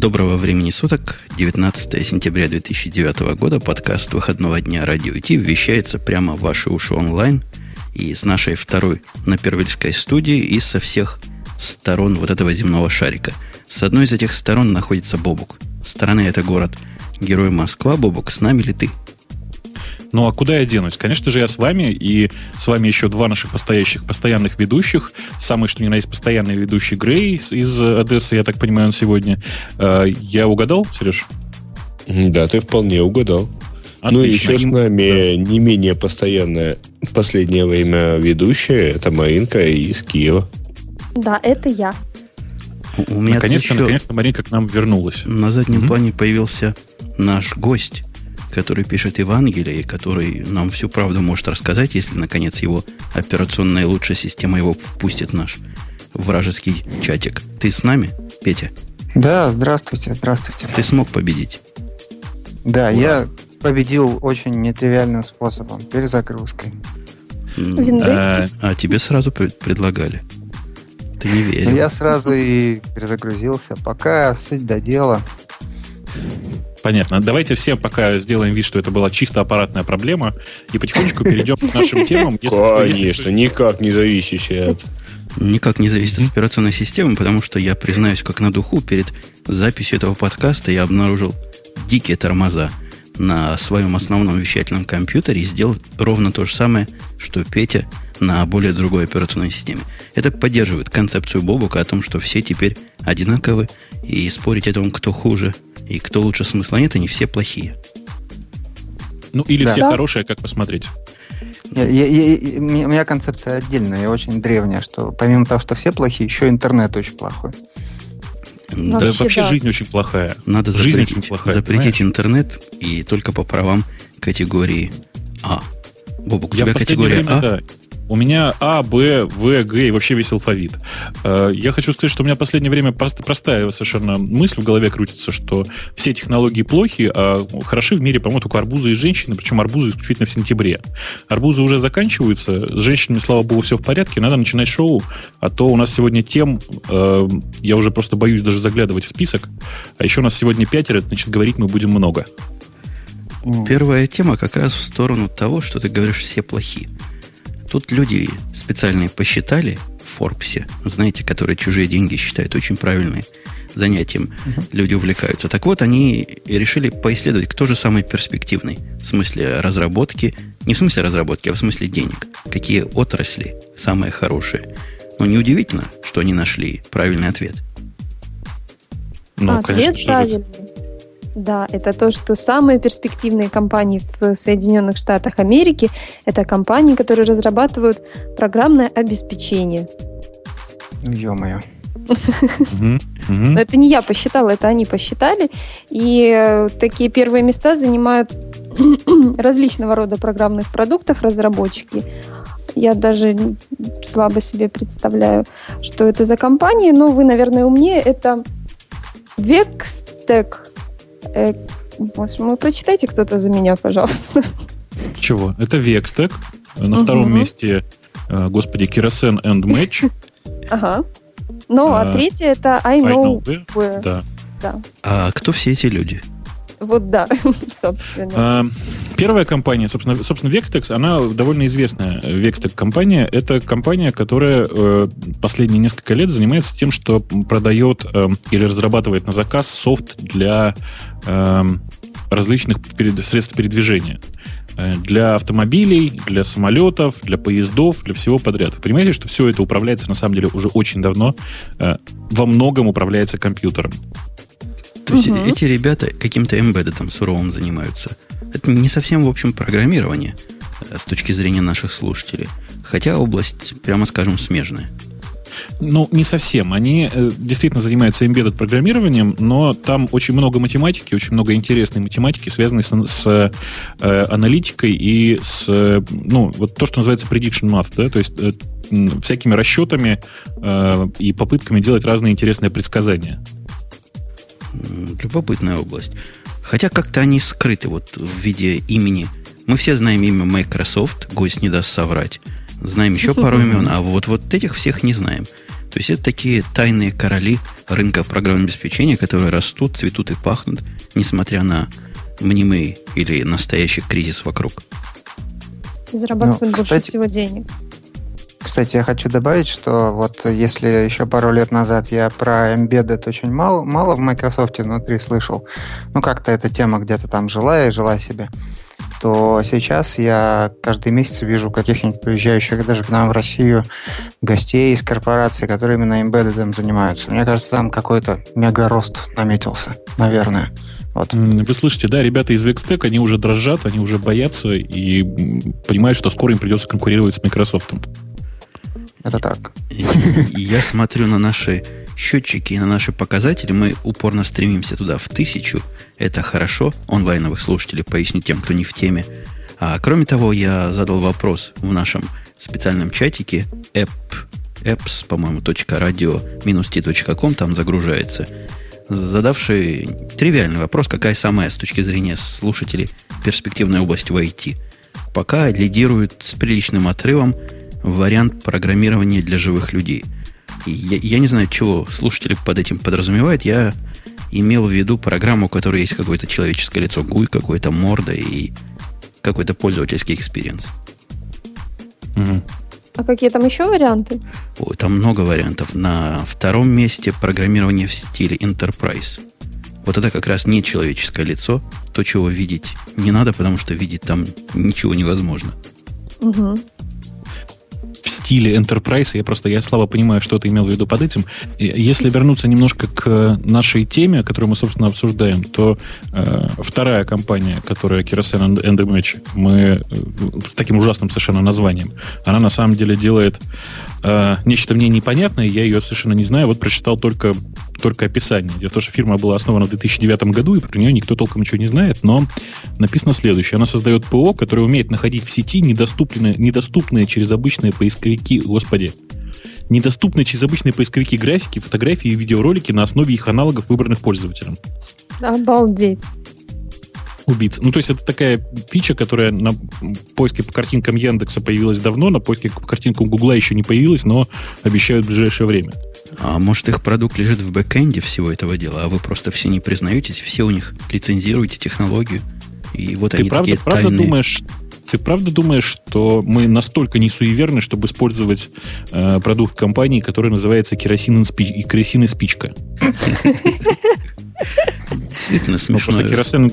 Доброго времени суток. 19 сентября 2009 года. Подкаст выходного дня Радио Ти вещается прямо в ваши уши онлайн. И с нашей второй на Первильской студии, и со всех сторон вот этого земного шарика. С одной из этих сторон находится Бобук. Стороны это город. Герой Москва. Бобук, с нами ли ты? Ну а куда я денусь? Конечно же, я с вами, и с вами еще два наших постоящих, постоянных ведущих. Самый, что ни на есть, постоянный ведущий Грей из Одессы, я так понимаю, он сегодня. Э, я угадал, Сереж? Да, ты вполне угадал. Отлично. Ну и еще с нами да. не менее постоянная в последнее время ведущая, это Маринка из Киева. Да, это я. У меня наконец-то, наконец-то Маринка к нам вернулась. На заднем mm-hmm. плане появился наш гость, который пишет Евангелие, и который нам всю правду может рассказать, если, наконец, его операционная лучшая система его впустит в наш вражеский чатик. Ты с нами, Петя? Да, здравствуйте, здравствуйте. Ты смог победить? Да, Ура. я победил очень нетривиальным способом, перезагрузкой. А, а тебе сразу предлагали? Ты не верил? Я сразу и перезагрузился. Пока суть до дела. Понятно. Давайте все пока сделаем вид, что это была чисто аппаратная проблема, и потихонечку перейдем к нашим темам. Конечно, никак не зависящая от... Никак не зависит от операционной системы, потому что я признаюсь, как на духу, перед записью этого подкаста я обнаружил дикие тормоза на своем основном вещательном компьютере и сделал ровно то же самое, что Петя на более другой операционной системе. Это поддерживает концепцию Бобука о том, что все теперь одинаковы, и спорить о том, кто хуже и кто лучше смысла нет, они все плохие. Ну, или да. все хорошие, как посмотреть. Я, я, я, у меня концепция отдельная и очень древняя, что помимо того, что все плохие, еще интернет очень плохой. Да, вообще, вообще да. жизнь очень плохая. Надо жизнь запретить, очень плохая, запретить понимаешь? интернет и только по правам категории А. Бобук, у тебя категория время, А? Да, у меня А, Б, В, Г и вообще весь алфавит. Э, я хочу сказать, что у меня в последнее время просто простая совершенно мысль в голове крутится, что все технологии плохи, а хороши в мире, по-моему, только арбузы и женщины, причем арбузы исключительно в сентябре. Арбузы уже заканчиваются, с женщинами, слава богу, все в порядке, надо начинать шоу, а то у нас сегодня тем, э, я уже просто боюсь даже заглядывать в список, а еще у нас сегодня пятеро, значит, говорить мы будем много. Первая тема как раз в сторону того, что ты говоришь, все плохие. Тут люди специальные посчитали в Форбсе, знаете, которые чужие деньги считают очень правильные занятием. Uh-huh. Люди увлекаются. Так вот, они решили поисследовать, кто же самый перспективный в смысле разработки, не в смысле разработки, а в смысле денег. Какие отрасли самые хорошие. Но неудивительно, что они нашли правильный ответ. Ну, ответ конечно, правильный. Да, это то, что самые перспективные компании в Соединенных Штатах Америки – это компании, которые разрабатывают программное обеспечение. Ё-моё. Но это не я посчитала, это они посчитали. И э, такие первые места занимают различного рода программных продуктов разработчики. Я даже слабо себе представляю, что это за компании, но вы, наверное, умнее. Это Vextec Э, вы прочитайте кто-то за меня, пожалуйста. Чего? Это Vextec. На угу. втором месте, э, господи, Kerosene and Match. Ага. Ну, а, а третье это I know, I know where. Да. да. А кто все эти люди? Вот да, собственно. А, первая компания, собственно, собственно, Vextex, она довольно известная. Vextex компания – это компания, которая э, последние несколько лет занимается тем, что продает э, или разрабатывает на заказ софт для различных перед, средств передвижения э, для автомобилей, для самолетов, для поездов, для всего подряд. Вы понимаете, что все это управляется на самом деле уже очень давно, э, во многом управляется компьютером. То есть угу. эти ребята каким-то эмбеддетом суровым занимаются. Это не совсем, в общем, программирование э, с точки зрения наших слушателей. Хотя область, прямо скажем, смежная. Ну, не совсем. Они э, действительно занимаются embedded программированием, но там очень много математики, очень много интересной математики, связанной с, с э, аналитикой и с, э, ну, вот то, что называется prediction math, да, то есть э, всякими расчетами э, и попытками делать разные интересные предсказания. Любопытная область. Хотя как-то они скрыты вот в виде имени. Мы все знаем имя Microsoft, гость не даст соврать. Знаем еще пару имен, а вот, вот этих всех не знаем. То есть это такие тайные короли рынка программного обеспечения, которые растут, цветут и пахнут, несмотря на мнимый или настоящий кризис вокруг. Зарабатывают ну, кстати, больше всего денег. Кстати, я хочу добавить, что вот если еще пару лет назад я про embedded очень мало, мало в Microsoft внутри слышал, ну как-то эта тема где-то там жила и жила себе, то сейчас я каждый месяц вижу каких-нибудь приезжающих даже к нам в Россию гостей из корпораций, которые именно embedded занимаются. Мне кажется, там какой-то мега рост наметился, наверное. Вот. Вы слышите, да, ребята из Vextech, они уже дрожат, они уже боятся и понимают, что скоро им придется конкурировать с Microsoft. Это так. Я смотрю на наши счетчики и на наши показатели. Мы упорно стремимся туда в тысячу. Это хорошо. Онлайновых слушателей поясню тем, кто не в теме. А кроме того, я задал вопрос в нашем специальном чатике app, apps, по-моему, .radio-t.com там загружается, задавший тривиальный вопрос, какая самая с точки зрения слушателей перспективная область в IT. Пока лидирует с приличным отрывом вариант программирования для живых людей. я, я не знаю, чего слушатели под этим подразумевают. Я имел в виду программу, у которой есть какое-то человеческое лицо, GUI, какое-то морда и какой-то пользовательский experience. Угу. А какие там еще варианты? Ой, там много вариантов. На втором месте программирование в стиле Enterprise. Вот это как раз не человеческое лицо, то, чего видеть не надо, потому что видеть там ничего невозможно. Угу стиле Enterprise. Я просто, я слабо понимаю, что ты имел в виду под этим. Если вернуться немножко к нашей теме, которую мы, собственно, обсуждаем, то э, вторая компания, которая Kerosene and Image, мы э, с таким ужасным совершенно названием, она на самом деле делает э, нечто мне непонятное, я ее совершенно не знаю, вот прочитал только, только описание. Дело в том, что фирма была основана в 2009 году, и про нее никто толком ничего не знает, но написано следующее. Она создает ПО, которое умеет находить в сети недоступные, недоступные через обычные поисковики, господи, недоступные через обычные поисковики графики, фотографии и видеоролики на основе их аналогов, выбранных пользователем. Обалдеть убийц. Ну, то есть это такая фича, которая на поиске по картинкам Яндекса появилась давно, на поиске по картинкам Гугла еще не появилась, но обещают в ближайшее время. А может, их продукт лежит в бэкэнде всего этого дела, а вы просто все не признаетесь, все у них лицензируете технологию, и вот ты они правда, такие правда тайные... думаешь, ты правда думаешь, что мы настолько не суеверны, чтобы использовать э, продукт компании, который называется керосин и керосин и спичка? Действительно смешно. Ну, просто керосин и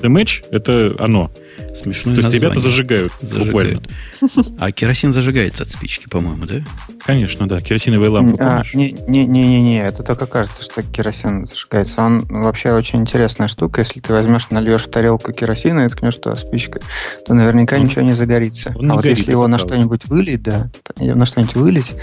это оно. Смешное То есть название. ребята зажигают, зажигают. буквально. А керосин зажигается от спички, по-моему, да? Конечно, да. Керосиновая лампа, а, Не-не-не, это только кажется, что керосин зажигается. Он вообще очень интересная штука. Если ты возьмешь, нальешь в тарелку керосина и ткнешь туда спичкой, то наверняка он, ничего не загорится. Он а не вот горит, если его на что-нибудь вылить, да, на что-нибудь вылить,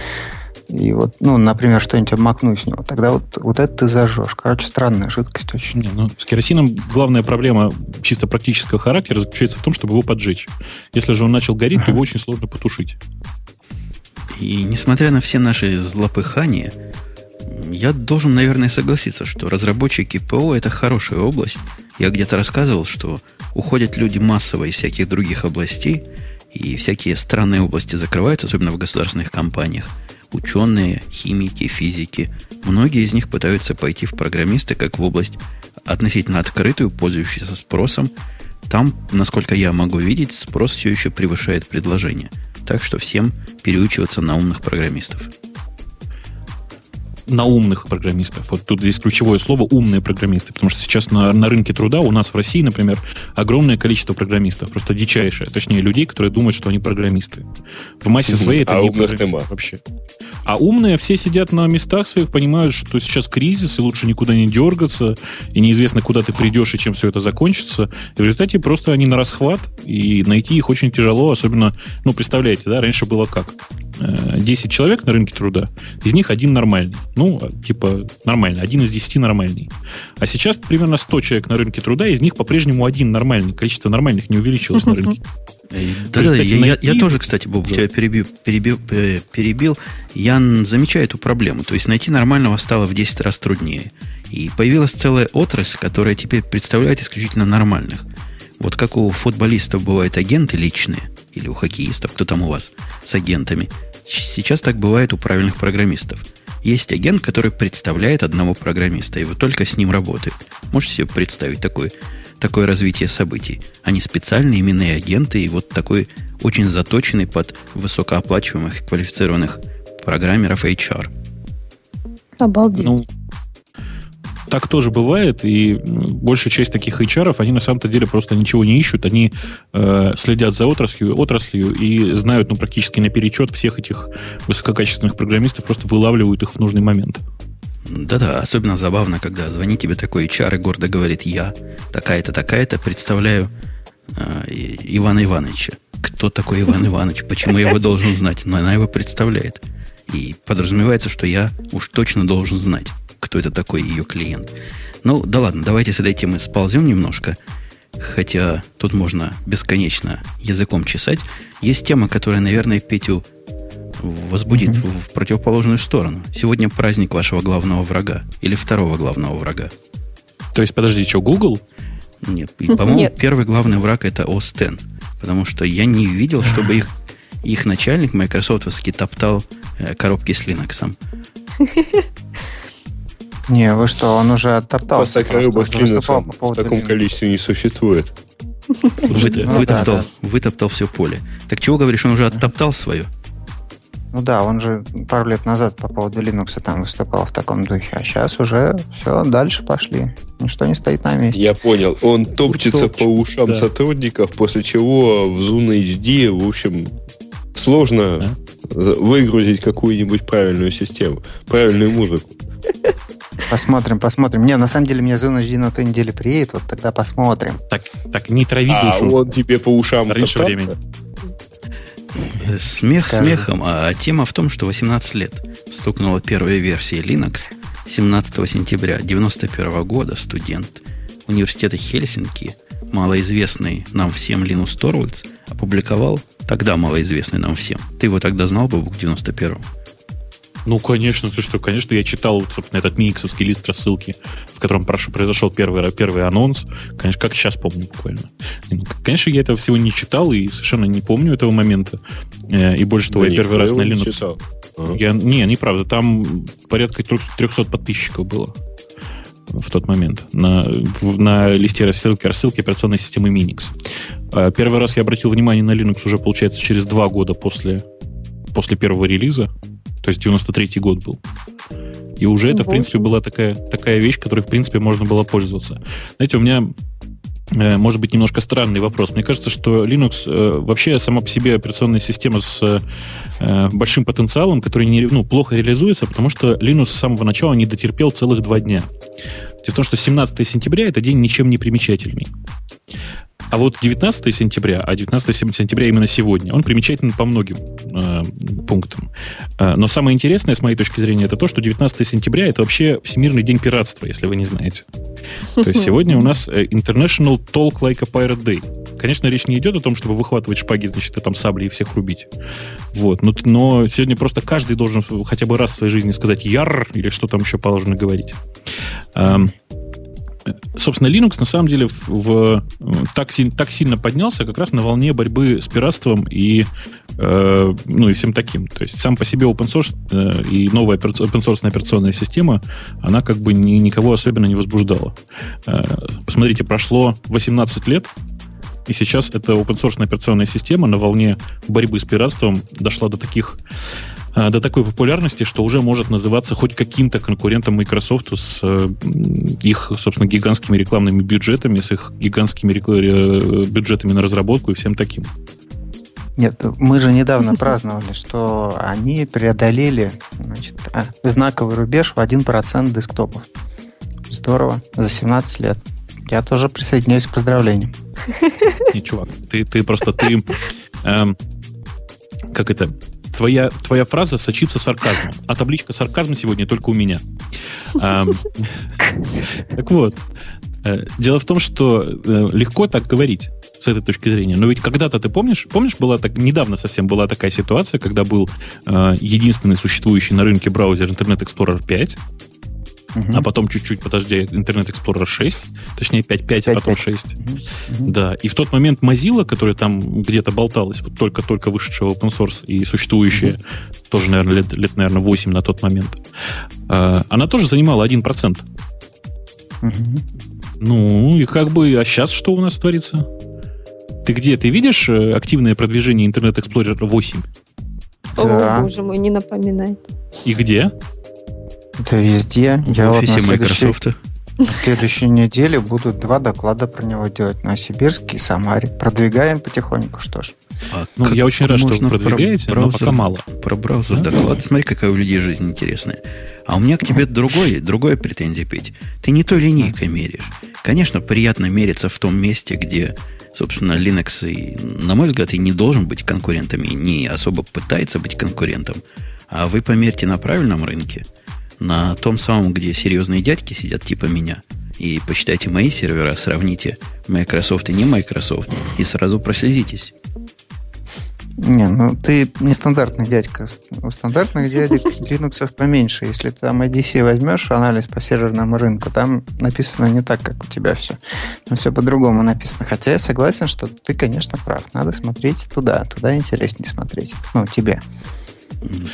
и вот, ну, например, что-нибудь обмакнуть с него, тогда вот, вот это ты зажжешь. Короче, странная жидкость очень. Не, ну, с керосином главная проблема чисто практического характера заключается в том, чтобы его поджечь. Если же он начал гореть, то его очень сложно потушить. И несмотря на все наши злопыхания, я должен, наверное, согласиться, что разработчики ПО – это хорошая область. Я где-то рассказывал, что уходят люди массово из всяких других областей, и всякие странные области закрываются, особенно в государственных компаниях – ученые, химики, физики, многие из них пытаются пойти в программисты как в область относительно открытую, пользующуюся спросом. Там, насколько я могу видеть, спрос все еще превышает предложение. Так что всем переучиваться на умных программистов на умных программистов. Вот тут здесь ключевое слово умные программисты, потому что сейчас на, на рынке труда у нас в России, например, огромное количество программистов, просто дичайшее, точнее людей, которые думают, что они программисты. В массе своей это а не программисты вообще. А умные все сидят на местах своих, понимают, что сейчас кризис, и лучше никуда не дергаться, и неизвестно, куда ты придешь и чем все это закончится. И в результате просто они на расхват, и найти их очень тяжело, особенно, ну, представляете, да, раньше было как? 10 э, человек на рынке труда, из них один нормальный. Ну, типа, нормально, один из 10 нормальный. А сейчас примерно 100 человек на рынке труда, из них по-прежнему один нормальный. Количество нормальных не увеличилось на рынке. Да, да, я, я, тоже, кстати, Боб, тебя перебил, перебил, э, перебил. Я замечаю эту проблему. То есть найти нормального стало в 10 раз труднее. И появилась целая отрасль, которая теперь представляет исключительно нормальных. Вот как у футболистов бывают агенты личные, или у хоккеистов, кто там у вас с агентами. Сейчас так бывает у правильных программистов. есть агент, который представляет одного программиста, и вы только с ним работает. Можете себе представить такое, такое развитие событий? Они специальные именные агенты, и вот такой очень заточенный под высокооплачиваемых и квалифицированных программеров HR. Обалдеть. Ну, так тоже бывает, и большая часть таких HR, они на самом-то деле просто ничего не ищут, они э, следят за отраслью, отраслью и знают ну, практически наперечет всех этих высококачественных программистов, просто вылавливают их в нужный момент. Да-да, особенно забавно, когда звонит тебе такой HR и гордо говорит, я такая-то, такая-то, представляю э, Ивана Ивановича. Кто такой Иван Иванович? Почему я его должен знать? Но она его представляет. И подразумевается, что я уж точно должен знать кто это такой ее клиент. Ну, да ладно, давайте с этой темы сползем немножко. Хотя тут можно бесконечно языком чесать. Есть тема, которая, наверное, Петю возбудит mm-hmm. в, в противоположную сторону. Сегодня праздник вашего главного врага. Или второго главного врага. То есть, подожди, что, Google? Нет, по-моему, первый главный враг это X. Потому что я не видел, чтобы их, их начальник майкрософтовский топтал э, коробки с Linux. Не, вы что, он уже оттоптался. Просто коробок по в таком количестве не существует. Вытоптал, вытоптал все поле. Так чего говоришь, он уже оттоптал свое? Ну да, он же пару лет назад по поводу Linux там выступал в таком духе, а сейчас уже все, дальше пошли. Ничто не стоит на месте. Я понял. Он топчется по ушам да. сотрудников, после чего в Zoom HD, в общем, сложно а? выгрузить какую-нибудь правильную систему, правильную музыку. Посмотрим, посмотрим. Не, на самом деле мне Зона HD на той неделе приедет, вот тогда посмотрим. Так, так не трави а душу. он тебе по ушам Раньше времени. Смех Скажи. смехом, а тема в том, что 18 лет стукнула первая версия Linux 17 сентября 1991 года студент университета Хельсинки, малоизвестный нам всем Линус Торвальдс, опубликовал, тогда малоизвестный нам всем. Ты его тогда знал, Бабук, в 91-м? Ну, конечно, ты что, конечно, я читал, собственно, этот миниксовский лист рассылки, в котором прошу, произошел первый, первый анонс. Конечно, как сейчас помню буквально. Конечно, я этого всего не читал и совершенно не помню этого момента. Э, и больше того, да я первый раз на Linux... Читал. Я, не, неправда, там порядка 300 подписчиков было в тот момент на, в, на листе рассылки, рассылки операционной системы Minix. А первый раз я обратил внимание на Linux уже, получается, через два года после, после первого релиза. То есть 93-й год был. И уже это, в принципе, была такая, такая вещь, которой, в принципе, можно было пользоваться. Знаете, у меня э, может быть немножко странный вопрос. Мне кажется, что Linux э, вообще сама по себе операционная система с э, большим потенциалом, который не, ну, плохо реализуется, потому что Linux с самого начала не дотерпел целых два дня. Дело в том, что 17 сентября это день ничем не примечательный. А вот 19 сентября, а 19 сентября именно сегодня, он примечателен по многим э, пунктам. Э, но самое интересное, с моей точки зрения, это то, что 19 сентября это вообще Всемирный день пиратства, если вы не знаете. То есть сегодня у нас э, International Talk Like a Pirate Day. Конечно, речь не идет о том, чтобы выхватывать шпаги, значит, и там сабли и всех рубить. Вот. Но, но сегодня просто каждый должен хотя бы раз в своей жизни сказать «яр» или что там еще положено говорить. Эм, собственно, Linux на самом деле в, в, так, так сильно поднялся как раз на волне борьбы с пиратством и, э, ну, и всем таким. То есть сам по себе open source э, и новая open source операционная система, она как бы ни, никого особенно не возбуждала. Э, посмотрите, прошло 18 лет, и сейчас эта open source операционная система на волне борьбы с пиратством дошла до таких до такой популярности, что уже может называться хоть каким-то конкурентом Microsoft с э, их, собственно, гигантскими рекламными бюджетами, с их гигантскими э, бюджетами на разработку и всем таким. Нет, мы же недавно праздновали, что они преодолели значит, а, знаковый рубеж в 1% десктопов. Здорово, за 17 лет. Я тоже присоединяюсь к поздравлениям. Не, чувак, ты, ты просто ты... Эм, как это? Твоя, твоя фраза сочится сарказмом. А табличка сарказм сегодня только у меня. Так вот, э, дело в том, что э, легко так говорить с этой точки зрения. Но ведь когда-то ты помнишь, помнишь, была так недавно совсем была такая ситуация, когда был э, единственный существующий на рынке браузер Internet Explorer 5, а потом чуть-чуть, подожди, Internet Explorer 6, точнее 5.5, а потом 6. Да, и в тот момент Mozilla, которая там где-то болталась, вот только-только вышедшая open source и существующая, тоже, наверное, лет, лет, наверное, 8 на тот момент, э, она тоже занимала 1%. Ну, и как бы, а сейчас что у нас творится? Ты где? Ты видишь э, активное продвижение Internet Explorer 8? О, боже мой, не напоминает. И где? Да везде. В Я офисе вот Microsoft. На следующей неделе будут два доклада про него делать. Новосибирске и Самаре. Продвигаем потихоньку, что ж. А ну, я очень рад, что вы продвигаете, про браузер, но пока мало. Про браузер да? доклад. Смотри, какая у людей жизнь интересная. А у меня к тебе другой, другое претензия, Петь. Ты не той линейкой меряешь. Конечно, приятно мериться в том месте, где, собственно, Linux, и, на мой взгляд, и не должен быть конкурентом, и не особо пытается быть конкурентом. А вы померьте на правильном рынке – на том самом, где серьезные дядьки сидят типа меня, и посчитайте мои сервера, сравните Microsoft и не Microsoft, и сразу прослезитесь. Не, ну ты нестандартный дядька. У стандартных дядек Linux поменьше. Если ты там IDC возьмешь, анализ по серверному рынку, там написано не так, как у тебя все. Там все по-другому написано. Хотя я согласен, что ты, конечно, прав. Надо смотреть туда. Туда интереснее смотреть. Ну, тебе.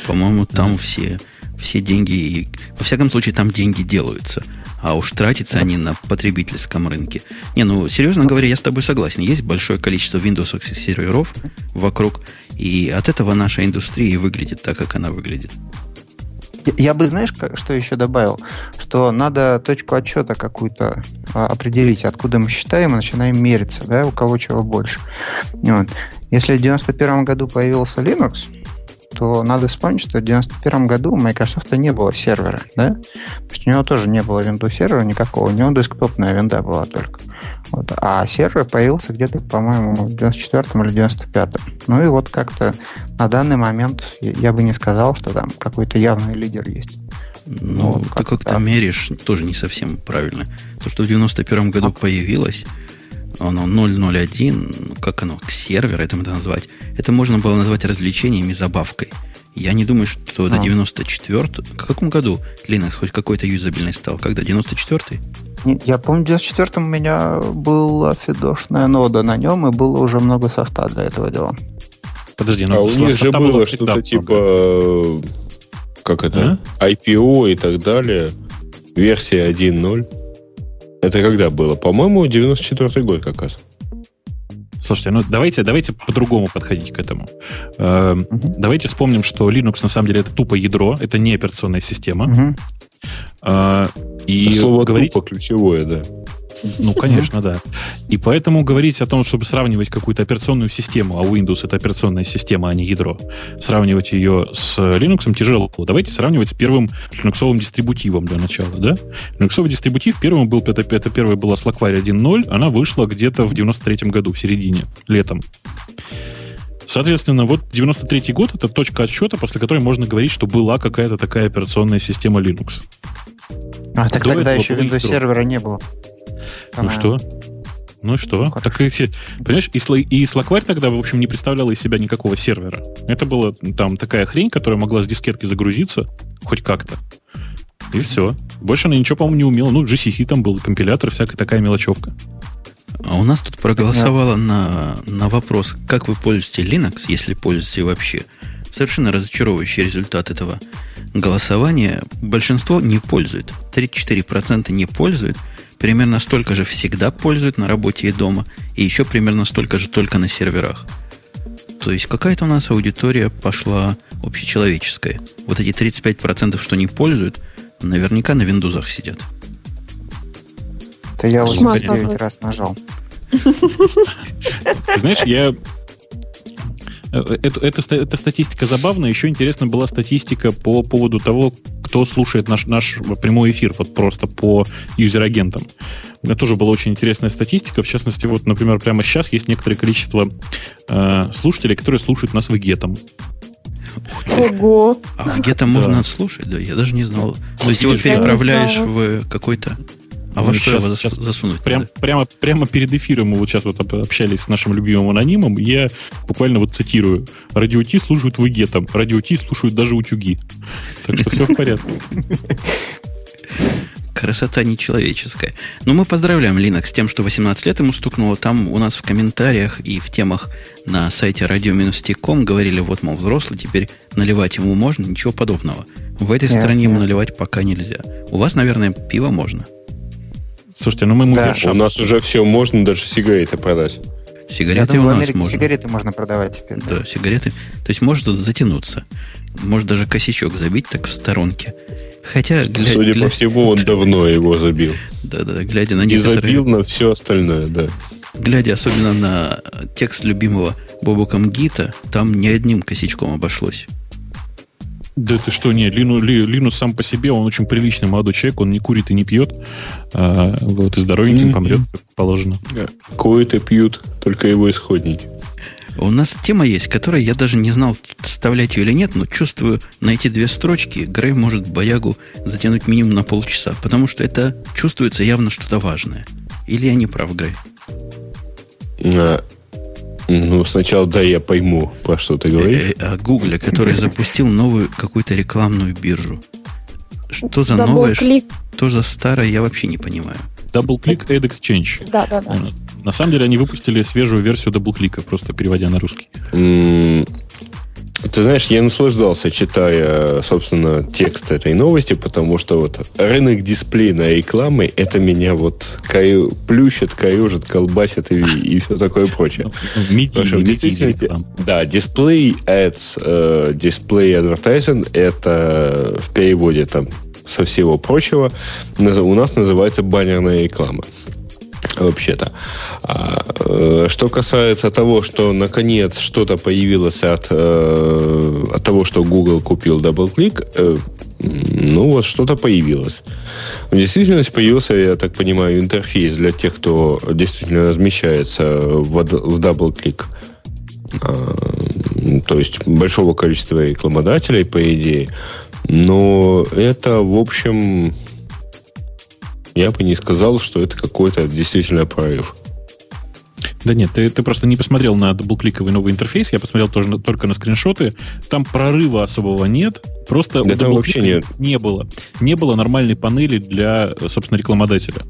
По-моему, там все все деньги, во всяком случае, там деньги делаются. А уж тратятся они на потребительском рынке. Не, ну, серьезно говоря, я с тобой согласен. Есть большое количество Windows серверов вокруг, и от этого наша индустрия выглядит так, как она выглядит. Я бы, знаешь, что еще добавил? Что надо точку отчета какую-то а, определить, откуда мы считаем и начинаем мериться, да, у кого чего больше. Вот. Если в 91 году появился Linux, то надо вспомнить, что в 1991 году у Microsoft не было сервера, да? То есть у него тоже не было Windows сервера никакого, у него десктопная винда была только. Вот. А сервер появился где-то, по-моему, в 94 или 95 Ну и вот как-то на данный момент я бы не сказал, что там какой-то явный лидер есть. Ну, вот, ты как-то меришь тоже не совсем правильно. То, что в 91 году а. появилось, оно 001, как оно, сервер это надо назвать, это можно было назвать развлечением и забавкой. Я не думаю, что а. до 94 В каком году Linux хоть какой-то юзабельный стал? Когда? 94-й? Я помню, в 94-м у меня была фидошная нода на нем, и было уже много софта для этого дела. Подожди, ну, а у них же было что-то типа, как это, а? IPO и так далее, версия 1.0. Это когда было? По-моему, 94 год как раз. Слушайте, ну давайте, давайте по-другому подходить к этому. Э, угу. Давайте вспомним, что Linux на самом деле это тупо ядро, это не операционная система. Угу. Э, и Слово говорить... тупо ключевое, да. Ну, конечно, да. И поэтому говорить о том, чтобы сравнивать какую-то операционную систему, а Windows это операционная система, а не ядро, сравнивать ее с Linux тяжело. Давайте сравнивать с первым линуксовым дистрибутивом для начала, да? Линуксовый дистрибутив первым был, это, это первая была Slackware 1.0, она вышла где-то в 93 году, в середине, летом. Соответственно, вот 93 год это точка отсчета, после которой можно говорить, что была какая-то такая операционная система Linux. А, так До тогда еще Windows сервера не было. Ну что? Ну что? Ну, так и все. Понимаешь, и, и Slackware тогда, в общем, не представляла из себя никакого сервера. Это была там такая хрень, которая могла с дискетки загрузиться хоть как-то. И все. Больше она ничего, по-моему, не умела. Ну, GCC там был, компилятор, всякая такая мелочевка. А у нас тут проголосовало на, на вопрос, как вы пользуетесь Linux, если пользуетесь вообще. Совершенно разочаровывающий результат этого голосования. Большинство не пользует. 34% не пользуют – примерно столько же всегда пользуют на работе и дома, и еще примерно столько же только на серверах. То есть какая-то у нас аудитория пошла общечеловеческая. Вот эти 35%, что не пользуют, наверняка на виндузах сидят. Это я уже 9 раз нажал. Знаешь, я это, это, эта статистика забавная. Еще интересно была статистика по поводу того, кто слушает наш, наш прямой эфир, вот просто по юзер-агентам. У меня тоже была очень интересная статистика. В частности, вот, например, прямо сейчас есть некоторое количество э, слушателей, которые слушают нас в Гетом. Ого! А в Гетом можно слушать, да? Я даже не знал. То есть его переправляешь в какой-то а во что сейчас, сейчас засунуть? Прям, прямо, прямо перед эфиром мы вот сейчас вот общались с нашим любимым анонимом, я буквально вот цитирую. Радио Ти слушают вегетом, радио Ти слушают даже утюги. Так что все в порядке. красота нечеловеческая. Но мы поздравляем Linux с тем, что 18 лет ему стукнуло. Там у нас в комментариях и в темах на сайте radio-t.com говорили, вот, мол, взрослый, теперь наливать ему можно, ничего подобного. В этой нет, стране нет. ему наливать пока нельзя. У вас, наверное, пиво можно. Слушайте, ну мы да. У нас уже все можно, даже сигареты продать. Сигареты думаю, у нас можно. Сигареты можно продавать теперь. Да, да сигареты. То есть может затянуться. Может даже косячок забить так в сторонке. Хотя, глядя... Судя глядя... по всему, он давно его забил. Да-да-да, глядя на некоторые... И забил на все остальное, да. Глядя особенно на текст любимого Бобуком Гита, там ни одним косячком обошлось. Да ты что, нет, Лину, Ли, Линус сам по себе, он очень приличный молодой человек, он не курит и не пьет, а, вот, и здоровеньким mm-hmm. помрет, как положено. Куют и пьют, только его исходники. У нас тема есть, которая я даже не знал, вставлять ее или нет, но чувствую, на эти две строчки Грей может боягу затянуть минимум на полчаса, потому что это чувствуется явно что-то важное. Или я не прав, Грей? А, ну, сначала да, я пойму, про что ты говоришь. О Гугле, который запустил новую какую-то рекламную биржу. Что за новое, что за старое, я вообще не понимаю. DoubleClick Ad Exchange. Да, да, да. На самом деле они выпустили свежую версию DoubleClick, просто переводя на русский. Ты знаешь, я наслаждался, читая, собственно, текст этой новости, потому что вот рынок дисплейной рекламы, это меня вот каю, плющит, каюжит, колбасит и, и все такое прочее. Медийный, да, дисплей ads, э, дисплей advertising, это в переводе там со всего прочего. У нас называется баннерная реклама вообще-то. А, э, что касается того, что наконец что-то появилось от, э, от того, что Google купил DoubleClick, э, ну вот что-то появилось. В действительности появился, я так понимаю, интерфейс для тех, кто действительно размещается в, в DoubleClick. А, то есть большого количества рекламодателей, по идее. Но это, в общем, я бы не сказал, что это какой-то действительно прорыв. Да нет, ты, ты просто не посмотрел на даблкликовый новый интерфейс, я посмотрел тоже только на скриншоты. Там прорыва особого нет, просто да там вообще нет. не было. Не было нормальной панели для, собственно, рекламодателя.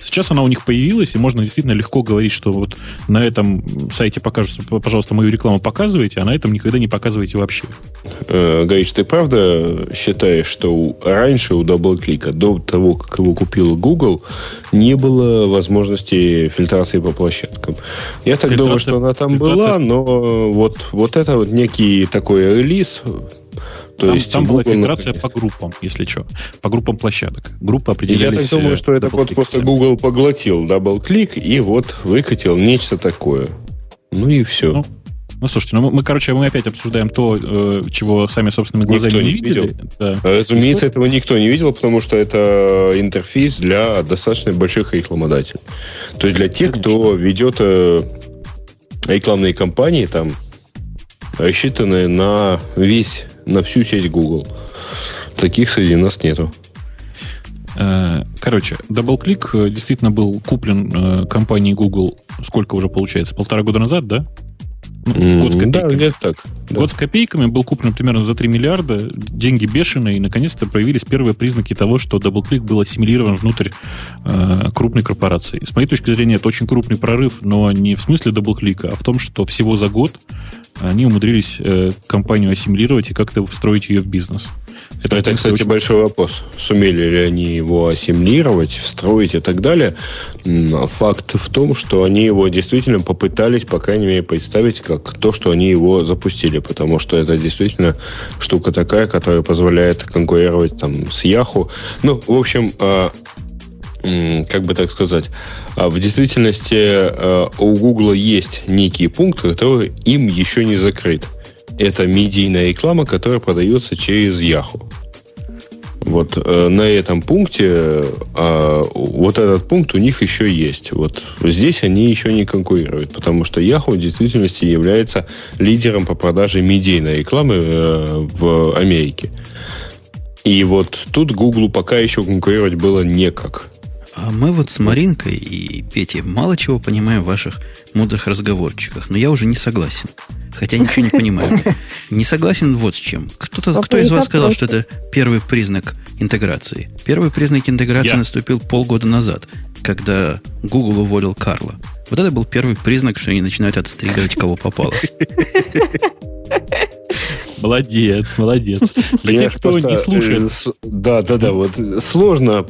Сейчас она у них появилась, и можно действительно легко говорить, что вот на этом сайте покажут, пожалуйста, мою рекламу показывайте, а на этом никогда не показывайте вообще. Э, Гаич, ты правда считаешь, что раньше у DoubleClick, до того, как его купил Google, не было возможности фильтрации по площадкам? Я так думаю, что она там была, но вот, вот это вот некий такой релиз, то там, есть там была фильтрация по группам, если что, по группам площадок. Группы определялись... Я так думаю, что это вот просто Google поглотил DoubleClick и вот выкатил нечто такое. Ну и все. Ну, ну, слушайте, ну мы, мы, короче, мы опять обсуждаем то, э, чего сами собственными глазами никто не, не видели. Видел. Да. Разумеется, этого никто не видел, потому что это интерфейс для достаточно больших рекламодателей. То есть для тех, Конечно. кто ведет э, рекламные кампании, там, рассчитанные на весь на всю сеть Google. Таких среди нас нету. Э, короче, DoubleClick э, действительно был куплен э, компанией Google, сколько уже получается, полтора года назад, да? Ну, год с копейками. Да, где-то так. Да. Год с копейками был куплен примерно за 3 миллиарда. Деньги бешеные, и наконец-то появились первые признаки того, что DoubleClick был ассимилирован внутрь э, крупной корпорации. С моей точки зрения, это очень крупный прорыв, но не в смысле DoubleClick, а в том, что всего за год они умудрились э, компанию ассимилировать и как-то встроить ее в бизнес. Это, это кстати, очень... большой вопрос. Сумели ли они его ассимилировать, встроить и так далее. Факт в том, что они его действительно попытались, по крайней мере, представить как то, что они его запустили, потому что это действительно штука такая, которая позволяет конкурировать там с Yahoo. Ну, в общем, а, как бы так сказать, а в действительности а, у Google есть некий пункт, который им еще не закрыт. Это медийная реклама, которая продается через Yahoo. Вот э, на этом пункте, э, вот этот пункт у них еще есть. Вот здесь они еще не конкурируют, потому что Yahoo в действительности является лидером по продаже медийной рекламы э, в Америке. И вот тут Google пока еще конкурировать было некак. А мы вот с Маринкой и Петей мало чего понимаем в ваших мудрых разговорчиках, но я уже не согласен. хотя ничего не понимаю. Не согласен вот с чем. Кто-то, кто из вас сказал, что это первый признак интеграции? Первый признак интеграции наступил полгода назад, когда Google уволил Карла. Вот это был первый признак, что они начинают отстреливать кого попало. Молодец, молодец. Для тех, кто не слушает. Э, да, да, да. Вот сложно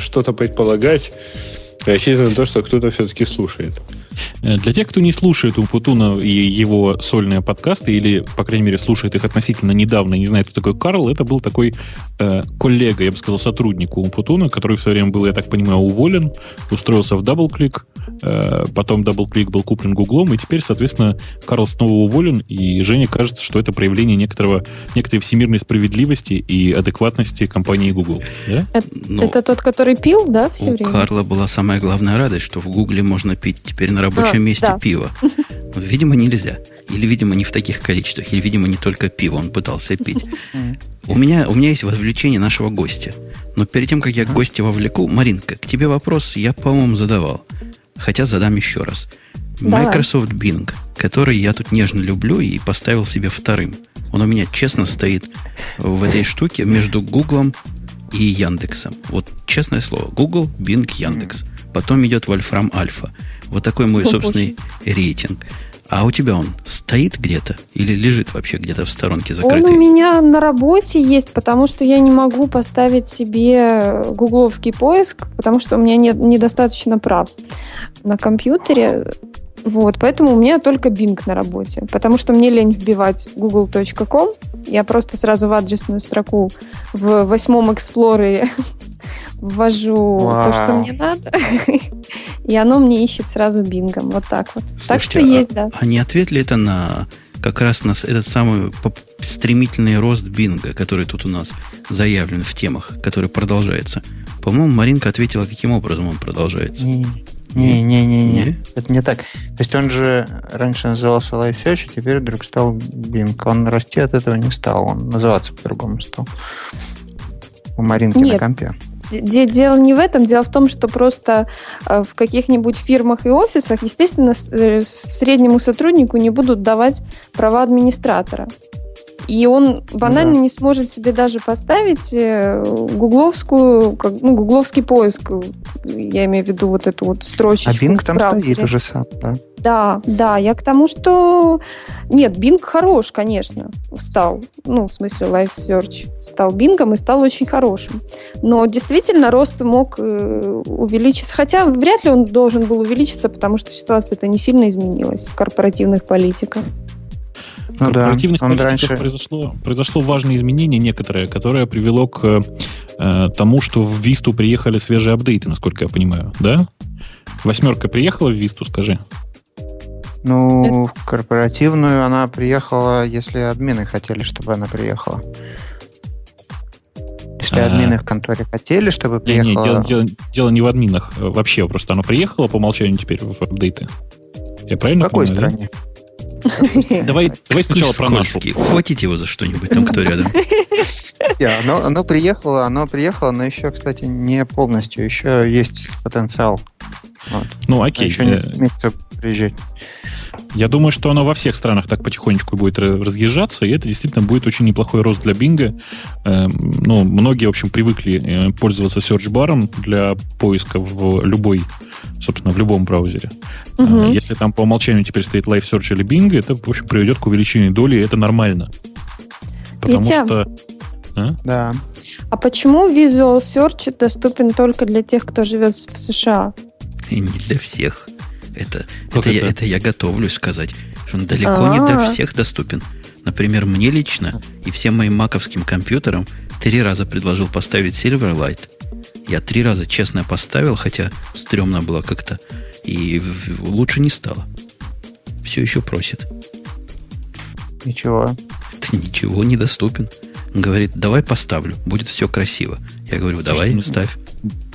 что-то предполагать Рассчитано на то, что кто-то все-таки слушает. Э, для тех, кто не слушает Умпутуна и его сольные подкасты, или, по крайней мере, слушает их относительно недавно и не знает, кто такой Карл, это был такой э, коллега, я бы сказал, сотрудник Умпутуна, который в свое время был, я так понимаю, уволен, устроился в DoubleClick, э, потом DoubleClick был куплен Гуглом, и теперь, соответственно, Карл снова уволен, и Жене кажется, что это проявление некоторого, некоторой всемирной справедливости и адекватности компании Google. Да? Это, Но это тот, который пил, да, все у время? Карла была самая главная радость, что в Гугле можно пить теперь на рабочем а, месте да. пиво. Видимо, нельзя. Или, видимо, не в таких количествах. Или, видимо, не только пиво он пытался пить. У меня, у меня есть вовлечение нашего гостя. Но перед тем, как я гостя вовлеку, Маринка, к тебе вопрос я, по-моему, задавал. Хотя задам еще раз. Microsoft Bing, который я тут нежно люблю и поставил себе вторым. Он у меня честно стоит в этой штуке между Гуглом и Яндексом. Вот честное слово. Google, Bing, Яндекс. Потом идет Вольфрам Альфа. Вот такой мой собственный рейтинг. А у тебя он стоит где-то или лежит вообще где-то в сторонке закрытый? Он у меня на работе есть, потому что я не могу поставить себе гугловский поиск, потому что у меня нет недостаточно прав на компьютере. Вот, поэтому у меня только Bing на работе, потому что мне лень вбивать google.com. Я просто сразу в адресную строку в восьмом эксплоре ввожу Вау. то, что мне надо, и оно мне ищет сразу бингом. Вот так вот. Слушайте, так что а, есть, да. А не ответ ли это на как раз на этот самый стремительный рост бинга, который тут у нас заявлен в темах, который продолжается? По-моему, Маринка ответила, каким образом он продолжается. Не-не-не, это не так. То есть он же раньше назывался Live Search, а теперь вдруг стал Bing. Он расти от этого не стал, он называться по-другому стал. У Маринки Нет. на компе. Дело не в этом, дело в том, что просто э, в каких-нибудь фирмах и офисах, естественно, э, среднему сотруднику не будут давать права администратора. И он банально да. не сможет себе даже поставить э, гугловскую, как, ну, гугловский поиск. Я имею в виду вот эту вот строчечку. А Bing там стоит уже сам, да? Да, да, я к тому, что... Нет, Bing хорош, конечно, стал. Ну, в смысле, Live Search стал Bing и стал очень хорошим. Но действительно рост мог э, увеличиться. Хотя вряд ли он должен был увеличиться, потому что ситуация-то не сильно изменилась в корпоративных политиках. Ну, в корпоративных да, политиках раньше... произошло, произошло важное изменение некоторое, которое привело к э, тому, что в Висту приехали свежие апдейты, насколько я понимаю, да? Восьмерка приехала в Висту, скажи. Ну, в корпоративную она приехала, если админы хотели, чтобы она приехала. Если а... админы в конторе хотели, чтобы приехала... Не, не, дело, дело, дело не в админах. Вообще, просто она приехала по умолчанию теперь в апдейты. Я правильно В какой понимаю, стране? Да? Давай, давай сначала про нашу. Хватите его за что-нибудь там, кто рядом. Yeah, оно, оно приехало, оно приехало, но еще, кстати, не полностью. Еще есть потенциал. Вот. Ну, окей. Еще не э, месяцев приезжать. Я думаю, что оно во всех странах так потихонечку будет разъезжаться, и это действительно будет очень неплохой рост для Бинга. Эм, ну, многие, в общем, привыкли э, пользоваться search-баром для поиска в любой собственно, в любом браузере. Угу. Если там по умолчанию теперь стоит Live Search или Bing, это, в общем, приведет к увеличению доли, и это нормально. Потому Витя, что... А? Да. А почему Visual Search доступен только для тех, кто живет в США? Не для всех. Это, это, это? Я, это я готовлюсь сказать, что он далеко А-а-а. не для а. всех доступен. Например, мне лично и всем моим маковским компьютерам три раза предложил поставить Silverlight – я три раза честно поставил, хотя стрёмно было как-то. И лучше не стало. Все еще просит. Ничего. Ты ничего недоступен. Говорит, давай поставлю, будет все красиво. Я говорю, давай, Слушайте, ставь.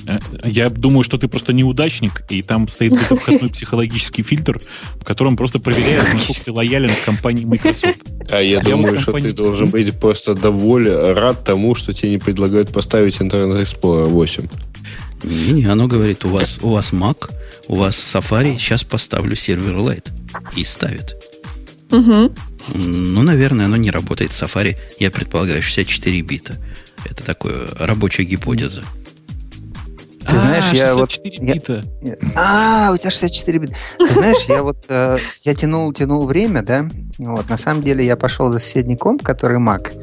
Э, я думаю, что ты просто неудачник, и там стоит какой-то входной психологический фильтр, в котором просто проверяют, насколько ты лоялен к компании Microsoft. А я, думаю, что ты должен быть просто доволен, рад тому, что тебе не предлагают поставить Internet Explorer 8. Не-не, оно говорит, у вас, у вас Mac, у вас Safari, сейчас поставлю сервер Light. И ставит. Угу. Ну, наверное, оно не работает в Safari. Я предполагаю, 64 бита. Это такая рабочая гипотеза. Ты а, знаешь, я вот... бита. Я, а, у тебя 64 бита. Ты знаешь, я вот... Э, я тянул, тянул время, да? Вот, на самом деле я пошел за соседний комп, который Mac.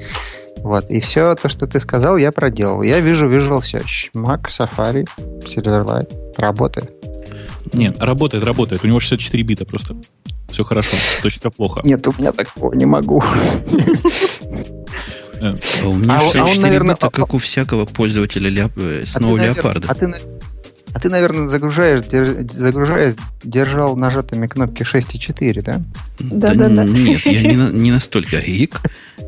Вот, и все то, что ты сказал, я проделал. Я вижу Visual Search. Mac, Safari, Silverlight. Работает. Нет, работает, работает. У него 64 бита просто. Все хорошо. То есть все плохо. Нет, у меня такого не могу. А у меня а, 64 а он, наверное, бита, как у всякого пользователя ляп, э, снова а леопарда. А ты, а ты, наверное, загружаешь, держ, загружаешь, держал нажатыми кнопки 6 и 4, да? Да, да, да. Нет, я не, не настолько гик.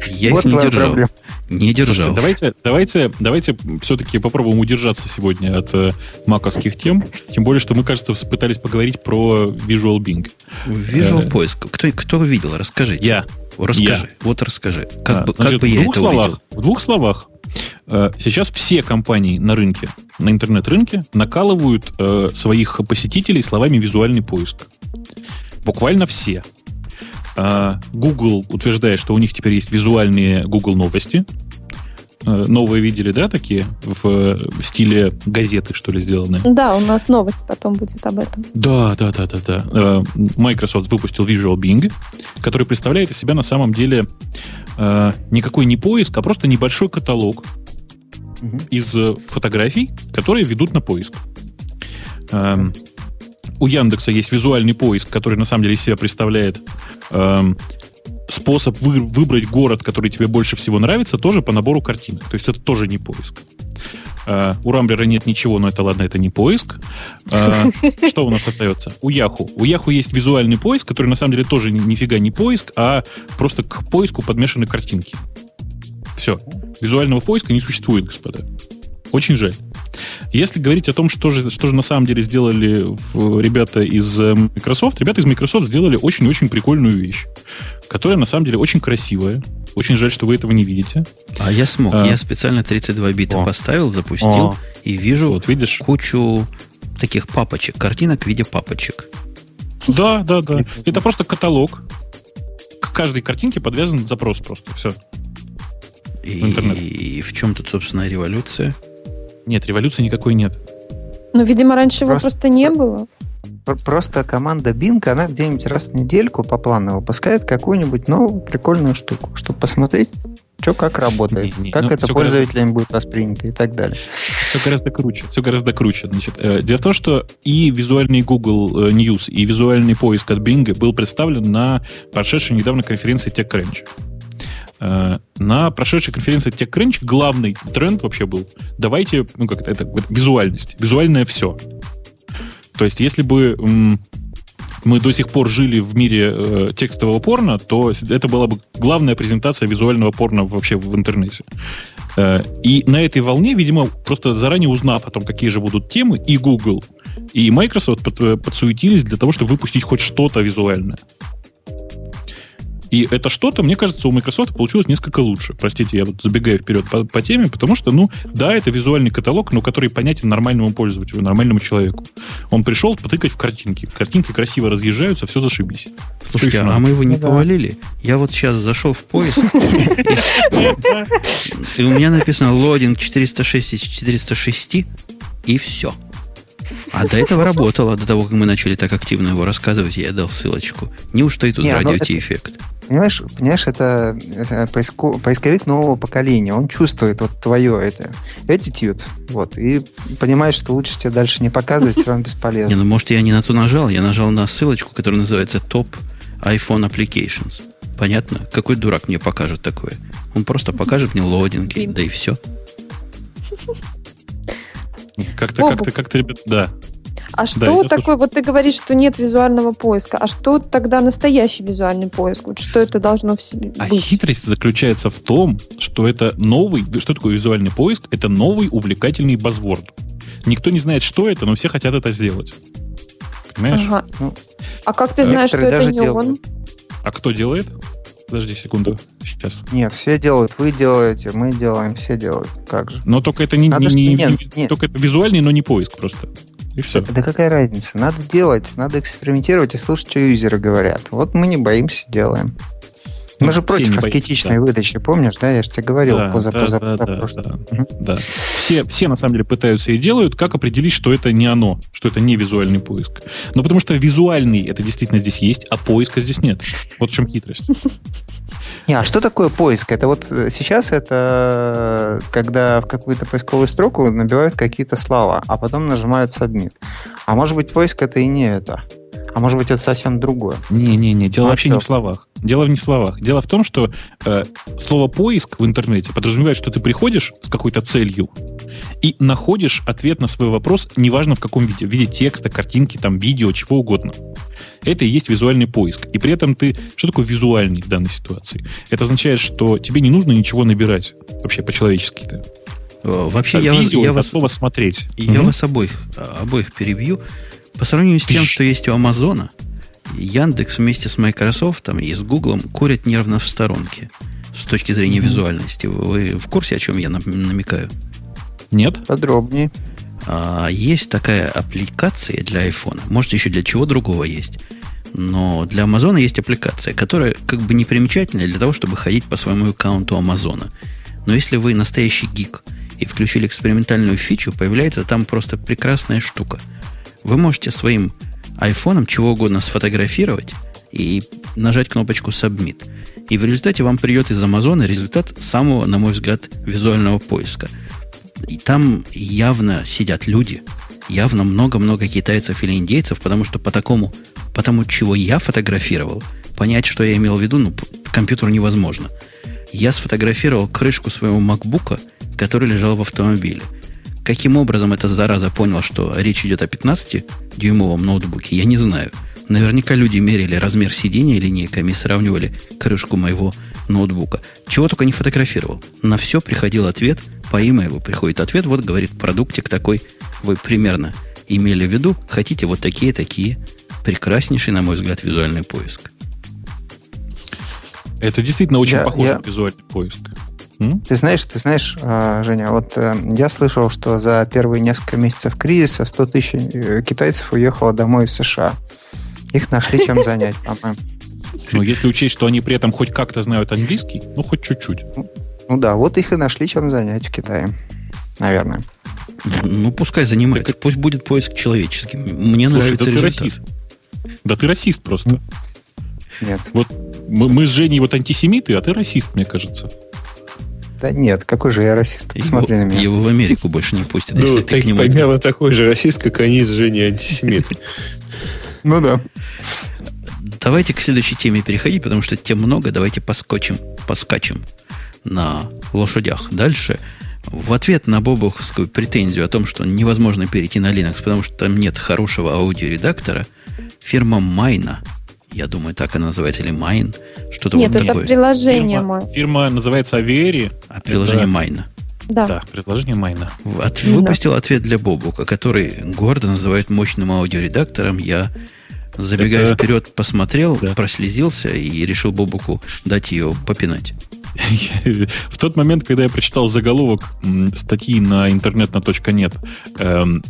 Я вот их не держал. Проблема. Не держал. Давайте, давайте, давайте все-таки попробуем удержаться сегодня от э, маковских тем. Тем более, что мы, кажется, пытались поговорить про Visual Bing. Visual э, поиск. Кто, кто видел? Расскажите. Я. Расскажи. Я. Вот расскажи. Как, а, бы, значит, как бы я это словах, увидел? В двух словах. Э, сейчас все компании на рынке, на интернет-рынке, накалывают э, своих посетителей словами «визуальный поиск». Буквально все. Э, Google утверждает, что у них теперь есть визуальные Google новости. Э, новые видели, да, такие в, в стиле газеты, что ли, сделаны? Да, у нас новость потом будет об этом. Да, да, да, да, да. Э, Microsoft выпустил Visual Bing, который представляет из себя на самом деле э, никакой не поиск, а просто небольшой каталог угу. из фотографий, которые ведут на поиск. У Яндекса есть визуальный поиск, который на самом деле из себя представляет эм, способ вы, выбрать город, который тебе больше всего нравится, тоже по набору картинок. То есть это тоже не поиск. Uh, у Рамблера нет ничего, но это ладно, это не поиск. Uh, что у нас остается? У Яху. У Яху есть визуальный поиск, который на самом деле тоже ни, нифига не поиск, а просто к поиску подмешаны картинки. Все. Визуального поиска не существует, господа. Очень жаль. Если говорить о том, что же, что же на самом деле сделали ребята из э, Microsoft, ребята из Microsoft сделали очень-очень прикольную вещь, которая на самом деле очень красивая. Очень жаль, что вы этого не видите. А я смог. А, я специально 32 бита о. поставил, запустил о. и вижу вот, видишь? кучу таких папочек, картинок в виде папочек. Да, да, да. Это просто каталог. К каждой картинке подвязан запрос просто. Все. И, и в чем тут, собственно, революция? Нет, революции никакой нет. Ну, видимо, раньше просто, его просто не было. Просто команда Bing, она где-нибудь раз в недельку по плану выпускает какую-нибудь новую прикольную штуку, чтобы посмотреть, что как работает, не, не, как ну, это пользователям гораздо... будет воспринято и так далее. Все гораздо круче, все гораздо круче. Значит, э, дело в том, что и визуальный Google э, News, и визуальный поиск от Bing был представлен на прошедшей недавно конференции TechCrunch. Э, на прошедшей конференции TechCrunch главный тренд вообще был давайте, ну как это, это визуальность, визуальное все. То есть, если бы мы до сих пор жили в мире э, текстового порно, то это была бы главная презентация визуального порно вообще в интернете. Э, и на этой волне, видимо, просто заранее узнав о том, какие же будут темы, и Google, и Microsoft под, подсуетились для того, чтобы выпустить хоть что-то визуальное. И это что-то, мне кажется, у Microsoft получилось несколько лучше. Простите, я вот забегаю вперед по, по теме, потому что, ну, да, это визуальный каталог, но который понятен нормальному пользователю, нормальному человеку. Он пришел потыкать в картинки. Картинки красиво разъезжаются, все зашибись. Слушайте, а мы его не повалили? Я вот сейчас зашел в поиск, и у меня написано лодинг 406 из 406, и все. А до этого работало, до того, как мы начали так активно его рассказывать, я дал ссылочку. Неужто и тут радио эффект? Понимаешь, понимаешь, это, это поиско, поисковик нового поколения. Он чувствует вот твое это attitude, вот, и понимает, что лучше тебе дальше не показывать, все равно бесполезно. Не, ну может я не на ту нажал, я нажал на ссылочку, которая называется Top iPhone Applications. Понятно? Какой дурак мне покажет такое? Он просто покажет мне лодинги, да и все. Как-то, как-то, как-то, ребят, да. А что да, такое, вот ты говоришь, что нет визуального поиска, а что тогда настоящий визуальный поиск? Вот что это должно в себе а быть? А хитрость заключается в том, что это новый, что такое визуальный поиск? Это новый увлекательный базворд. Никто не знает, что это, но все хотят это сделать. Понимаешь? Ага. Ну, а как ты знаешь, что это не делают. он? А кто делает? Подожди секунду, сейчас. Нет, все делают, вы делаете, мы делаем, все делают. Как же? Но только это не, Надо, не, не, нет, нет. только это визуальный, но не поиск просто. И все. Да какая разница? Надо делать, надо экспериментировать и слушать, что юзеры говорят. Вот мы не боимся, делаем. Мы же против аскетичной да. выдачи, помнишь, да? Я же тебе говорил да, поза, да, поза, да, поза, да, поза. да, угу. да. Все, все на самом деле пытаются и делают, как определить, что это не оно, что это не визуальный поиск. Но потому что визуальный это действительно здесь есть, а поиска здесь нет. Вот в чем хитрость. Не, а что такое поиск? Это вот э, сейчас это э, когда в какую-то поисковую строку набивают какие-то слова, а потом нажимают submit. А может быть поиск это и не это? А может быть, это совсем другое? Не-не-не, дело ну, вообще что? не в словах. Дело не в словах. Дело в том, что э, слово поиск в интернете подразумевает, что ты приходишь с какой-то целью и находишь ответ на свой вопрос, неважно в каком виде, в виде текста, картинки, там, видео, чего угодно. Это и есть визуальный поиск. И при этом ты... Что такое визуальный в данной ситуации? Это означает, что тебе не нужно ничего набирать вообще по-человечески-то. Вообще, а я, видео, я вас, слово смотреть. Я угу. вас обоих, обоих перебью. По сравнению с тем, что есть у Амазона, Яндекс вместе с Microsoft и с Google курят нервно в сторонке с точки зрения mm-hmm. визуальности. Вы в курсе, о чем я намекаю? Нет. Подробнее. А, есть такая аппликация для iPhone. Может, еще для чего другого есть. Но для Амазона есть аппликация, которая как бы непримечательная для того, чтобы ходить по своему аккаунту Амазона. Но если вы настоящий гик и включили экспериментальную фичу, появляется там просто прекрасная штука – вы можете своим айфоном чего угодно сфотографировать и нажать кнопочку Submit. И в результате вам придет из Амазона результат самого, на мой взгляд, визуального поиска. И там явно сидят люди, явно много-много китайцев или индейцев, потому что по такому, по тому, чего я фотографировал, понять, что я имел в виду, ну, компьютеру невозможно. Я сфотографировал крышку своего макбука, который лежал в автомобиле. Каким образом эта зараза понял, что речь идет о 15-дюймовом ноутбуке, я не знаю. Наверняка люди мерили размер сидения линейками и сравнивали крышку моего ноутбука. Чего только не фотографировал. На все приходил ответ, по имейлу приходит ответ, вот говорит продуктик такой, вы примерно имели в виду, хотите вот такие-такие. Прекраснейший, на мой взгляд, визуальный поиск. Это действительно очень я, похоже я... на визуальный поиск. Ты знаешь, ты знаешь, а, Женя, вот э, я слышал, что за первые несколько месяцев кризиса 100 тысяч э, китайцев уехало домой из США. Их нашли чем занять, по-моему. Ну, если учесть, что они при этом хоть как-то знают английский, ну, хоть чуть-чуть. Ну да, вот их и нашли чем занять в Китае. Наверное. Ну, пускай занимается. Так... Пусть будет поиск человеческим. Мне Слушай, нравится да результат. ты расист. Да ты расист просто. Нет. Вот мы, мы с Женей вот антисемиты, а ты расист, мне кажется. Да нет, какой же я расист? Посмотри его, на меня. Его в Америку больше не пустят, ну, если ты к нему... примерно такой же расист, как они с Женей антисемит. Ну да. Давайте к следующей теме переходить, потому что тем много. Давайте поскочим, поскачем на лошадях. Дальше. В ответ на бобовскую претензию о том, что невозможно перейти на Linux, потому что там нет хорошего аудиоредактора, фирма Майна – я думаю, так она называется, или Mine, что-то Нет, вот это такое. приложение фирма, фирма называется Avieri. А приложение это... Майна. Да. да, приложение Майна. От, выпустил да. ответ для Бобука, который гордо называет мощным аудиоредактором. Я, забегая это... вперед, посмотрел, да. прослезился и решил Бобуку дать ее попинать. В тот момент, когда я прочитал заголовок статьи на интернет.нет, эм,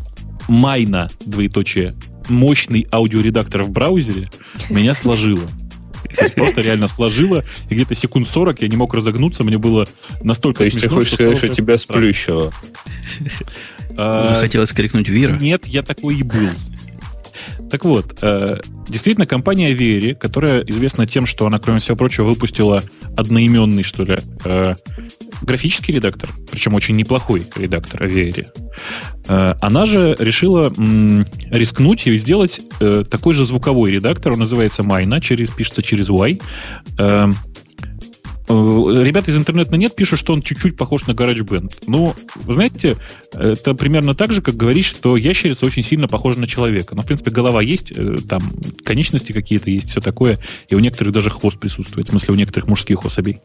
Майна, двоеточие, мощный аудиоредактор в браузере меня сложило. То есть просто реально сложило, и где-то секунд 40 я не мог разогнуться, мне было настолько То есть смешно, ты хочешь сказать, что тебя сплющило? Захотелось крикнуть Вира? Нет, я такой и был. Так вот, э, действительно, компания Averi, которая известна тем, что она, кроме всего прочего, выпустила одноименный, что ли, э, графический редактор, причем очень неплохой редактор Averi, э, она же решила рискнуть и сделать такой же звуковой редактор, он называется Майна, через, пишется через Y, Э, ребята из интернета нет пишут, что он чуть-чуть похож на GarageBand. Ну, знаете, это примерно так же, как говорить, что ящерица очень сильно похожа на человека. Но, в принципе, голова есть, э, там конечности какие-то есть, все такое. И у некоторых даже хвост присутствует. В смысле, у некоторых мужских особей.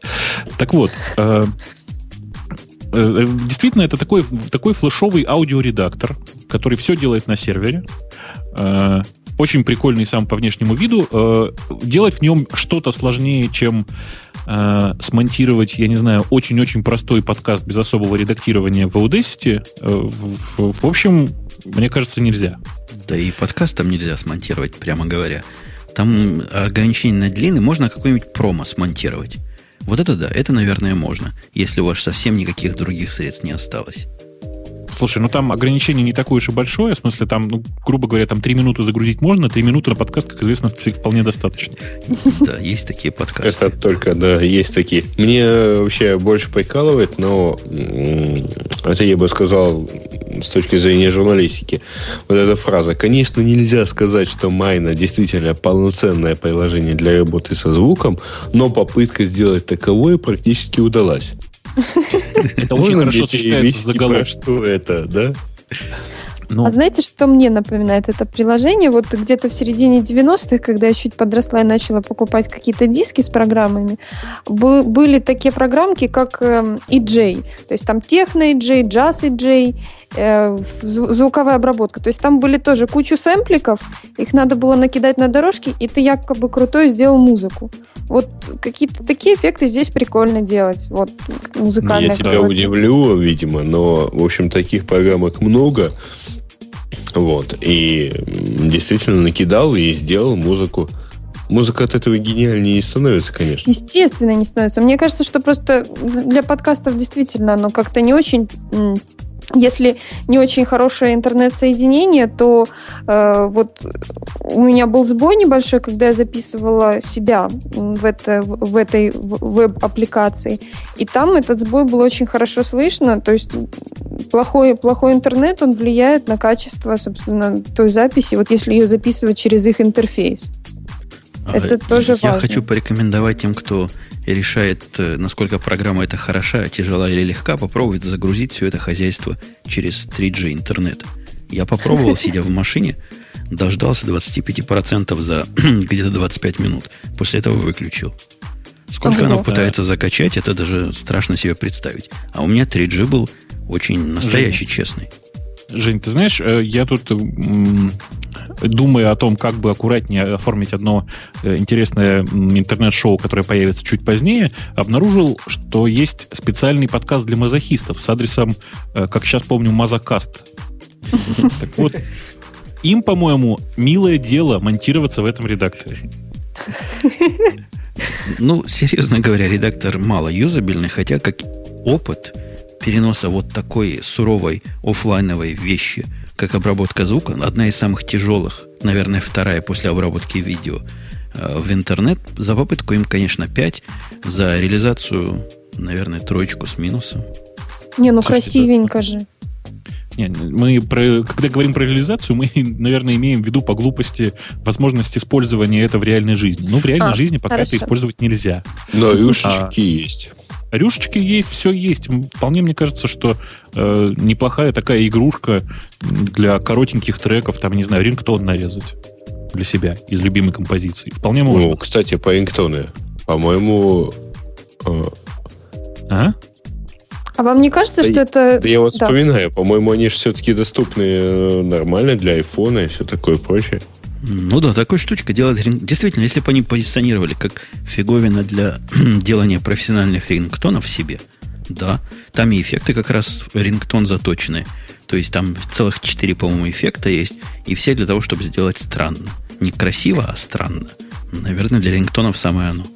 Так вот, э, действительно, это такой, такой флешовый аудиоредактор, который все делает на сервере очень прикольный сам по внешнему виду. Делать в нем что-то сложнее, чем э, смонтировать, я не знаю, очень-очень простой подкаст без особого редактирования в Audacity, э, в общем, мне кажется, нельзя. Да и подкаст там нельзя смонтировать, прямо говоря. Там ограничение на длины можно какой-нибудь промо смонтировать. Вот это да, это, наверное, можно, если у вас совсем никаких других средств не осталось. Слушай, ну там ограничение не такое уж и большое, в смысле там, ну, грубо говоря, там три минуты загрузить можно, три минуты на подкаст, как известно, вполне достаточно. Да, есть такие подкасты. Это только, да, есть такие. Мне вообще больше прикалывает, но это я бы сказал с точки зрения журналистики. Вот эта фраза. Конечно, нельзя сказать, что Майна действительно полноценное приложение для работы со звуком, но попытка сделать таковое практически удалась. Это очень хорошо сочетается с заголовком. Что это, да? Ну. А знаете, что мне напоминает это приложение? Вот где-то в середине 90-х, когда я чуть подросла и начала покупать какие-то диски с программами, были такие программки, как EJ. Эм, То есть там техно EJ, джаз EJ, э, звуковая обработка. То есть там были тоже кучу сэмпликов, их надо было накидать на дорожки, и ты якобы крутой сделал музыку. Вот какие-то такие эффекты здесь прикольно делать. Вот музыкальная. Я тебя удивлю, видимо, но, в общем, таких программок много. Вот. И действительно накидал и сделал музыку. Музыка от этого гениальнее не становится, конечно. Естественно, не становится. Мне кажется, что просто для подкастов действительно оно как-то не очень если не очень хорошее интернет-соединение, то э, вот у меня был сбой небольшой, когда я записывала себя в, это, в этой веб-аппликации. И там этот сбой был очень хорошо слышно. То есть плохой, плохой интернет, он влияет на качество, собственно, той записи, вот если ее записывать через их интерфейс. А, это тоже я важно. хочу порекомендовать тем, кто решает, э, насколько программа эта хороша, тяжела или легка, попробовать загрузить все это хозяйство через 3G интернет. Я попробовал, сидя в машине, дождался 25% за где-то 25 минут. После этого выключил. Сколько Ого. оно пытается закачать, это даже страшно себе представить. А у меня 3G был очень настоящий, честный. Жень, ты знаешь, э, я тут думая о том, как бы аккуратнее оформить одно э, интересное интернет-шоу, которое появится чуть позднее, обнаружил, что есть специальный подкаст для мазохистов с адресом, э, как сейчас помню, Мазокаст. Так вот, им, по-моему, милое дело монтироваться в этом редакторе. Ну, серьезно говоря, редактор мало юзабельный, хотя как опыт переноса вот такой суровой офлайновой вещи – как обработка звука, одна из самых тяжелых, наверное, вторая после обработки видео э, в интернет. За попытку им, конечно, 5, за реализацию, наверное, троечку с минусом. Не, ну Слушайте, красивенько это... же. Не, мы про, когда говорим про реализацию, мы, наверное, имеем в виду по глупости возможность использования это в реальной жизни. Ну, в реальной а, жизни пока хорошо. это использовать нельзя. Но юшечки а, есть. Рюшечки есть, все есть. Вполне мне кажется, что э, неплохая такая игрушка для коротеньких треков, там, не знаю, рингтон нарезать для себя из любимой композиции. Вполне можно. Ну, кстати, по рингтоны. По-моему... Э... А? А вам не кажется, да что это... Да я вот да. вспоминаю, по-моему, они же все-таки доступны э, нормально для айфона и все такое прочее. Ну да, такой штучка делает Действительно, если бы они позиционировали как фиговина для делания профессиональных рингтонов себе, да, там и эффекты как раз рингтон заточены. То есть там целых четыре, по-моему, эффекта есть, и все для того, чтобы сделать странно. Не красиво, а странно. Наверное, для рингтонов самое оно.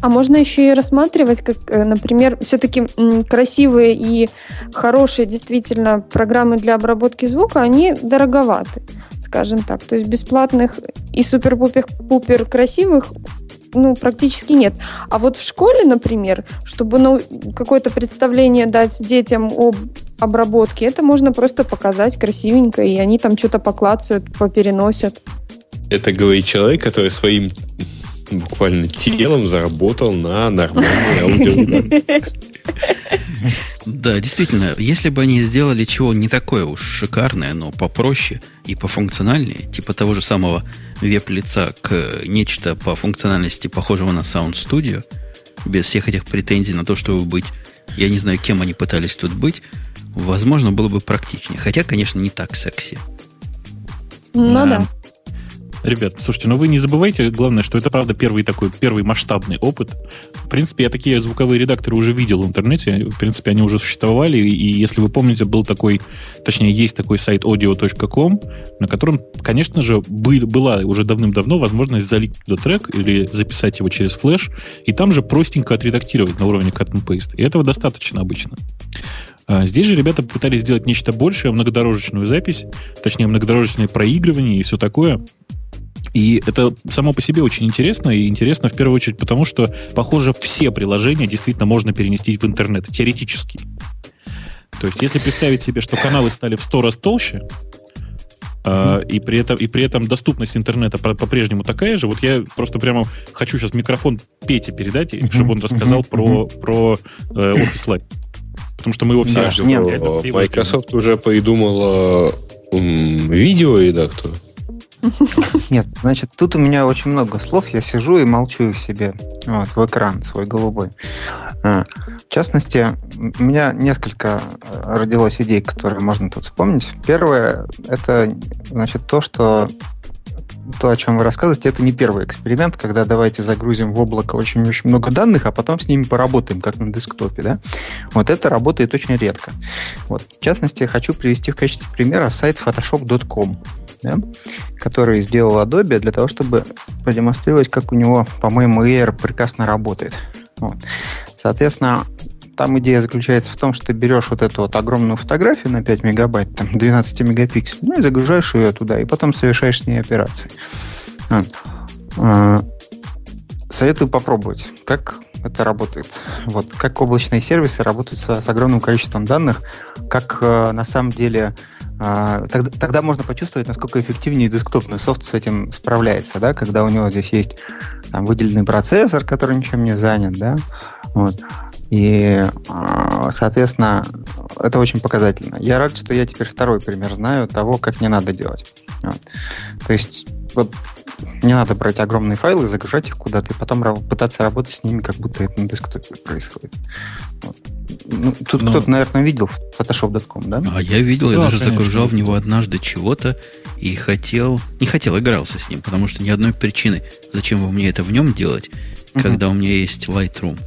А можно еще и рассматривать, как, э, например, все-таки красивые и хорошие действительно программы для обработки звука, они дороговаты скажем так. То есть бесплатных и супер-пупер красивых ну, практически нет. А вот в школе, например, чтобы ну, какое-то представление дать детям об обработке, это можно просто показать красивенько, и они там что-то поклацают, попереносят. Это говорит человек, который своим буквально телом заработал на нормальной аудио. Да, действительно, если бы они сделали чего не такое уж шикарное, но попроще и пофункциональнее, типа того же самого веб-лица к нечто по функциональности похожего на Sound Studio, без всех этих претензий на то, чтобы быть, я не знаю, кем они пытались тут быть, возможно, было бы практичнее. Хотя, конечно, не так секси. Ну да. да. Ребят, слушайте, но вы не забывайте, главное, что это, правда, первый такой, первый масштабный опыт. В принципе, я такие звуковые редакторы уже видел в интернете. В принципе, они уже существовали. И если вы помните, был такой, точнее, есть такой сайт audio.com, на котором, конечно же, был, была уже давным-давно возможность залить туда трек или записать его через флеш, и там же простенько отредактировать на уровне cut and paste. И этого достаточно обычно. А здесь же ребята пытались сделать нечто большее, многодорожечную запись, точнее, многодорожечное проигрывание и все такое. И это само по себе очень интересно, и интересно в первую очередь потому, что, похоже, все приложения действительно можно перенести в интернет, теоретически. То есть, если представить себе, что каналы стали в сто раз толще, Uh, и, при этом, и при этом доступность интернета по-прежнему такая же. Вот я просто прямо хочу сейчас микрофон Пете передать, uh-huh, чтобы он рассказал uh-huh, про, про э, Office Live. Потому что мы его все да, ждем. Нет, Microsoft уже придумала видеоредактор. Нет, значит, тут у меня очень много слов, я сижу и молчу их себе вот, в экран свой голубой. А, в частности, у меня несколько э, родилось идей, которые можно тут вспомнить. Первое, это, значит, то, что то, о чем вы рассказываете, это не первый эксперимент, когда давайте загрузим в облако очень-очень много данных, а потом с ними поработаем, как на десктопе. Да? Вот это работает очень редко. Вот. В частности, хочу привести в качестве примера сайт photoshop.com да, который сделал Adobe для того, чтобы продемонстрировать, как у него, по-моему, Air прекрасно работает. Вот. Соответственно, там идея заключается в том, что ты берешь вот эту вот огромную фотографию на 5 мегабайт, там 12 мегапикселей, ну и загружаешь ее туда, и потом совершаешь с ней операции. А, советую попробовать, как это работает. Вот, как облачные сервисы работают с, с огромным количеством данных, как э, на самом деле а, тогда, тогда можно почувствовать, насколько эффективнее десктопный софт с этим справляется, да, когда у него здесь есть там, выделенный процессор, который ничем не занят, да, вот. И, а, соответственно, это очень показательно. Я рад, что я теперь второй пример знаю того, как не надо делать. Вот. То есть, вот не надо брать огромные файлы, загружать их куда-то, и потом пытаться работать с ними, как будто это на десктопе происходит. Вот. Ну, тут Но... Ну. кто-то, наверное, видел Photoshop.com, да? А я видел, да, я даже конечно. загружал в него однажды чего-то и хотел... Не хотел, игрался с ним, потому что ни одной причины, зачем вы мне это в нем делать, угу. когда у меня есть Lightroom.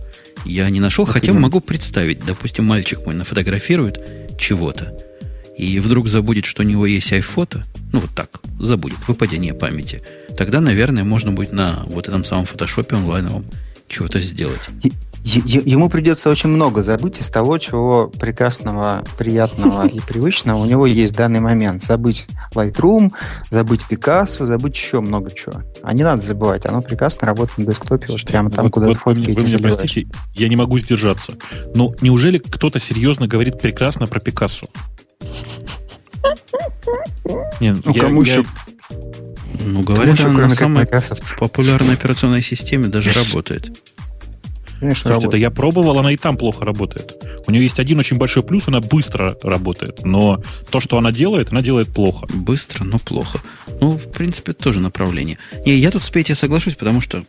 Я не нашел, вот хотя именно. могу представить. Допустим, мальчик мой нафотографирует чего-то, и вдруг забудет, что у него есть iPhoto, ну вот так, забудет, выпадение памяти, тогда, наверное, можно будет на вот этом самом фотошопе онлайновом чего-то сделать. Ему придется очень много забыть из того, чего прекрасного, приятного и привычного у него есть в данный момент. Забыть Lightroom, забыть Picasso, забыть еще много чего. А не надо забывать, оно прекрасно работает на десктопе, Слушайте, вот прямо там, вот, куда вот фотки вы, вы меня простите, я не могу сдержаться. Но неужели кто-то серьезно говорит прекрасно про Пикассо? Нет, ну, я, кому я... еще ну, говорят, она на самой популярной операционной системе даже работает. Конечно, Слушайте, работает. да я пробовал, она и там плохо работает. У нее есть один очень большой плюс, она быстро работает. Но то, что она делает, она делает плохо. Быстро, но плохо. Ну, в принципе, тоже направление. Не, я тут с Петей соглашусь, потому что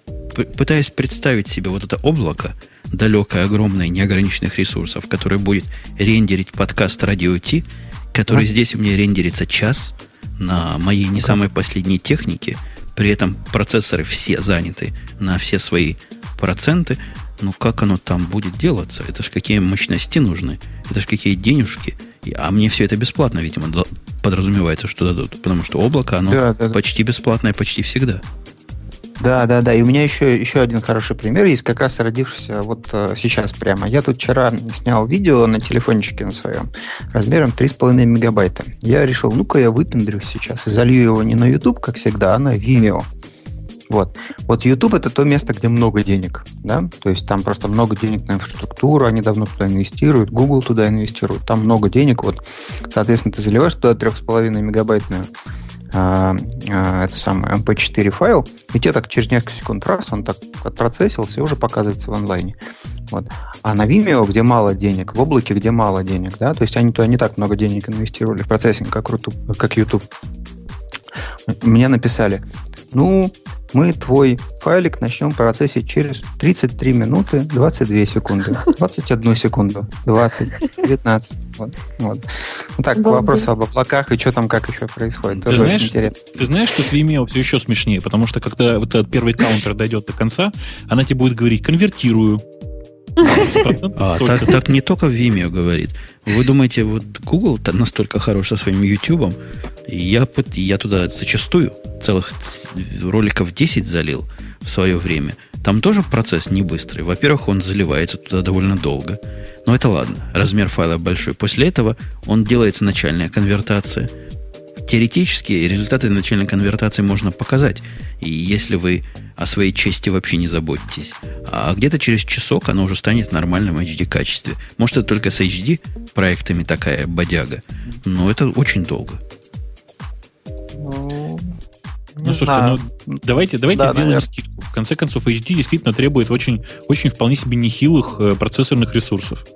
пытаясь представить себе вот это облако, далекое, огромное, неограниченных ресурсов, которое будет рендерить подкаст радио Ти, который а? здесь у меня рендерится час на моей не самой последней технике, при этом процессоры все заняты на все свои проценты, ну как оно там будет делаться? Это же какие мощности нужны, это же какие денежки. А мне все это бесплатно, видимо, подразумевается, что дадут. Потому что облако, оно да, да, почти бесплатное почти всегда. Да, да, да. И у меня еще, еще один хороший пример есть, как раз родившийся вот э, сейчас прямо. Я тут вчера снял видео на телефончике на своем размером 3,5 мегабайта. Я решил, ну-ка я выпендрюсь сейчас и залью его не на YouTube, как всегда, а на Vimeo. Вот. Вот YouTube это то место, где много денег, да, то есть там просто много денег на инфраструктуру, они давно туда инвестируют, Google туда инвестирует, там много денег, вот, соответственно, ты заливаешь туда 3,5 мегабайтную а, это самое MP4 файл, и тебе так через несколько секунд раз он так отпроцессился и уже показывается в онлайне. Вот. А на Vimeo, где мало денег, в облаке, где мало денег, да, то есть они туда не так много денег инвестировали в процессинг, как как YouTube. Мне написали, ну, мы твой файлик начнем процессить через 33 минуты 22 секунды, 21 секунду, 20, 19. Вот, вот. Ну, так, к вопросу об облаках и что там, как еще происходит. Ты знаешь, ты знаешь, что с Vimeo все еще смешнее, потому что когда вот этот первый каунтер дойдет до конца, она тебе будет говорить «конвертирую», а, так, так не только в Vimeo говорит. Вы думаете, вот Google настолько хорош со своим YouTube? Я, я туда зачастую целых роликов 10 залил в свое время. Там тоже процесс не быстрый. Во-первых, он заливается туда довольно долго. Но это ладно. Размер файла большой. После этого он делается начальная конвертация. Теоретически результаты начальной конвертации можно показать. И если вы о своей чести вообще не заботитесь. А где-то через часок оно уже станет в нормальном HD качестве. Может, это только с HD проектами такая бодяга. Но это очень долго. Ну, ну слушайте, ну, давайте, давайте да, сделаем наверное. скидку. В конце концов, HD действительно требует очень, очень вполне себе нехилых э, процессорных ресурсов.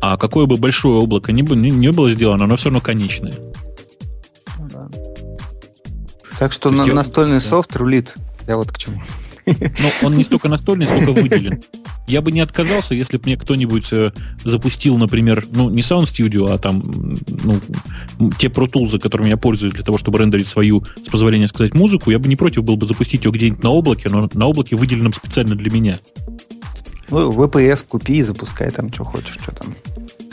А какое бы большое облако ни, ни, не было сделано, оно все равно конечное. Да. Так что на, настольный софт рулит. Я вот к чему. Ну, он не столько настольный, сколько выделен. Я бы не отказался, если бы мне кто-нибудь э, запустил, например, ну, не Sound Studio, а там, ну, те Pro Tools, которыми я пользуюсь для того, чтобы рендерить свою, с позволения сказать, музыку, я бы не против был бы запустить ее где-нибудь на облаке, но на облаке, выделенном специально для меня. Ну, VPS купи и запускай там, что хочешь, что там.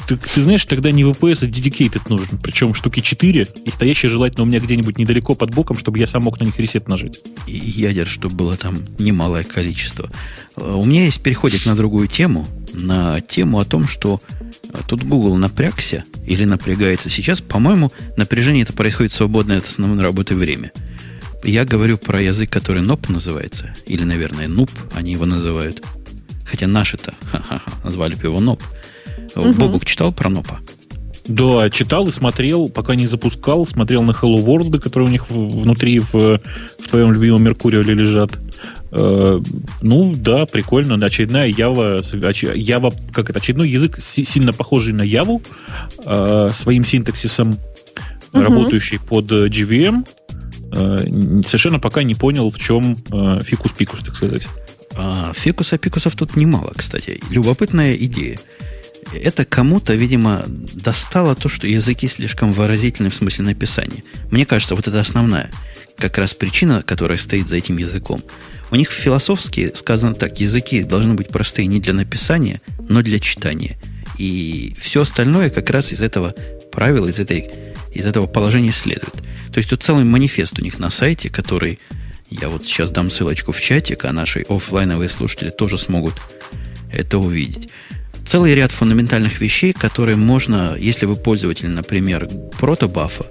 Ты, ты знаешь, тогда не VPS, а Dedicated нужен. Причем штуки 4, и стоящие желательно у меня где-нибудь недалеко под боком, чтобы я сам мог на них ресет нажать. И ядер, чтобы было там немалое количество. У меня есть переходик на другую тему, на тему о том, что э, тут Google напрягся или напрягается сейчас. По-моему, напряжение это происходит свободное от основной работы время. Я говорю про язык, который NOP называется, или, наверное, NUP, они его называют. Хотя наши-то, назвали бы его NOP – Угу. Бобук читал про Нопа? Да, читал и смотрел, пока не запускал, смотрел на Hello World, которые у них внутри в, в твоем любимом Меркурии лежат. Э, ну, да, прикольно. Очередная Java, Java, как это, очередной язык, сильно похожий на Яву, э, своим синтаксисом, угу. работающий под GVM. Э, совершенно пока не понял, в чем э, фикус-пикус, так сказать. А, фикуса пикусов тут немало, кстати. Любопытная идея это кому-то, видимо, достало то, что языки слишком выразительны в смысле написания. Мне кажется, вот это основная как раз причина, которая стоит за этим языком. У них философски сказано так, языки должны быть простые не для написания, но для читания. И все остальное как раз из этого правила, из, этой, из этого положения следует. То есть тут целый манифест у них на сайте, который я вот сейчас дам ссылочку в чатик, а наши офлайновые слушатели тоже смогут это увидеть целый ряд фундаментальных вещей, которые можно, если вы пользователь, например, протобафа,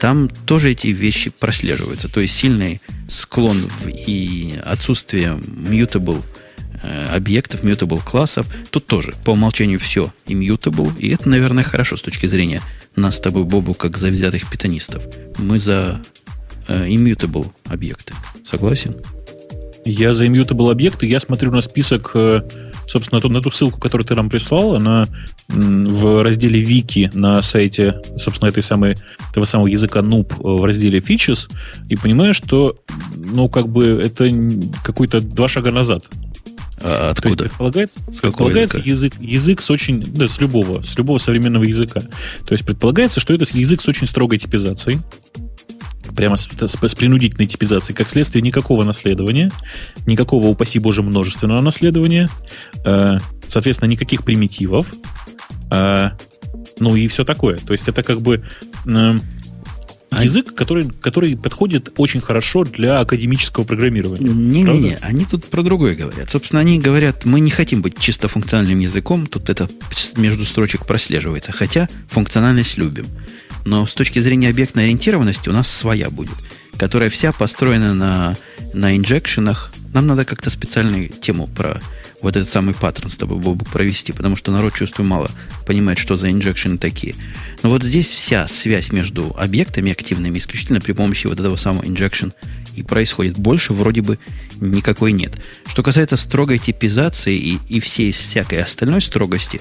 там тоже эти вещи прослеживаются. То есть сильный склон и отсутствие mutable э, объектов, mutable классов. Тут тоже по умолчанию все immutable. И это, наверное, хорошо с точки зрения нас с тобой, Бобу, как завзятых питонистов. Мы за э, immutable объекты. Согласен? Я за immutable объекты. Я смотрю на список собственно, на ту ссылку, которую ты нам прислал, она в разделе Вики на сайте, собственно, этой самой, этого самого языка Noob в разделе Features, и понимаешь, что, ну, как бы это какой-то два шага назад. А откуда? То есть предполагается, предполагается язык, язык с очень, да, с любого, с любого современного языка. То есть предполагается, что это язык с очень строгой типизацией, прямо с, с, с принудительной типизацией, как следствие никакого наследования, никакого, упаси боже, множественного наследования, э, соответственно, никаких примитивов, э, ну и все такое. То есть это как бы э, язык, который, который подходит очень хорошо для академического программирования. Не-не-не, они тут про другое говорят. Собственно, они говорят, мы не хотим быть чисто функциональным языком, тут это между строчек прослеживается, хотя функциональность любим. Но с точки зрения объектной ориентированности у нас своя будет, которая вся построена на, на инжекшенах. Нам надо как-то специальную тему про вот этот самый паттерн с тобой, Бобу, провести, потому что народ, чувствую, мало понимает, что за инжекшены такие. Но вот здесь вся связь между объектами активными исключительно при помощи вот этого самого injection и происходит. Больше вроде бы никакой нет. Что касается строгой типизации и, и всей всякой остальной строгости,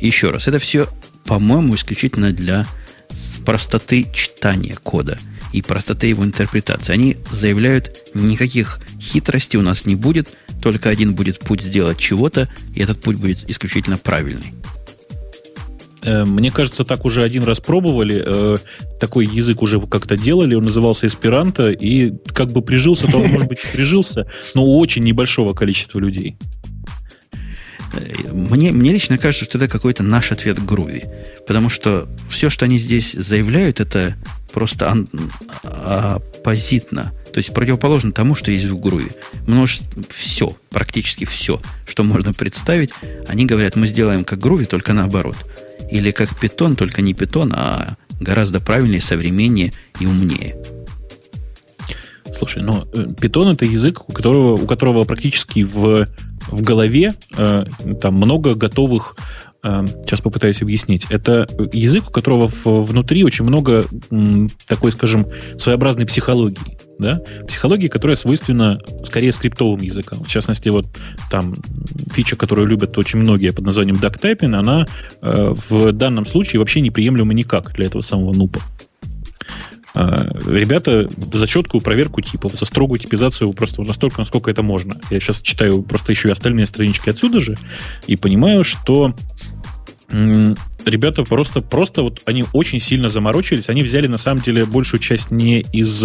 еще раз, это все, по-моему, исключительно для с простоты читания кода и простоты его интерпретации. Они заявляют, никаких хитростей у нас не будет, только один будет путь сделать чего-то, и этот путь будет исключительно правильный. Э, мне кажется, так уже один раз пробовали, э, такой язык уже как-то делали, он назывался эсперанто, и как бы прижился, то он, может быть, прижился, но у очень небольшого количества людей. Мне, мне лично кажется, что это какой-то наш ответ Груви. Потому что все, что они здесь заявляют, это просто ан- оппозитно. То есть противоположно тому, что есть в Груве. Множество, все, практически все, что можно представить. Они говорят, мы сделаем как Груви, только наоборот. Или как питон, только не питон, а гораздо правильнее, современнее и умнее. Слушай, ну, питон это язык, у которого, у которого практически в, в голове э, там много готовых э, Сейчас попытаюсь объяснить. Это язык, у которого внутри очень много такой, скажем, своеобразной психологии да, психологии, которая свойственна скорее скриптовым языкам. В частности, вот там фича, которую любят очень многие под названием duck она э, в данном случае вообще неприемлема никак для этого самого нупа. Э, ребята за четкую проверку типов, за строгую типизацию просто настолько, насколько это можно. Я сейчас читаю просто еще и остальные странички отсюда же и понимаю, что ребята просто, просто вот они очень сильно заморочились. Они взяли на самом деле большую часть не из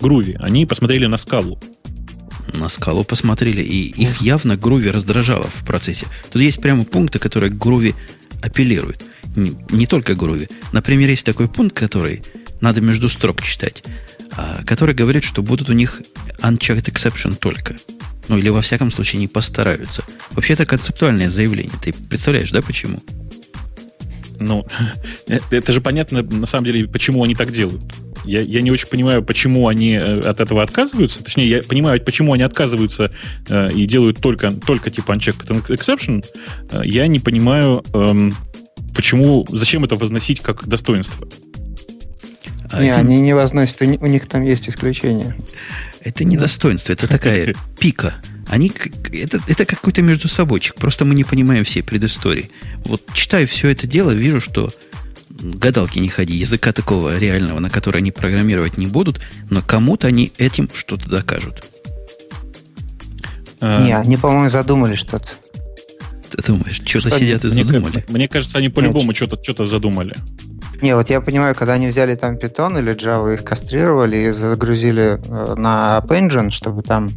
груви, они посмотрели на скалу. На скалу посмотрели, и их явно груви раздражало в процессе. Тут есть прямо пункты, которые груви апеллируют. Не, не только груви. Например, есть такой пункт, который надо между строк читать, а, который говорит, что будут у них unchecked exception только. Ну, или во всяком случае не постараются. Вообще, это концептуальное заявление. Ты представляешь, да, почему? Ну, это же понятно, на самом деле, почему они так делают. Я, я не очень понимаю, почему они э, от этого отказываются. Точнее, я понимаю, почему они отказываются э, и делают только, только типа unchecked exception. Э, я не понимаю, э, почему, зачем это возносить как достоинство. А не, это... они не возносят, у них там есть исключения. Это не достоинство, это такая пика. Они, это, это какой-то между собойчик. Просто мы не понимаем всей предыстории. Вот читаю все это дело, вижу, что гадалки не ходи, языка такого реального, на который они программировать не будут, но кому-то они этим что-то докажут. А... Не, они, по-моему, задумали что-то. Ты думаешь, что-то что сидят и мне, задумали? Мне кажется, они по-любому что-то, что-то задумали. Не, вот я понимаю, когда они взяли там Python или Java, их кастрировали и загрузили э, на App Engine, чтобы там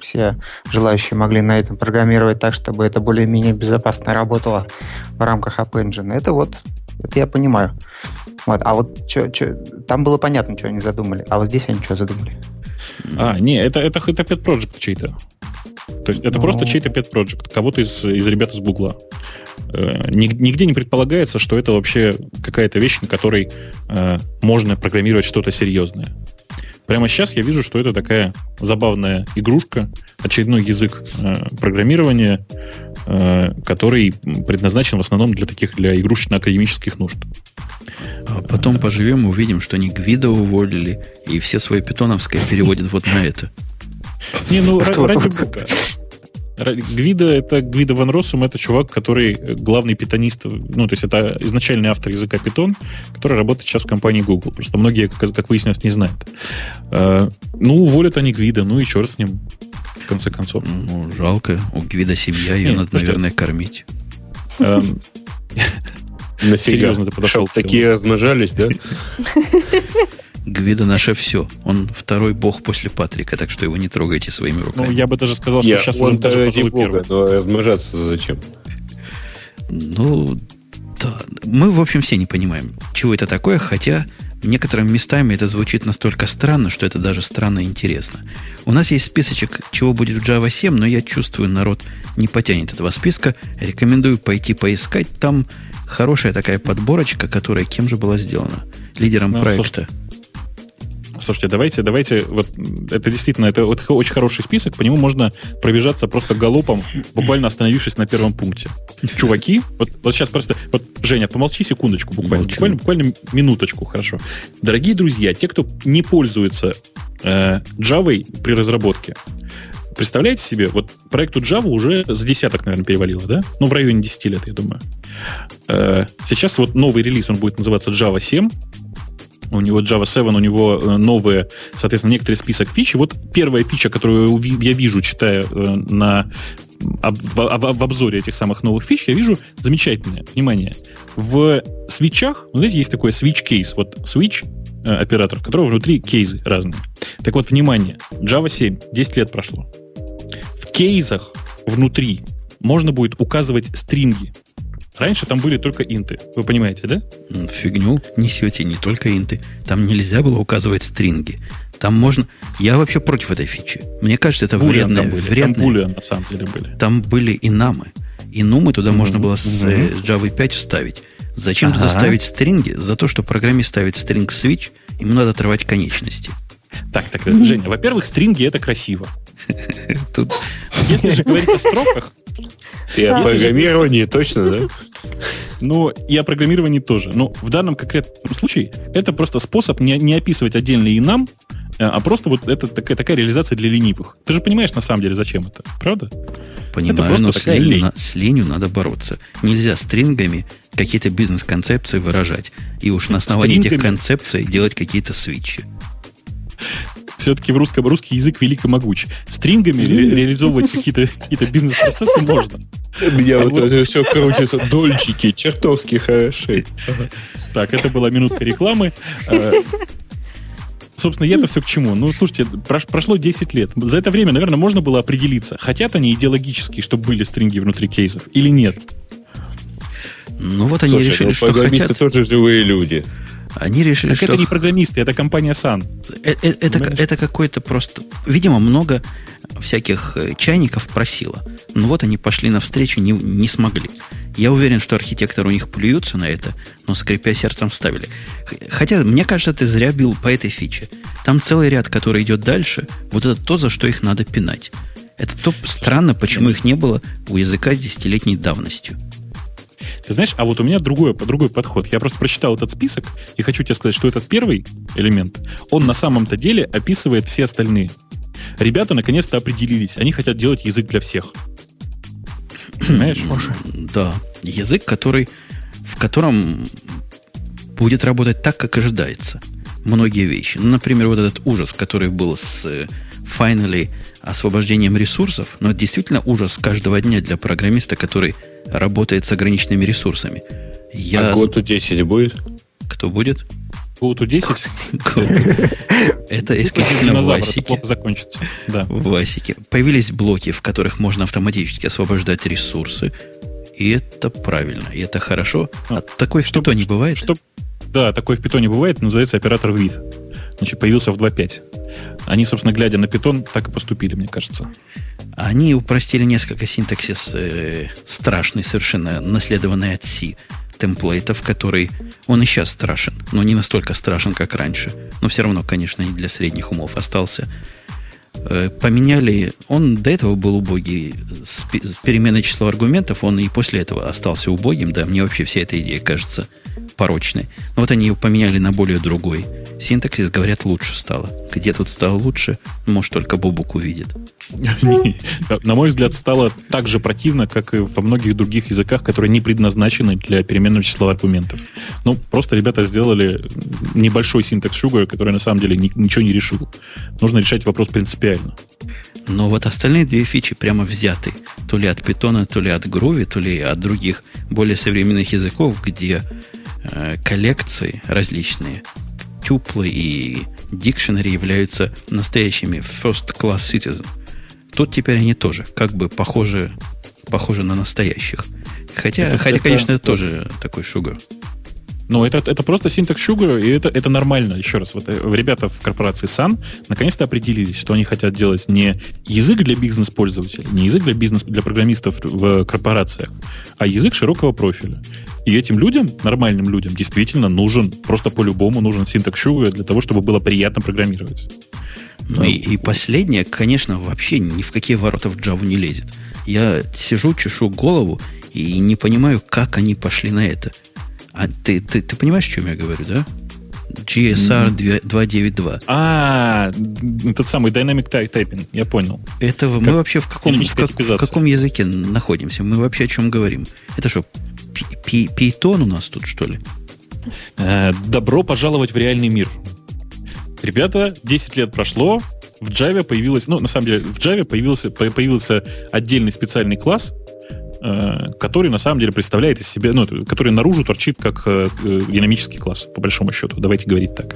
все желающие могли на этом программировать так, чтобы это более-менее безопасно работало в рамках App Engine. Это вот, это я понимаю. Вот. А вот чё, чё, там было понятно, что они задумали. А вот здесь они что задумали? А, не, это, это, это pet project чей-то. То есть это Но... просто ну. чей-то pet project, кого-то из, из ребят из Гугла. Э, нигде не предполагается, что это вообще какая-то вещь, на которой э, можно программировать что-то серьезное. Прямо сейчас я вижу, что это такая забавная игрушка, очередной язык э, программирования, э, который предназначен в основном для таких, для игрушечно-академических нужд. А потом поживем и увидим, что они Гвида уволили, и все свои питоновское переводят вот на это. Не, ну, ради бога. Гвида, это Гвида Ван Россум, это чувак, который главный питонист, ну, то есть это изначальный автор языка Python, который работает сейчас в компании Google. Просто многие, как, как выяснилось, не знают. Э, ну, уволят они Гвида, ну и черт с ним, в конце концов. Ну, жалко, у Гвида семья, ее Нет, надо, наверное, кормить. Эм, Нафига? Серьезно ты подошел? Такие размножались, да? Гвида наше все. Он второй бог после Патрика, так что его не трогайте своими руками. Ну, я бы даже сказал, что я, сейчас он уже даже ради бога, но размножаться зачем? Ну, да. Мы, в общем, все не понимаем, чего это такое, хотя некоторыми местами это звучит настолько странно, что это даже странно и интересно. У нас есть списочек, чего будет в Java 7, но я чувствую, народ не потянет этого списка. Рекомендую пойти поискать. Там хорошая такая подборочка, которая кем же была сделана? Лидером ну, проекта. Слушай, Слушайте, давайте, давайте, вот это действительно, это вот очень хороший список, по нему можно пробежаться просто галопом, буквально остановившись на первом пункте. Чуваки, вот, вот сейчас просто, вот, Женя, помолчи секундочку, буквально, буквально, буквально минуточку, хорошо. Дорогие друзья, те, кто не пользуется э, Java при разработке, представляете себе, вот проекту Java уже за десяток, наверное, перевалило, да? Ну, в районе 10 лет, я думаю. Э, сейчас вот новый релиз, он будет называться Java 7, у него Java 7, у него э, новые, соответственно, некоторый список фич. И вот первая фича, которую я вижу, читая э, на, в, в обзоре этих самых новых фич, я вижу замечательное. Внимание. В свечах, знаете, есть такой switch case. Вот switch э, оператор, в которого внутри кейсы разные. Так вот, внимание. Java 7, 10 лет прошло. В кейсах внутри можно будет указывать стринги. Раньше там были только инты. Вы понимаете, да? Фигню несете, не только инты. Там нельзя было указывать стринги. Там можно... Я вообще против этой фичи. Мне кажется, это булиан вредное. Там, были. вредное. там булиан, на самом деле, были. Там были и намы. И нумы туда mm-hmm. можно было с mm-hmm. Java 5 вставить. Зачем ага. туда ставить стринги? За то, что программист ставит стринг в switch, ему надо отрывать конечности. Так, так, Женя, во-первых, стринги это красиво. Тут... Если же говорить о строках... И о программировании точно, да? Ну, и о программировании тоже. Но в данном конкретном случае это просто способ не, не описывать отдельные нам, э, а просто вот это такая, такая реализация для ленивых. Ты же понимаешь, на самом деле, зачем это, правда? Понимаю, но с ленью, на, с ленью надо бороться. Нельзя стрингами какие-то бизнес-концепции выражать. И уж на основании стрингами... этих концепций делать какие-то свитчи все-таки в русском русский язык велико могуч. Стрингами ре- реализовывать какие-то какие бизнес-процессы можно. Меня вот это все крутится. Дольчики чертовски хороши. Так, это была минутка рекламы. Э, собственно, я-то все к чему? Ну, слушайте, прошло 10 лет. За это время, наверное, можно было определиться, хотят они идеологически, чтобы были стринги внутри кейсов или нет. Ну вот они Слушай, решили, ну, что хотят. тоже живые люди. Они решили, так что... это не программисты, это компания Sun. Это, это, это какой-то просто... Видимо, много всяких э, чайников просило. Но вот они пошли навстречу, не, не смогли. Я уверен, что архитекторы у них плюются на это, но скрипя сердцем вставили. Хотя, мне кажется, ты зря бил по этой фиче. Там целый ряд, который идет дальше, вот это то, за что их надо пинать. Это то странно, почему их не было у языка с десятилетней давностью. Ты знаешь, а вот у меня другой, другой подход. Я просто прочитал этот список и хочу тебе сказать, что этот первый элемент, он на самом-то деле описывает все остальные. Ребята наконец-то определились. Они хотят делать язык для всех. Понимаешь? Да. Язык, который, в котором будет работать так, как ожидается. Многие вещи. Ну, например, вот этот ужас, который был с э, finally освобождением ресурсов, но это действительно ужас каждого дня для программиста, который работает с ограниченными ресурсами. Я... А год 10 будет? Кто будет? Год 10? Это исключительно в Васике. закончится. Да. В Васике. Появились блоки, в которых можно автоматически освобождать ресурсы. И это правильно, и это хорошо. А такой в Python не бывает? Что, да, такой в питоне бывает, называется оператор with. Значит, появился в 2.5. Они, собственно, глядя на питон, так и поступили, мне кажется. Они упростили несколько синтаксис э, страшный, совершенно наследованный от C темплейтов, который, он и сейчас страшен, но не настолько страшен, как раньше. Но все равно, конечно, не для средних умов остался. Э, поменяли, он до этого был убогий, с переменой числа аргументов, он и после этого остался убогим, да, мне вообще вся эта идея кажется порочной. Но вот они его поменяли на более другой. Синтаксис, говорят, лучше стало. Где тут стало лучше, может, только Бобук увидит. На мой взгляд, стало так же противно, как и во многих других языках, которые не предназначены для переменного числа аргументов. Ну, просто ребята сделали небольшой синтекс Sugar, который на самом деле ничего не решил. Нужно решать вопрос принципиально. Но вот остальные две фичи прямо взяты. То ли от Python, то ли от Groovy, то ли от других более современных языков, где э, коллекции различные, тюплы и дикшенери являются настоящими first-class citizen. Тут теперь они тоже как бы похожи, похожи на настоящих. Хотя, это, хотя это, конечно, это тоже такой шугар. Ну, это, это просто синтекс Sugar, и это, это нормально. Еще раз, вот э, ребята в корпорации Sun наконец-то определились, что они хотят делать не язык для бизнес-пользователей, не язык для бизнес для программистов в корпорациях, а язык широкого профиля. И этим людям, нормальным людям, действительно нужен, просто по-любому нужен синтекс Sugar для того, чтобы было приятно программировать. Ну и, и последнее, конечно, вообще ни в какие ворота в Java не лезет. Я сижу, чешу голову и не понимаю, как они пошли на это. А ты, ты, ты понимаешь, о чем я говорю, да? GSR 292. А, тот самый Dynamic Typing, я понял. Это как, мы вообще в каком, в, как, в каком языке находимся? Мы вообще о чем говорим? Это что, Python у нас тут, что ли? Э, добро пожаловать в реальный мир. Ребята, 10 лет прошло, в Java появилась, ну, на самом деле, в Java появился, появился отдельный специальный класс, который на самом деле представляет из себя, ну, который наружу торчит как э, динамический класс, по большому счету. Давайте говорить так.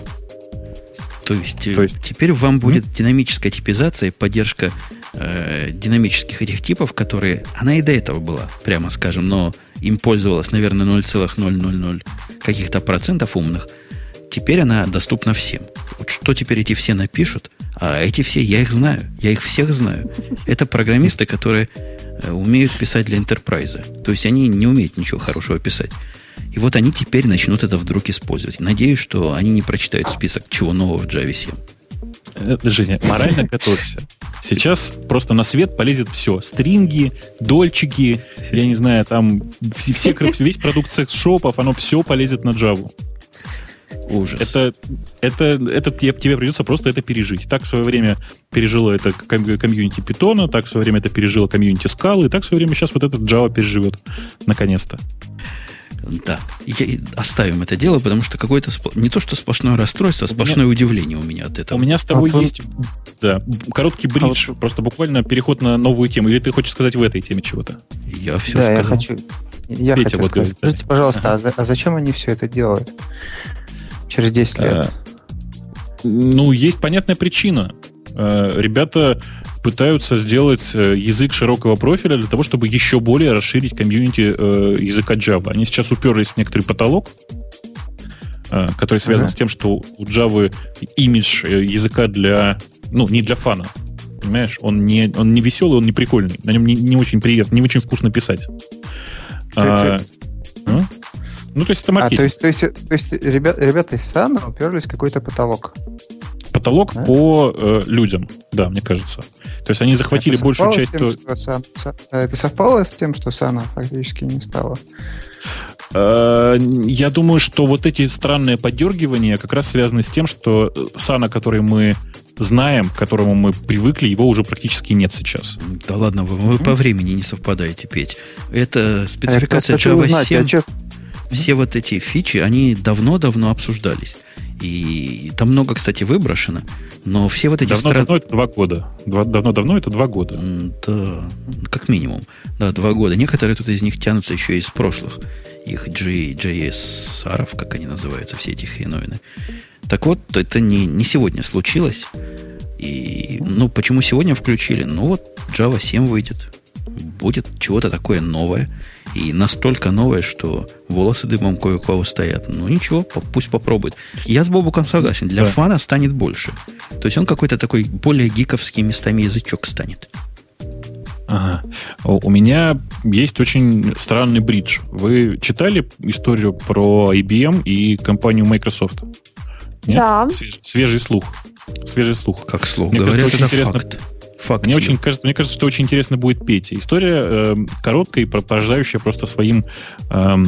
То есть, То есть теперь вам будет mm-hmm. динамическая типизация и поддержка э, динамических этих типов, которые... Она и до этого была, прямо скажем, но им пользовалась, наверное, 0,000 каких-то процентов умных. Теперь она доступна всем. Вот что теперь эти все напишут? А эти все, я их знаю. Я их всех знаю. Это программисты, которые э, умеют писать для enterprise. То есть они не умеют ничего хорошего писать. И вот они теперь начнут это вдруг использовать. Надеюсь, что они не прочитают список чего нового в Java 7. Э, Женя, морально готовься. Сейчас просто на свет полезет все. Стринги, дольчики, я не знаю, там все, весь продукт секс-шопов, оно все полезет на Java. Ужас. Это, это, это тебе, тебе придется просто это пережить. Так в свое время пережило это комьюнити питона, так в свое время это пережило комьюнити скалы, и так в свое время сейчас вот этот Java переживет. Наконец-то. Да, я, оставим это дело, потому что какое-то не то что сплошное расстройство, а сплошное меня, удивление у меня от этого. У меня с тобой а есть да, короткий бридж, а вот... просто буквально переход на новую тему. Или ты хочешь сказать в этой теме чего-то? Я все да, сказал. я хочу. Я Петя, хочу вот сказать. Скажите, пожалуйста, а, а зачем они все это делают? Через 10 лет. А, ну, есть понятная причина. А, ребята пытаются сделать э, язык широкого профиля для того, чтобы еще более расширить комьюнити э, языка Java. Они сейчас уперлись в некоторый потолок, э, который связан uh-huh. с тем, что у Java имидж языка для, ну, не для фана. Понимаешь? Он не, он не веселый, он не прикольный. На нем не, не очень приятно, не очень вкусно писать. А, а? Ну, то есть это маркетинг. А, то есть, то есть, то есть ребят, ребята из Сана уперлись в какой-то потолок. Потолок а? по э, людям, да, мне кажется. То есть они захватили это большую часть... Тем, то... Сан, это совпало с тем, что Сана фактически не стало? Э, я думаю, что вот эти странные подергивания как раз связаны с тем, что Сана, который мы знаем, к которому мы привыкли, его уже практически нет сейчас. Да ладно, вы, вы по времени не совпадаете, Петь. Это спецификация а Java 7. Узнать, все вот эти фичи, они давно-давно обсуждались. И там много, кстати, выброшено. Но все вот эти... Давно-давно стра... это два года. Давно-давно это два года. Да, как минимум. Да, два года. Некоторые тут из них тянутся еще из прошлых. Их JS аров, как они называются, все эти хреновины. Так вот, это не, не сегодня случилось. И, ну, почему сегодня включили? Ну, вот Java 7 выйдет. Будет чего-то такое новое. И настолько новое, что волосы дымом кое-у кого стоят. Ну ничего, пусть попробует. Я с Бобуком согласен. Для да. фана станет больше. То есть он какой-то такой более гиковский местами язычок станет. Ага. У меня есть очень странный бридж. Вы читали историю про IBM и компанию Microsoft? Нет? Да. Свежий, свежий слух. Свежий слух. Как слух? Мне Говорят, кажется, очень это интересно. Факт. Факт. Мне очень кажется, мне кажется, что очень интересно будет Петя. История э, короткая и порождающая просто своим э,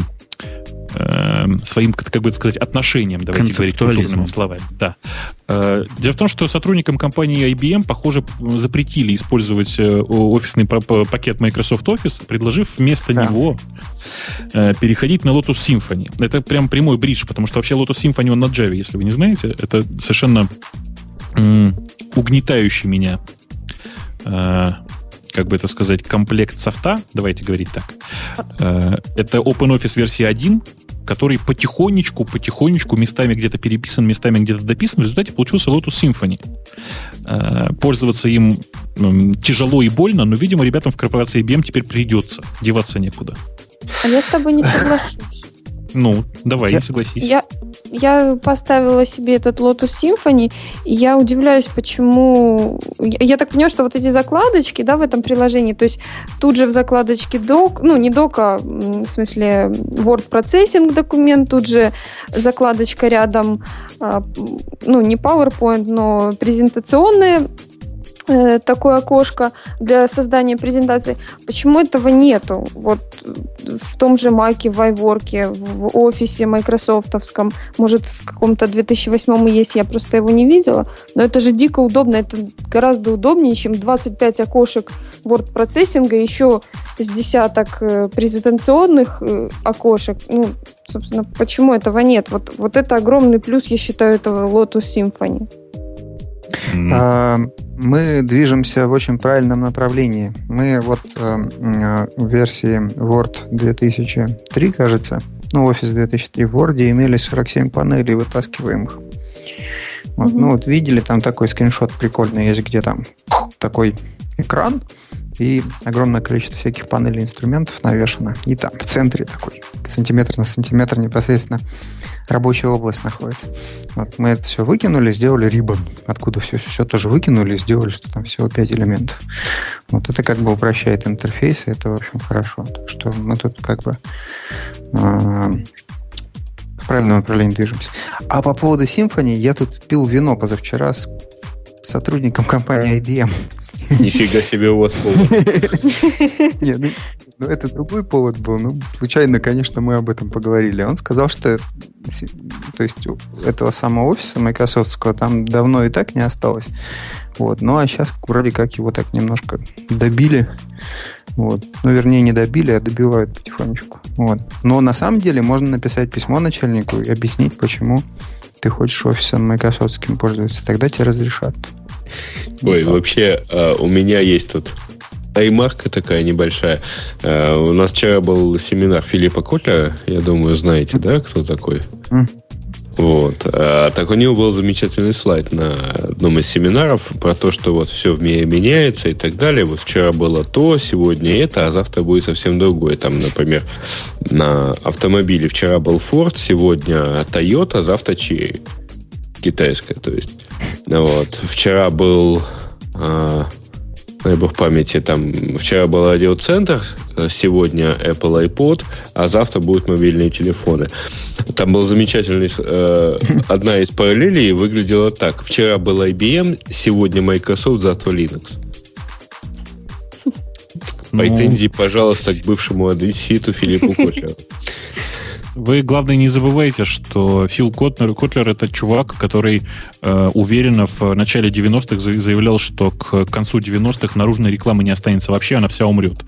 э, своим, как бы сказать, отношением, давайте говорить культурными словами. Да. Э, дело в том, что сотрудникам компании IBM, похоже, запретили использовать э, офисный пакет Microsoft Office, предложив вместо да. него э, переходить на Lotus Symphony. Это прям прямой бридж, потому что вообще Lotus Symphony он на Java, если вы не знаете. Это совершенно угнетающий меня как бы это сказать, комплект софта, давайте говорить так. Э, это OpenOffice версия 1, который потихонечку, потихонечку местами где-то переписан, местами где-то дописан. В результате получился Lotus Symphony. Э, пользоваться им тяжело и больно, но, видимо, ребятам в корпорации IBM теперь придется. Деваться некуда. А я с тобой не соглашусь. Ну, давай, я, согласись. Я, я поставила себе этот Lotus Symphony, и я удивляюсь, почему... Я, я так понимаю, что вот эти закладочки, да, в этом приложении, то есть тут же в закладочке док, ну, не док, а в смысле Word Processing документ, тут же закладочка рядом, а, ну, не PowerPoint, но презентационная Э, такое окошко для создания презентации. Почему этого нету? Вот в том же Маке, в iWork, в офисе майкрософтовском, может, в каком-то 2008 есть, я просто его не видела, но это же дико удобно, это гораздо удобнее, чем 25 окошек word процессинга, еще с десяток э, презентационных э, окошек. Ну, собственно, почему этого нет? Вот, вот это огромный плюс, я считаю, этого Lotus Symphony. Mm. Мы движемся в очень правильном направлении. Мы вот э, в версии Word 2003, кажется, ну, Office 2003 в Word имели 47 панелей вытаскиваемых. Вот, mm-hmm. Ну, вот видели, там такой скриншот прикольный есть, где там такой экран, и огромное количество всяких панелей инструментов навешано. И там в центре такой сантиметр на сантиметр непосредственно рабочая область находится. Вот мы это все выкинули, сделали рибон, откуда все, все тоже выкинули, сделали, что там всего 5 элементов. Вот это как бы упрощает интерфейс, и это, в общем, хорошо. Так что мы тут как бы э, в правильном направлении движемся. А по поводу Symfony, я тут пил вино позавчера с сотрудником компании IBM. Нифига себе у вас повод. Нет, ну, ну, это другой повод был. Ну, случайно, конечно, мы об этом поговорили. Он сказал, что то есть этого самого офиса майкрософтского там давно и так не осталось. Вот. Ну, а сейчас вроде как его так немножко добили. Вот. Ну, вернее, не добили, а добивают потихонечку. Вот. Но на самом деле можно написать письмо начальнику и объяснить, почему ты хочешь офисом майкрософтским пользоваться. Тогда тебе разрешат. Ой, вообще, а, у меня есть тут аймарка такая небольшая. А, у нас вчера был семинар Филиппа Котля, я думаю, знаете, да, кто такой? Вот. А, так у него был замечательный слайд на одном из семинаров про то, что вот все в мире меняется и так далее. Вот вчера было то, сегодня это, а завтра будет совсем другое. Там, например, на автомобиле вчера был Ford, сегодня Toyota, завтра Chery китайская, то есть. Вот. Вчера был, э, дай бог памяти, там, вчера был радиоцентр, сегодня Apple iPod, а завтра будут мобильные телефоны. Там был замечательный, э, одна из параллелей выглядела так. Вчера был IBM, сегодня Microsoft, завтра Linux. Ну... Претензии, пожалуйста, к бывшему одесситу Филиппу Котлеру. Вы, главное, не забывайте, что Фил Котлер, Котлер это чувак, который э, уверенно в начале 90-х заявлял, что к концу 90-х наружной рекламы не останется вообще, она вся умрет.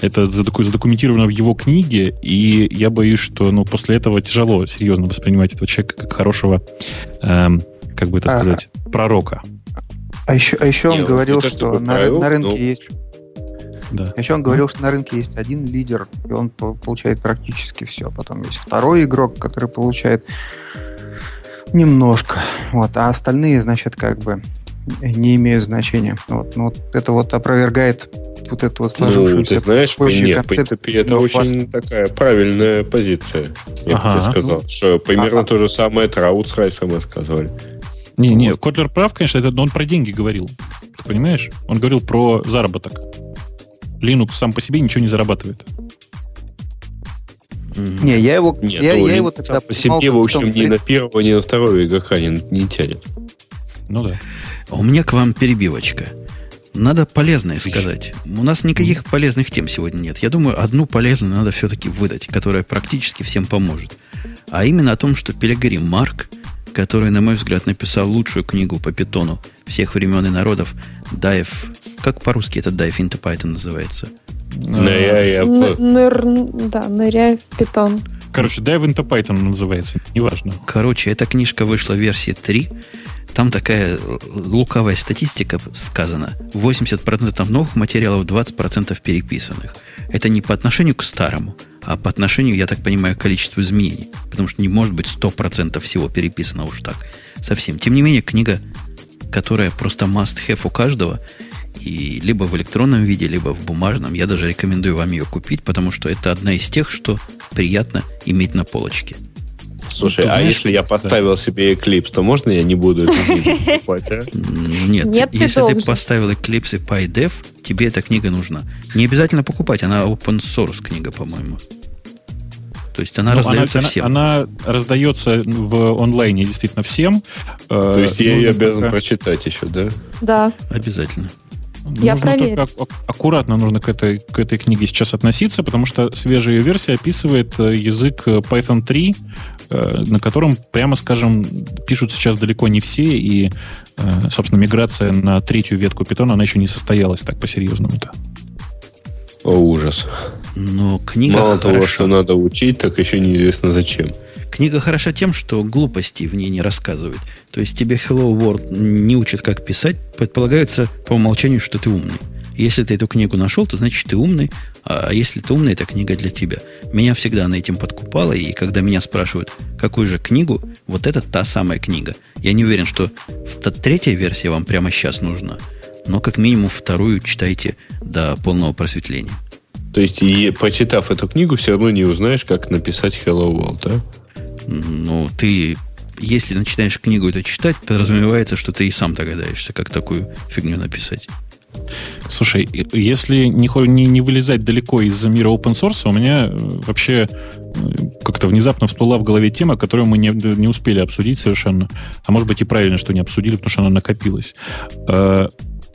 Это задокументировано в его книге, и я боюсь, что ну, после этого тяжело серьезно воспринимать этого человека как хорошего, э, как бы это сказать, а, пророка. А еще, а еще он не, говорил, что на, на рынке но... есть да. Еще он говорил, что на рынке есть один лидер, и он получает практически все. Потом есть второй игрок, который получает немножко. Вот, а остальные, значит, как бы не имеют значения. Вот, ну, вот это вот опровергает вот эту вот сложившуюся... Ну, ты знаешь, нет, в принципе, это очень такая правильная позиция, я ага. бы тебе сказал. Что примерно ага. то же самое Траут с Райсом рассказывали. Не, не, Котлер прав, конечно, это, но он про деньги говорил. Ты понимаешь? Он говорил про заработок. Linux сам по себе ничего не зарабатывает. Не, я его, Нет, я, я его тогда по себе, в общем, ни на первого, ни на второго игрока не, не тянет. Ну да. А у меня к вам перебивочка. Надо полезное сказать. У нас никаких полезных тем сегодня нет. Я думаю, одну полезную надо все-таки выдать, которая практически всем поможет. А именно о том, что Пилигрим Марк, который, на мой взгляд, написал лучшую книгу по питону всех времен и народов, Dive как по-русски этот dive into Python называется? Ныряя в... Да, ныряя в Python. Короче, dive into Python называется, неважно. Короче, эта книжка вышла в версии 3. Там такая луковая статистика сказана. 80% новых материалов, 20% переписанных. Это не по отношению к старому, а по отношению, я так понимаю, к количеству изменений. Потому что не может быть 100% всего переписано уж так. Совсем. Тем не менее, книга, которая просто must-have у каждого – и либо в электронном виде, либо в бумажном. Я даже рекомендую вам ее купить, потому что это одна из тех, что приятно иметь на полочке. Слушай, ну, а знаешь, если я поставил да. себе Eclipse, то можно я не буду это покупать, а? Нет, Нет если ты, ты поставил Eclipse и PyDev, тебе эта книга нужна. Не обязательно покупать, она open source книга, по-моему. То есть она ну, раздается она, всем. Она, она раздается в онлайне действительно всем. То есть я ее обязан пока... прочитать еще, да? Да. Обязательно. Я нужно проверю. Только аккуратно нужно к этой, к этой книге сейчас относиться, потому что свежая версия описывает э, язык э, Python 3, э, на котором, прямо скажем, пишут сейчас далеко не все, и, собственно, миграция на третью ветку Python, она еще не состоялась так по-серьезному-то. О, ужас. Но книга Мало хороша. того, что надо учить, так еще неизвестно зачем. Книга хороша тем, что глупости в ней не рассказывает. То есть тебе Hello World не учат, как писать. Предполагается по умолчанию, что ты умный. Если ты эту книгу нашел, то значит ты умный. А если ты умный, эта книга для тебя. Меня всегда она этим подкупала. И когда меня спрашивают, какую же книгу, вот это та самая книга. Я не уверен, что третья версия вам прямо сейчас нужна. Но как минимум вторую читайте до полного просветления. То есть, и, почитав эту книгу, все равно не узнаешь, как написать Hello World, да? Ну, ты, если начинаешь книгу это читать, подразумевается, что ты и сам догадаешься, как такую фигню написать. Слушай, если не, не, не вылезать далеко из мира open source, у меня э, вообще э, как-то внезапно всплыла в голове тема, которую мы не, не успели обсудить совершенно. А может быть и правильно, что не обсудили, потому что она накопилась.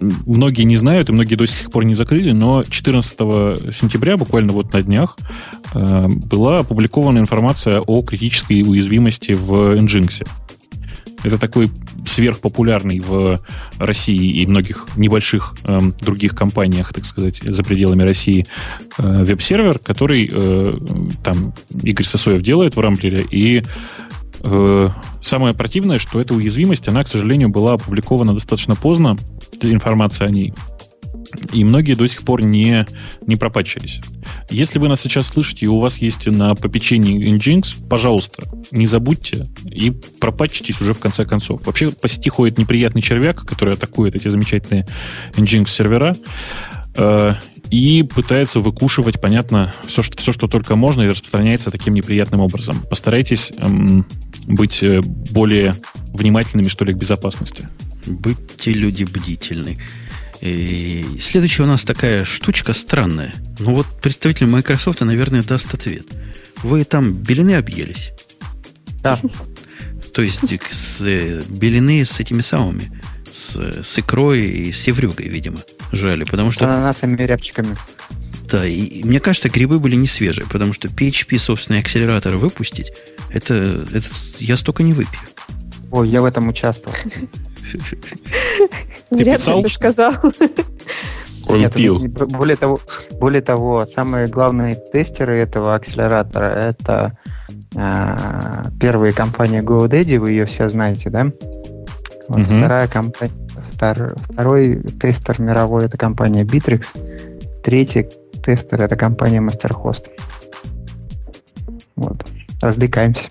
Э, многие не знают, и многие до сих пор не закрыли, но 14 сентября, буквально вот на днях, была опубликована информация о критической уязвимости в Nginx. Это такой сверхпопулярный в России и многих небольших э, других компаниях, так сказать, за пределами России э, веб-сервер, который э, там Игорь Сосоев делает в Рамблере, и э, самое противное, что эта уязвимость, она, к сожалению, была опубликована достаточно поздно, информация о ней и многие до сих пор не, не пропатчились. Если вы нас сейчас слышите, и у вас есть на попечении Nginx, пожалуйста, не забудьте и пропатчитесь уже в конце концов. Вообще по сети ходит неприятный червяк, который атакует эти замечательные Nginx сервера э, и пытается выкушивать, понятно, все что, все, что только можно, и распространяется таким неприятным образом. Постарайтесь эм, быть э, более внимательными, что ли, к безопасности. Будьте люди бдительны. И следующая у нас такая штучка странная. Ну вот представитель Microsoft, наверное, даст ответ. Вы там белины объелись? Да. То есть с, белины с этими самыми, с, с икрой и с севрюгой, видимо, жали. Потому что... Ананасами и рябчиками. Да, и, и мне кажется, грибы были не свежие, потому что PHP, собственный акселератор выпустить, это, это я столько не выпью. Ой, я в этом участвовал. Зря ты это сказал. Он Нет, пил. Более того, более того, самые главные тестеры этого акселератора это э, первая компания GoDaddy, вы ее все знаете, да? Вот угу. Вторая компания, втор, второй тестер мировой это компания Bittrex, третий тестер это компания MasterHost. Вот, развлекаемся.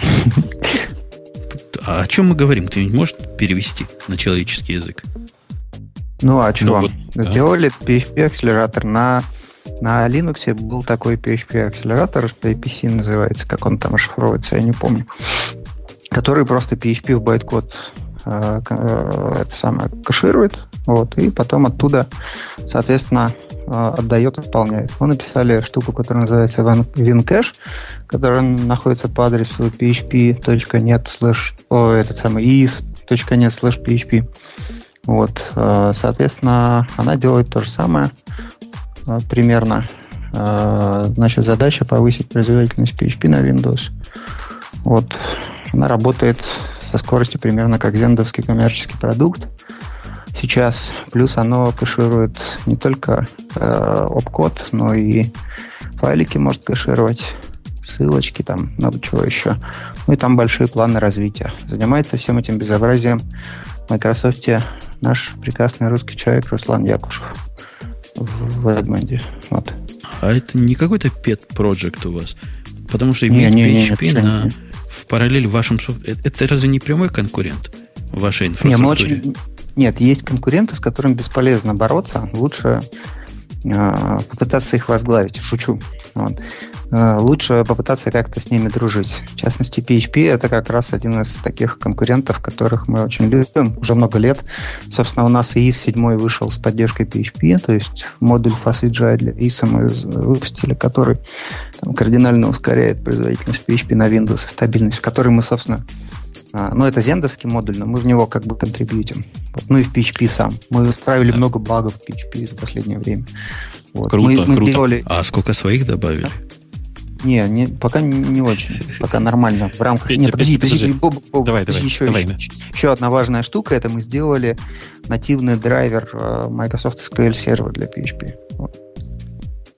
А о чем мы говорим? Ты не можешь перевести на человеческий язык? Ну, а что? Ну, вот, Сделали да. PHP-акселератор на на Linux был такой PHP-акселератор, APC называется, как он там расшифровывается, я не помню, который просто PHP в байткод э, э, это самое кэширует, вот, и потом оттуда, соответственно, э, отдает, исполняет. Мы написали штуку, которая называется WinCache, которая находится по адресу php.net slash, о, этот самый is.net slash php. Вот, соответственно, она делает то же самое примерно. Значит, задача повысить производительность PHP на Windows. Вот, она работает со скоростью примерно как зендовский коммерческий продукт сейчас. Плюс оно кэширует не только э, обкод, но и файлики может кэшировать, ссылочки там, много чего еще. Ну и там большие планы развития. Занимается всем этим безобразием в Microsoft наш прекрасный русский человек Руслан Якушев в Эдмонде. Вот. А это не какой-то pet project у вас? Потому что иметь не, не, PHP не, на, в параллель вашим... Это, это разве не прямой конкурент вашей инфраструктуре? Не, мы очень, нет, есть конкуренты, с которыми бесполезно бороться. Лучше э, попытаться их возглавить. Шучу. Вот. Э, лучше попытаться как-то с ними дружить. В частности, PHP это как раз один из таких конкурентов, которых мы очень любим уже много лет. Собственно, у нас и IS 7 вышел с поддержкой PHP, то есть модуль FastAGI для IS мы выпустили, который там, кардинально ускоряет производительность PHP на Windows и стабильность, который мы, собственно, а, ну, это зендовский модуль, но мы в него как бы контрибьютим. Вот. Ну и в PHP сам. Мы устраивали много багов в PHP за последнее время. Вот. Круто, мы, мы круто. Сделали... А сколько своих добавили? Не, не, пока не, очень. Пока нормально. В рамках... Петя, Нет, подожди, подожди, подожди. Боб, Боб, давай, подожди, давай, еще, давай, еще, да. еще одна важная штука. Это мы сделали нативный драйвер э, Microsoft SQL Server для PHP. Вот.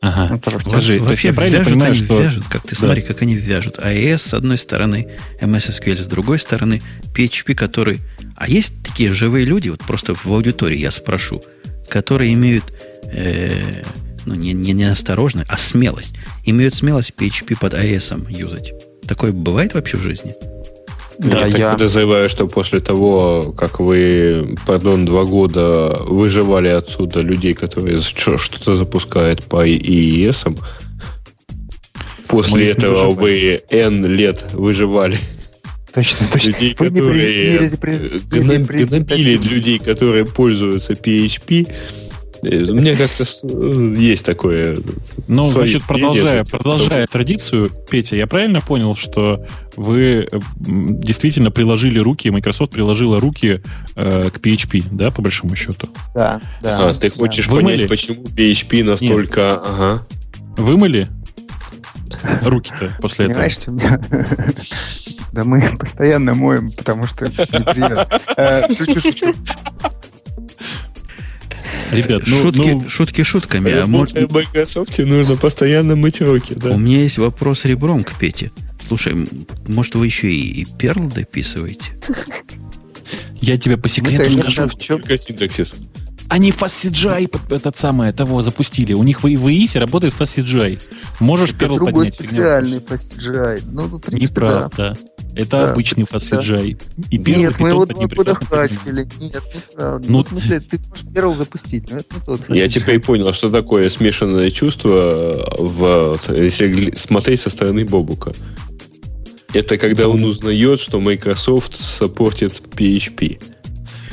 Ага. Ну, тоже Скажи, то есть я правильно вяжут, понимаю, что... Вяжут, как ты да. смотри, как они вяжут. AES с одной стороны, MS SQL с другой стороны, PHP, который... А есть такие живые люди, вот просто в аудитории я спрошу, которые имеют, э, ну, не, не неосторожность, а смелость. Имеют смелость PHP под AES юзать. Такое бывает вообще в жизни? Да, я, я так подозреваю, что после того, как вы, пардон, два года выживали отсюда людей, которые что-то запускают по ИИС, после Мы этого вы N лет выживали Точно, точно. Людей, Вы которые не, не, не, гнобили людей, которые пользуются PHP, у меня как-то есть такое. Ну, значит, продолжая, продолжая традицию, Петя, я правильно понял, что вы действительно приложили руки, Microsoft приложила руки э, к PHP, да, по большому счету? Да, да. А, ты хочешь да. понять, почему PHP настолько... Нет. Ага. Вымыли? Руки-то после Понимаешь, этого. Понимаешь, что Да мы постоянно моем, потому что неприятно. Э, шучу, шучу. Ребят, ну, шутки, ну, шутки шутками. А может... В Microsoft нужно постоянно мыть руки. Да? У меня есть вопрос ребром к Пете. Слушай, может, вы еще и, и Perl дописываете? Я тебе по секрету скажу. Только синтаксис. Они FastCGI этот самое того запустили. У них в, ИИСе работает FastCGI. Можешь Это Perl другой поднять. специальный FastCGI. Ну, в принципе, Неправда. Да. Это да, обычный FastCGI. Да. И Perl, Нет, мы его два года хачили. Нет, неправда. Ну, ну, в смысле, ты можешь Perl запустить, но это не тот. Я теперь понял, что такое смешанное чувство, в, если смотреть со стороны Бобука. Это когда он узнает, что Microsoft саппортит PHP.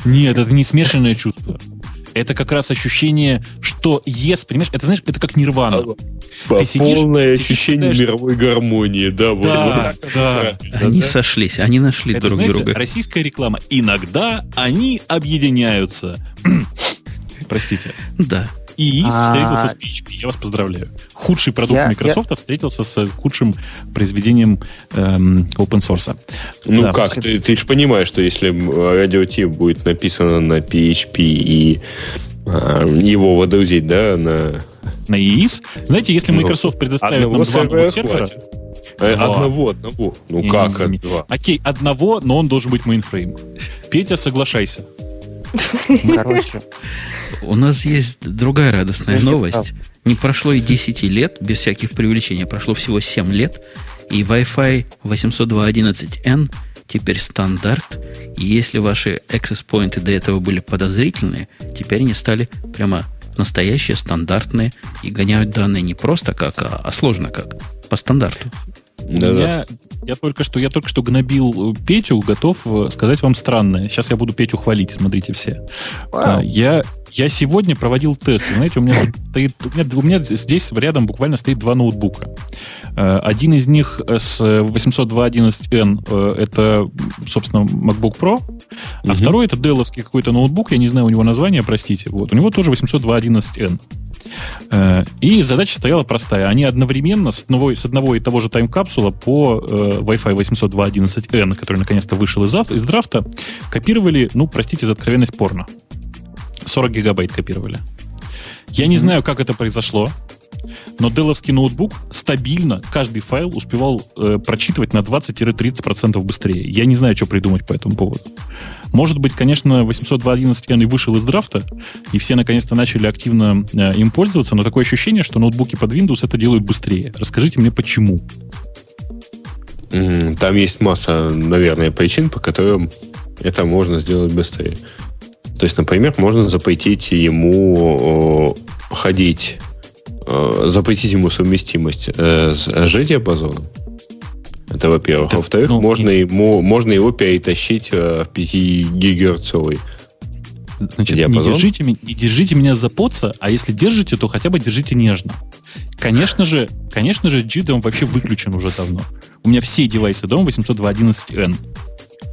Нет, это не смешанное чувство это как раз ощущение, что yes, понимаешь, это знаешь, это как нирвана. По ты сидишь, полное ты ощущение считаешь, мировой гармонии, да, вот, да, вот да. Они да? сошлись, они нашли это, друг знаете, друга. Российская реклама. Иногда они объединяются. Простите. Да. И а... встретился с PHP. Я вас поздравляю. Худший продукт я, Microsoft я... встретился с худшим произведением эм, open source. Ну да. как? Ты, ты же понимаешь, что если радио T будет написано на PHP и э, его водрузить, да, на... На EIS? Знаете, если ну, Microsoft предоставит нам два новых сервера... Два. Одного, одного. Ну не, как? Не, не. Два. Окей, одного, но он должен быть мейнфрейм. Петя, соглашайся. Короче, у нас есть другая радостная новость. Не прошло и 10 лет, без всяких привлечений, прошло всего 7 лет, и Wi-Fi 802.11n теперь стандарт. И если ваши access point ы до этого были подозрительные, теперь они стали прямо настоящие, стандартные и гоняют данные не просто как, а, а сложно как, по стандарту. Да, меня, я только что, я только что гнобил Петю, готов э, сказать вам странное. Сейчас я буду Петю хвалить, смотрите все. Wow. Я, я сегодня проводил тест. Знаете, у меня стоит, у меня, у меня здесь рядом буквально стоит два ноутбука. Э, один из них с 802.11n э, это, собственно, MacBook Pro, а угу. второй это Dell какой-то ноутбук, я не знаю у него название, простите. Вот, у него тоже 802.11n. Э, и задача стояла простая. Они одновременно с одного, с одного и того же тайм-капсула по Wi-Fi 802.11n, который наконец-то вышел из, из драфта, копировали, ну, простите за откровенность, порно. 40 гигабайт копировали. Я не знаю, как это произошло, но деловский ноутбук стабильно каждый файл успевал э, прочитывать на 20-30% быстрее. Я не знаю, что придумать по этому поводу. Может быть, конечно, 802.11n и вышел из драфта, и все наконец-то начали активно э, им пользоваться, но такое ощущение, что ноутбуки под Windows это делают быстрее. Расскажите мне, почему? Там есть масса, наверное, причин, по которым это можно сделать быстрее. То есть, например, можно запретить ему ходить, э, запретить ему совместимость э, с G-диапазоном. Это во-первых. Во-вторых, ну, можно, ему, можно его перетащить э, в 5 гигагерцовый Значит, не держите, не держите меня за поца, а если держите, то хотя бы держите нежно. Конечно же, конечно же, G он вообще выключен уже давно. У меня все девайсы дома 802.11n.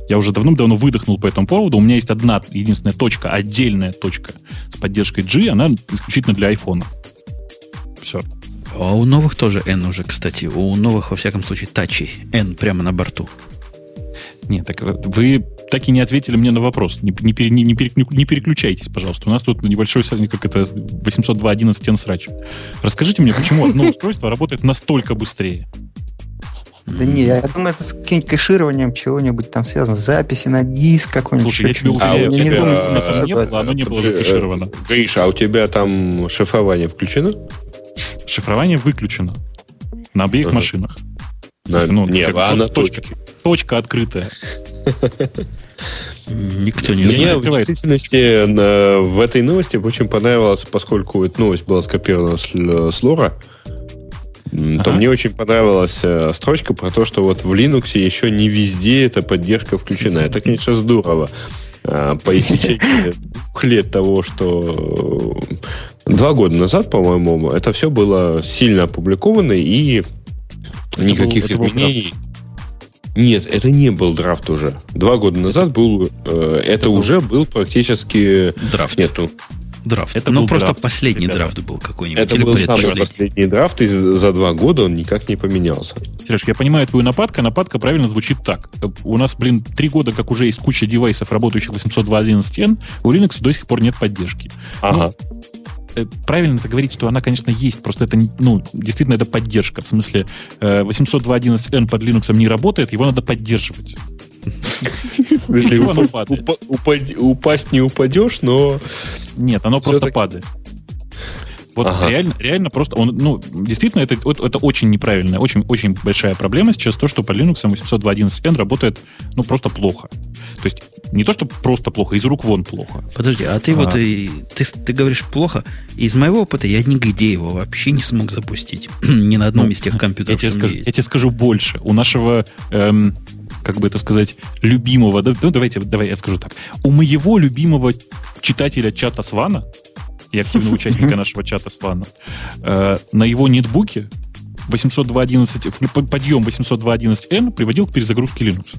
Я уже давным-давно выдохнул по этому поводу. У меня есть одна единственная точка, отдельная точка с поддержкой G, она исключительно для iPhone. Все. А у новых тоже N уже, кстати. У новых, во всяком случае, тачей N прямо на борту. Нет, так вы так и не ответили мне на вопрос. Не, не, не, не, не переключайтесь, пожалуйста. У нас тут небольшой, как это, 802.11 срач. Расскажите мне, почему одно устройство работает настолько быстрее? Да не, я думаю, это с каким-нибудь кэшированием чего-нибудь там связано, записи на диск какой-нибудь. Слушай, я тебе уверяю, а не думаю, что не было, оно не было закэшировано. Гриш, а у тебя там шифрование включено? Шифрование выключено. На обеих машинах. На, ну, не, а на точке. Точка открытая. Никто не Мне в действительности в этой новости очень понравилось, поскольку эта новость была скопирована с лора, ага. то мне очень понравилась э, строчка про то, что вот в Linux еще не везде эта поддержка включена. Это, конечно, здорово. А, по истечении двух лет того, что э, два года назад, по-моему, это все было сильно опубликовано и это никаких был, изменений. Нет, это не был драфт уже. Два года назад был, э, это, это уже был практически драфт. Нету драфт. Это ну, просто драфт, последний ребята. драфт был какой-нибудь. Это был самый последний драфт, и за два года он никак не поменялся. Сереж, я понимаю твою нападку. Нападка правильно звучит так. У нас, блин, три года, как уже есть куча девайсов, работающих 802.11n, у Linux до сих пор нет поддержки. Ага. Ну, э, правильно это говорить, что она, конечно, есть, просто это, ну, действительно, это поддержка. В смысле, 802.11n э, под Linux не работает, его надо поддерживать. Упасть не упадешь, но... Нет, оно просто падает. Вот ага. реально, реально просто он, ну, действительно, это, это очень неправильная, очень, очень большая проблема сейчас то, что по Linux 802.11n работает, ну, просто плохо. То есть не то, что просто плохо, из рук вон плохо. Подожди, а ты а. вот и, ты, ты говоришь плохо. Из моего опыта я нигде его вообще не смог запустить. Ни на одном ну, из тех компьютеров. Я тебе, скажу, я тебе скажу больше. У нашего эм, как бы это сказать, любимого, ну, давайте, давай я скажу так. У моего любимого читателя чата Свана и активного участника нашего чата Свана э, на его нетбуке 802.11, подъем 802.11n приводил к перезагрузке Linux.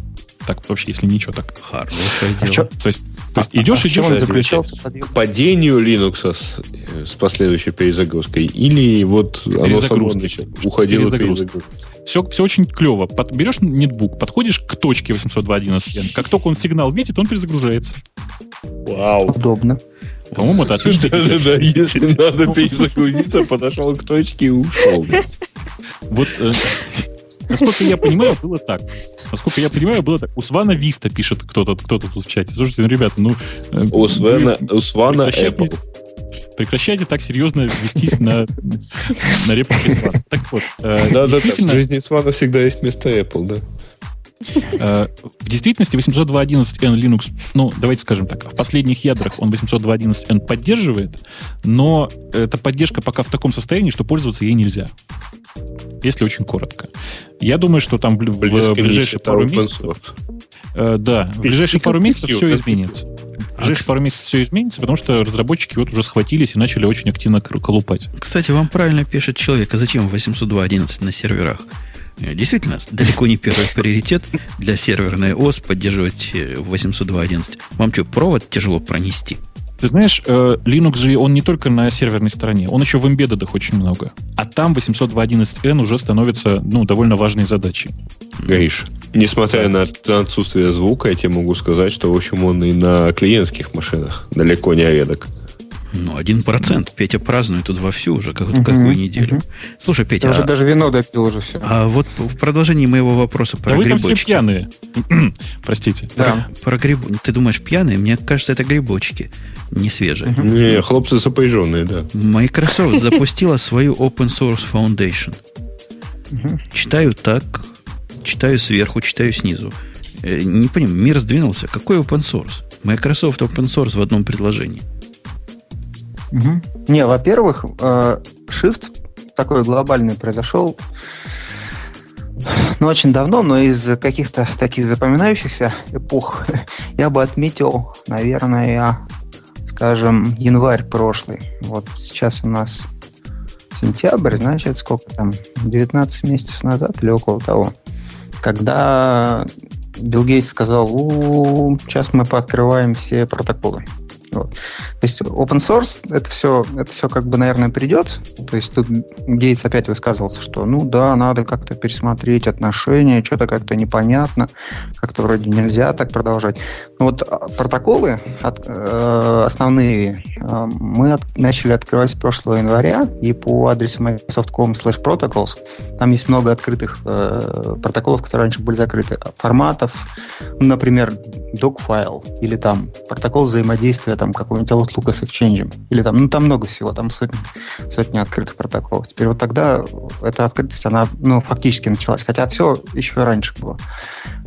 Так вообще, если ничего, так. Хорошее а дело. Чё? То есть, то есть а, идешь, а идешь... А заключался к падению Linux с, с последующей перезагрузкой? Или вот оно само уходило перезагрузка? Все, все очень клево. Под, берешь нетбук, подходишь к точке 802.11n, как только он сигнал видит, он перезагружается. Вау. Удобно. По-моему, это отлично. Да-да-да, если надо перезагрузиться, подошел к точке и ушел. Вот, э, насколько я понимаю, было так. Насколько я понимаю, было так. У Свана Виста пишет кто-то кто тут в чате. Слушайте, ну, ребята, ну... Э, у Свана, у Свана Apple прекращайте так серьезно вестись на, на реплике Свана. Так вот. Э, да, да, да. В жизни Свана всегда есть место Apple, да. Э, в действительности 802.11n Linux, ну, давайте скажем так, в последних ядрах он 802.11n поддерживает, но эта поддержка пока в таком состоянии, что пользоваться ей нельзя. Если очень коротко. Я думаю, что там в, в ближайшие пару месяцев... Э, да, в ближайшие пару месяцев все изменится. В ближайшие пару месяцев все изменится, потому что разработчики вот уже схватились и начали очень активно колупать. Кстати, вам правильно пишет человек, а зачем 802.11 на серверах? Э, действительно, далеко не первый приоритет для серверной ОС поддерживать 802.11. Э, Вам что, провод тяжело пронести? Ты знаешь, э, Linux же он не только на серверной стороне, он еще в эмбеддедах очень много. А там 802.11n уже становится ну, довольно важной задачей. Гриш, несмотря на отсутствие звука, я тебе могу сказать, что, в общем, он и на клиентских машинах далеко не редок. Ну, один процент. Петя празднует тут вовсю уже как, угу, какую неделю. Угу. Слушай, Петя... Я уже а, даже вино допил уже все. А вот в продолжении моего вопроса про да грибочки... вы там все пьяные. Простите. Да. Про, про гриб... Ты думаешь, пьяные? Мне кажется, это грибочки. Не свежие. Угу. Не, хлопцы сопряженные, да. Microsoft запустила свою Open Source Foundation. Угу. Читаю так, читаю сверху, читаю снизу. Э, не понимаю, мир сдвинулся. Какой open source? Microsoft open source в одном предложении. Угу. Не, во-первых, э, shift такой глобальный произошел ну, очень давно, но из каких-то таких запоминающихся эпох я бы отметил, наверное, скажем, январь прошлый. Вот сейчас у нас сентябрь, значит, сколько там, 19 месяцев назад или около того, когда Билл Гейтс сказал, у, сейчас мы пооткрываем все протоколы. Вот. То есть open source это все, это все как бы, наверное, придет. То есть тут Гейтс опять высказывался, что ну да, надо как-то пересмотреть отношения, что-то как-то непонятно, как-то вроде нельзя так продолжать. Вот а, протоколы от, э, основные э, мы от, начали открывать с прошлого января, и по адресу microsoft.com slash protocols там есть много открытых э, протоколов, которые раньше были закрыты. Форматов, ну, например, док-файл или там протокол взаимодействия там какого-нибудь Outlook с Exchange. Или там, ну там много всего, там сотни, сотни открытых протоколов. Теперь вот тогда эта открытость, она ну, фактически началась. Хотя все еще раньше было.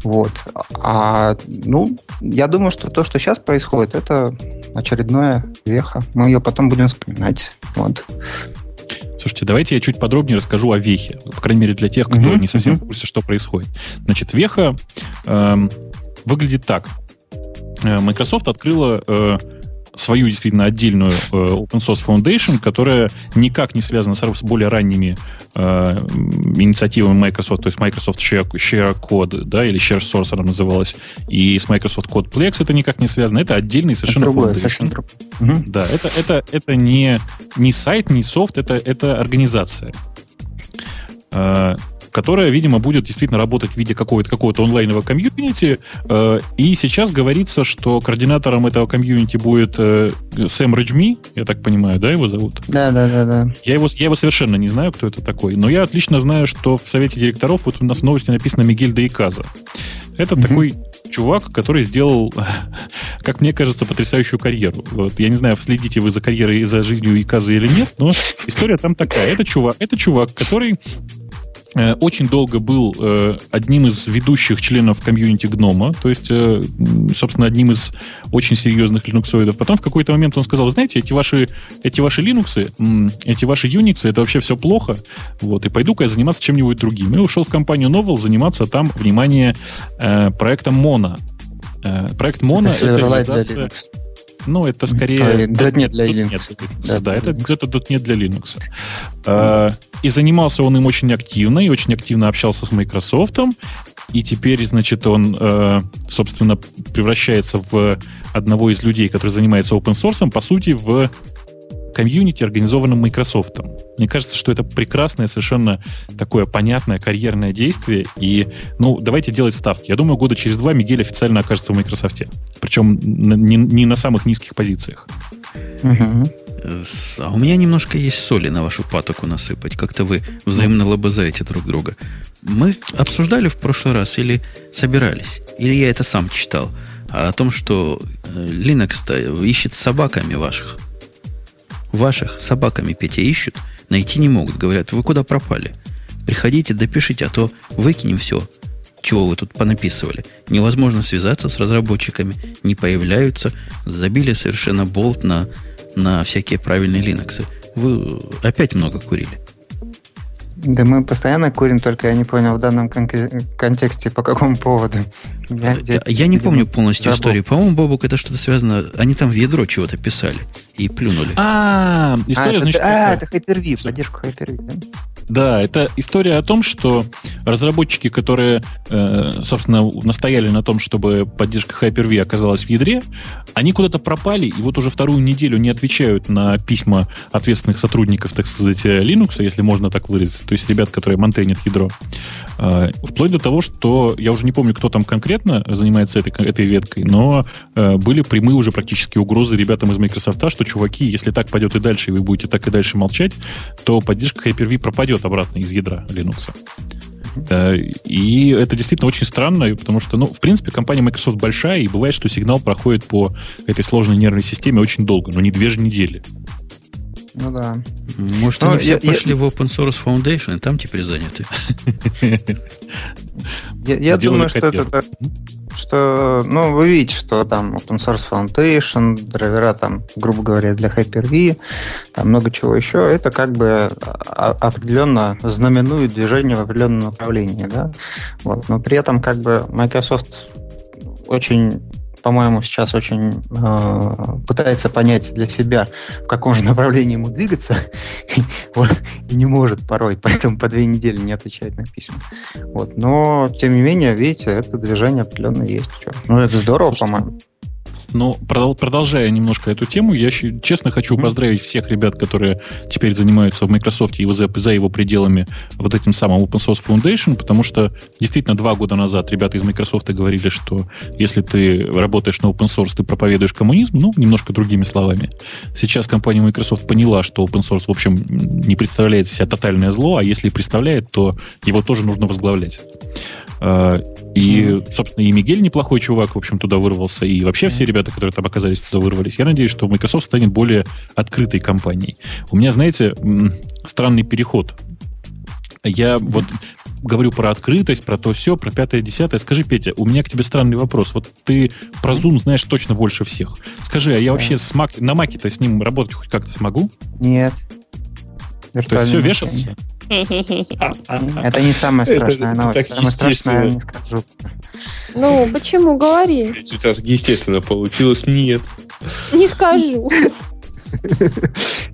Вот. А, ну, я думаю, что то, что сейчас происходит, это очередная веха. Мы ее потом будем вспоминать. Вот. Слушайте, давайте я чуть подробнее расскажу о вехе. По крайней мере, для тех, кто uh-huh, не совсем uh-huh. в курсе, что происходит. Значит, веха э, выглядит так. Э, Microsoft открыла э, свою действительно отдельную э, open source foundation, которая никак не связана с, более ранними э, инициативами Microsoft, то есть Microsoft Share, Share Code, да, или Share Source она называлась, и с Microsoft Codeplex это никак не связано, это отдельный совершенно это другое, foundation. Совершенно Да, это, это, это не, не сайт, не софт, это, это организация. Которая, видимо, будет действительно работать в виде какого-то какого онлайнового комьюнити. Э, и сейчас говорится, что координатором этого комьюнити будет э, Сэм Реджми, я так понимаю, да, его зовут? Да, да, да, да. Я его, я его совершенно не знаю, кто это такой, но я отлично знаю, что в совете директоров вот у нас в новости написано Мигель Дейказа. Это mm-hmm. такой чувак, который сделал, как мне кажется, потрясающую карьеру. Вот, я не знаю, следите вы за карьерой и за жизнью Иказа или нет, но история там такая. Это чувак, это чувак, который очень долго был э, одним из ведущих членов комьюнити Гнома, то есть, э, собственно, одним из очень серьезных линуксоидов. Потом в какой-то момент он сказал, знаете, эти ваши, эти ваши Linux, эти ваши Unix, это вообще все плохо, вот, и пойду-ка я заниматься чем-нибудь другим. И ушел в компанию Novel заниматься там, внимание, проектом Mono. Проект Mono это, это реализация... Ну, это скорее... .NET для Linux. Да, да, это где-то .NET для Linux. А, и занимался он им очень активно, и очень активно общался с Microsoft. И теперь, значит, он, э, собственно, превращается в одного из людей, который занимается open source, по сути, в комьюнити, организованном Microsoft. Мне кажется, что это прекрасное, совершенно такое понятное карьерное действие. И, ну, давайте делать ставки. Я думаю, года через два Мигель официально окажется в Microsoft. Причем не, не на самых низких позициях. Угу. А у меня немножко есть соли на вашу патоку насыпать. Как-то вы взаимно лобызаете друг друга. Мы обсуждали в прошлый раз или собирались? Или я это сам читал? О том, что э, Linux ищет собаками ваших Ваших собаками Петя ищут, найти не могут. Говорят, вы куда пропали? Приходите, допишите, а то выкинем все, чего вы тут понаписывали. Невозможно связаться с разработчиками, не появляются, забили совершенно болт на, на всякие правильные Linux. Вы опять много курили. Да мы постоянно курим, только я не понял в данном кон- контексте по какому поводу. Я, я, я не помню полностью забыл. историю. По-моему, Бобук, это что-то связано... Они там в ядро чего-то писали и плюнули. А, история, а, значит... А, это Hyper-V, поддержка Hyper-V, да? Да, это история о том, что разработчики, которые, э, собственно, настояли на том, чтобы поддержка Hyper-V оказалась в ядре, они куда-то пропали, и вот уже вторую неделю не отвечают на письма ответственных сотрудников, так сказать, Linux, если можно так выразиться, то есть ребят, которые монтейнят ядро. Э, вплоть до того, что я уже не помню, кто там конкретно занимается этой, этой веткой, но э, были прямые уже практически угрозы ребятам из Microsoft, что, чуваки, если так пойдет и дальше, и вы будете так и дальше молчать, то поддержка Hyper-V пропадет обратно из ядра Linux. Э, и это действительно очень странно, потому что, ну, в принципе, компания Microsoft большая, и бывает, что сигнал проходит по этой сложной нервной системе очень долго, но не две же недели. Ну да. Может, они все я, пошли я... в Open Source Foundation, и там теперь заняты. Я, я думаю, что это что, ну, вы видите, что там Open Source Foundation, драйвера там, грубо говоря, для Hyper-V, там много чего еще, это как бы определенно знаменует движение в определенном направлении, да, вот, но при этом как бы Microsoft очень по-моему, сейчас очень э, пытается понять для себя, в каком же направлении ему двигаться, вот, и не может порой, поэтому по две недели не отвечает на письма. Вот, но, тем не менее, видите, это движение определенно есть. Ну, это здорово, по-моему. Но продолжая немножко эту тему, я честно хочу mm-hmm. поздравить всех ребят, которые теперь занимаются в Microsoft и за, за его пределами вот этим самым Open Source Foundation, потому что действительно два года назад ребята из Microsoft говорили, что если ты работаешь на open source, ты проповедуешь коммунизм, ну, немножко другими словами. Сейчас компания Microsoft поняла, что open source, в общем, не представляет себя тотальное зло, а если представляет, то его тоже нужно возглавлять. А, и, собственно, и Мигель неплохой чувак, в общем, туда вырвался, и вообще все ребята, которые там оказались, туда вырвались. Я надеюсь, что Microsoft станет более открытой компанией. У меня, знаете, странный переход. Я вот говорю про открытость, про то все, про пятое, десятое. Скажи, Петя, у меня к тебе странный вопрос. Вот ты про Zoom знаешь точно больше всех. Скажи, а я вообще с Mac, на Маке-то с ним работать хоть как-то смогу? Нет. То есть все вешаться? Это не самое страшное новость. Самое страшное не скажу. Ну, почему? Говори. Естественно, получилось нет. Не скажу.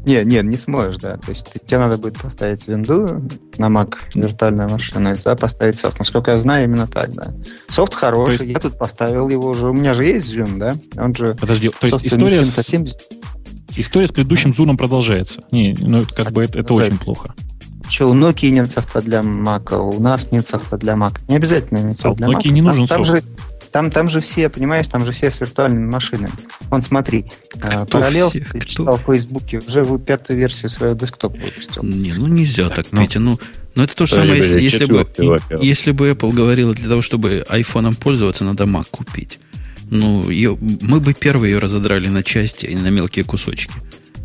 Не, не, не сможешь, да. То есть тебе надо будет поставить винду на Mac, виртуальную машину, и туда поставить софт. Насколько я знаю, именно так, да. Софт хороший, я тут поставил его уже. У меня же есть Zoom, да? Он же... Подожди, то есть история с... История с предыдущим Zoom продолжается. Не, ну как бы это, это очень плохо. Что, у Nokia нет софта для Mac, у нас нет софта для Mac. Не обязательно иметь софт а для Nokia Mac. не нужен там, софт. Там же, там, там же все, понимаешь, там же все с виртуальными машинами. Вон, смотри, а, Параллел читал в Фейсбуке, уже пятую версию своего десктопа выпустил. Не, ну нельзя так, ну, Петя, ну, ну это то же самое, если, если, бы, если бы Apple говорила, для того, чтобы айфоном пользоваться, надо Mac купить. Ну, ее, мы бы первые ее разодрали на части и на мелкие кусочки.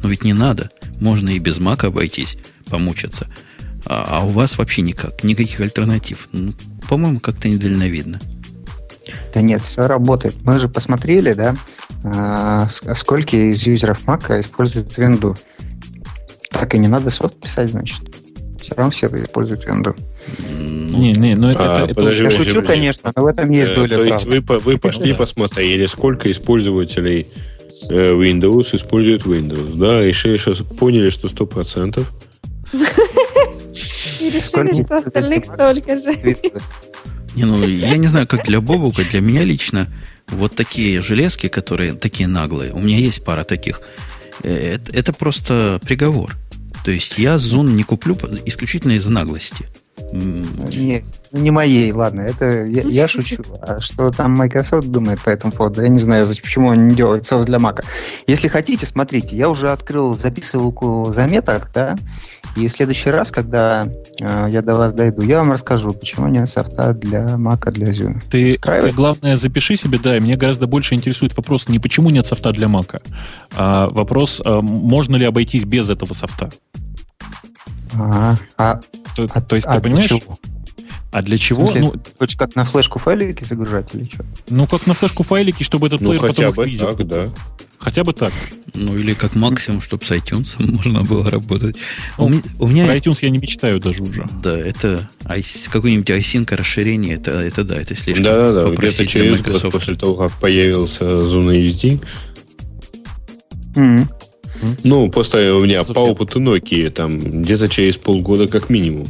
Но ведь не надо. Можно и без Mac обойтись, помучаться. А, а у вас вообще никак, никаких альтернатив. Ну, по-моему, как-то недальновидно. Да нет, все работает. Мы же посмотрели, да, а, сколько из юзеров Mac используют Windows. Так и не надо софт писать, значит. Все равно все используют Windows. Ну, не, не, ну это, а, это, подожди, я шучу, подожди, конечно, но в этом есть э, доля То есть вы, вы пошли посмотрели, сколько использователей э, Windows используют Windows, да, и сейчас поняли, что 100%. И решили, что остальных столько же. Не, ну, я не знаю, как для Бобука, для меня лично, вот такие железки, которые такие наглые, у меня есть пара таких, э, это, это просто приговор. То есть я Зун не куплю исключительно из-за наглости. Не, не моей, ладно, это я, я шучу. А что там Microsoft думает по этому поводу, я не знаю, почему они не делают софт для Mac. Если хотите, смотрите, я уже открыл записывалку заметок, да, и в следующий раз, когда э, я до вас дойду, я вам расскажу, почему нет софта для Mac, для Zoom. Ты, ты, главное, запиши себе, да, и меня гораздо больше интересует вопрос не почему нет софта для Mac, а вопрос, а можно ли обойтись без этого софта. А, а, то, а, то есть а ты понимаешь? Чего? А для чего? смысле, ну, хочешь как на флешку файлики загружать или что? Ну, как на флешку файлики, чтобы этот ну, плеер хотя потом бы видел. так, да. Хотя бы так. Ну, или как максимум, чтобы с iTunes можно было работать. Ну, у, меня, у меня... Про iTunes я не мечтаю даже уже. Да, это какой-нибудь iSync расширение, это, это да, это слишком Да, да, да. Где-то через год после того, как появился Zone HD. Mm-hmm. Ну, просто у меня Слушайте, по опыту Nokia там где-то через полгода как минимум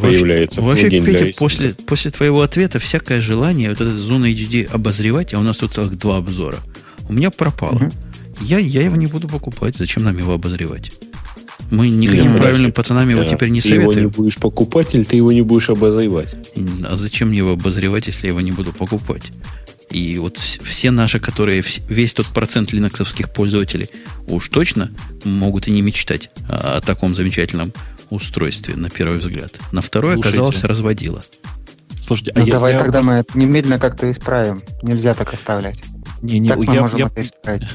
появляется Вообще, Петя, после, после твоего ответа всякое желание вот этот Zoom HD обозревать, а у нас тут целых два обзора, у меня пропало. Угу. Я, я его не буду покупать. Зачем нам его обозревать? Мы никаким Нет, правильным пацанам его теперь не ты советуем. Ты его не будешь покупать или ты его не будешь обозревать? А зачем мне его обозревать, если я его не буду покупать? И вот все наши, которые, весь тот процент линоксовских пользователей уж точно могут и не мечтать о, о таком замечательном устройстве, на первый взгляд. На второй Слушайте. оказалось разводило. Слушайте, а ну, я, давай я тогда просто... мы немедленно как-то исправим. Нельзя так оставлять. Не, не, как мы я, можем я... это исправить?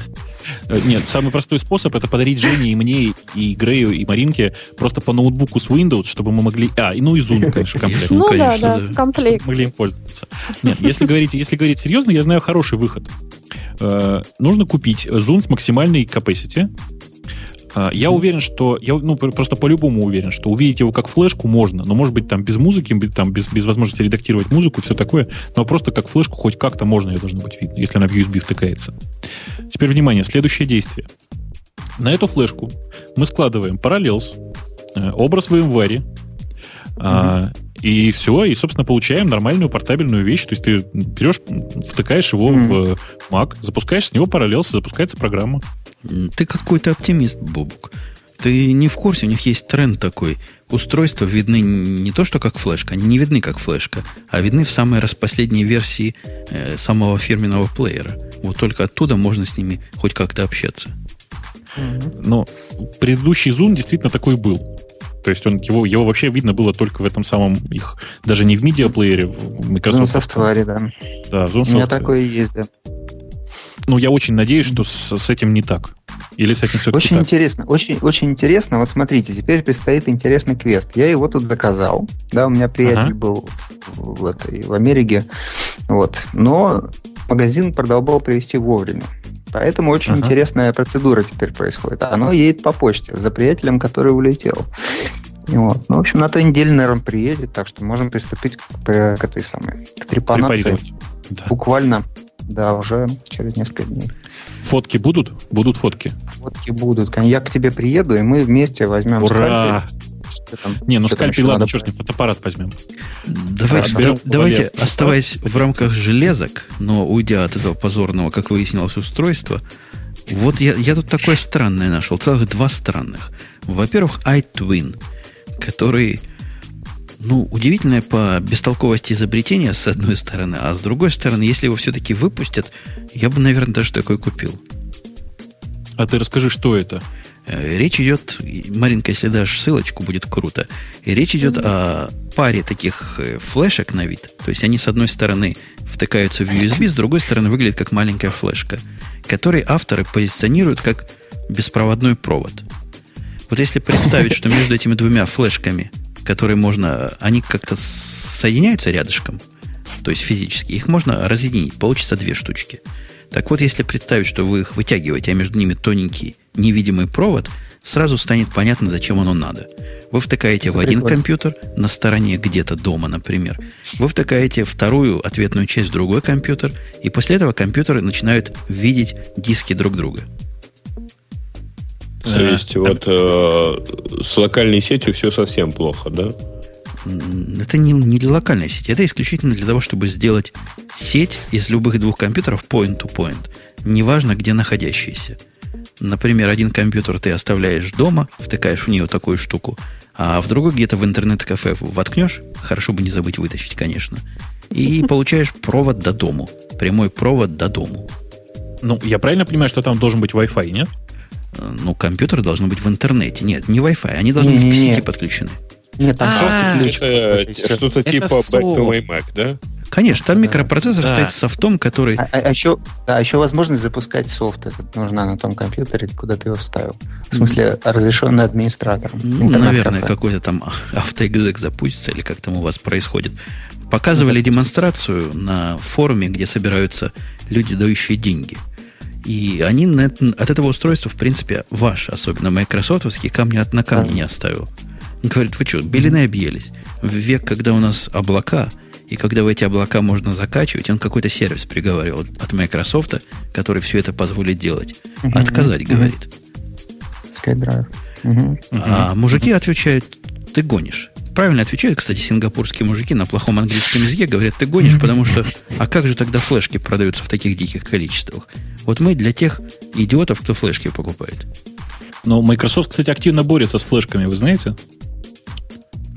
Э, нет, самый простой способ это подарить Жене и мне, и Грею, и Маринке просто по ноутбуку с Windows, чтобы мы могли... А, и ну и Zoom, конечно, комплект. Ну да, да, комплект. Могли им пользоваться. Нет, если говорить, если говорить серьезно, я знаю хороший выход. Э, нужно купить Zoom с максимальной capacity, я уверен, что я ну, просто по-любому уверен, что увидеть его как флешку можно, но может быть там без музыки, там без, без возможности редактировать музыку, все такое, но просто как флешку хоть как-то можно ее должно быть видно, если она в USB втыкается. Теперь внимание, следующее действие. На эту флешку мы складываем Parallels, э, образ в январе, mm-hmm. И все, и, собственно, получаем нормальную портабельную вещь. То есть ты берешь, втыкаешь его mm. в Mac, запускаешь с него параллелс, запускается программа. Ты какой-то оптимист, Бобук. Ты не в курсе, у них есть тренд такой. Устройства видны не то, что как флешка, они не видны как флешка, а видны в самой распоследней версии э, самого фирменного плеера. Вот только оттуда можно с ними хоть как-то общаться. Но предыдущий Zoom действительно такой был. То есть он, его, его вообще видно было только в этом самом их, даже не в медиаплеере, в Microsoft. Zoom Software, да. Да, Zoom Software. У меня такое и есть, да. Ну, я очень надеюсь, что с, с этим не так. Или с этим все Очень так? интересно, очень, очень интересно. Вот смотрите, теперь предстоит интересный квест. Я его тут заказал. Да, у меня приятель ага. был в, этой, в Америке. Вот. Но магазин продолжал привезти вовремя. Поэтому очень ага. интересная процедура теперь происходит. Оно едет по почте за приятелем, который улетел. Вот. Ну, в общем, на той неделе, наверное, приедет, так что можем приступить к, к этой самой к трепанации. Да. Буквально, да, уже через несколько дней. Фотки будут? Будут фотки? Фотки будут. Я к тебе приеду, и мы вместе возьмем Ура! скальпель там, не, ну скальпель, ладно, черт, не фотоаппарат возьмем. Давайте, да, давайте оставаясь в рамках железок, но уйдя от этого позорного, как выяснилось, устройства, вот я, я тут такое странное нашел, целых два странных. Во-первых, iTwin, который, ну, удивительное по бестолковости изобретения, с одной стороны, а с другой стороны, если его все-таки выпустят, я бы, наверное, даже такой купил. А ты расскажи, что это? Э, речь идет, Маринка, если дашь ссылочку, будет круто. И речь идет mm-hmm. о паре таких э, флешек на вид. То есть они с одной стороны втыкаются в USB, с другой стороны выглядят как маленькая флешка, которые авторы позиционируют как беспроводной провод. Вот если представить, что между этими двумя флешками, которые можно, они как-то соединяются рядышком, то есть физически, их можно разъединить, получится две штучки. Так вот, если представить, что вы их вытягиваете, а между ними тоненький невидимый провод, сразу станет понятно, зачем оно надо. Вы втыкаете в один компьютер на стороне где-то дома, например. Вы втыкаете вторую ответную часть в другой компьютер, и после этого компьютеры начинают видеть диски друг друга. То есть а, вот э, с локальной сетью все совсем плохо, да? Это не, не для локальной сети, это исключительно для того, чтобы сделать сеть из любых двух компьютеров point-to-point, неважно где находящиеся. Например, один компьютер ты оставляешь дома, втыкаешь в нее такую штуку, а в другой где-то в интернет-кафе воткнешь, хорошо бы не забыть вытащить, конечно, и получаешь провод до дому, прямой провод до дому. Ну, я правильно понимаю, что там должен быть Wi-Fi, нет? Ну, компьютер должен быть в интернете. Нет, не Wi-Fi, они должны быть к сети подключены. Нет, там софт ключ. Что-то типа Back to my Mac, да? Конечно, там микропроцессор стоит с софтом, который... А, а, еще, еще возможность запускать софт этот нужна на том компьютере, куда ты его вставил. В смысле, разрешенный администратором. Ну, наверное, какой-то там автоэкзек запустится, или как там у вас происходит. Показывали демонстрацию на форуме, где собираются люди, дающие деньги. И они на, от этого устройства, в принципе, ваш, особенно майкрософтовский, камни от на камне не оставил. Говорит, вы что, белины объелись? В век, когда у нас облака, и когда в эти облака можно закачивать, он какой-то сервис приговаривал от Microsoft, который все это позволит делать. Uh-huh, Отказать, uh-huh. говорит. SkyDrive. Uh-huh. А мужики отвечают, ты гонишь. Правильно отвечают, кстати, сингапурские мужики на плохом английском языке, говорят, ты гонишь, потому что, а как же тогда флешки продаются в таких диких количествах? Вот мы для тех идиотов, кто флешки покупает. Но Microsoft, кстати, активно борется с флешками, вы знаете?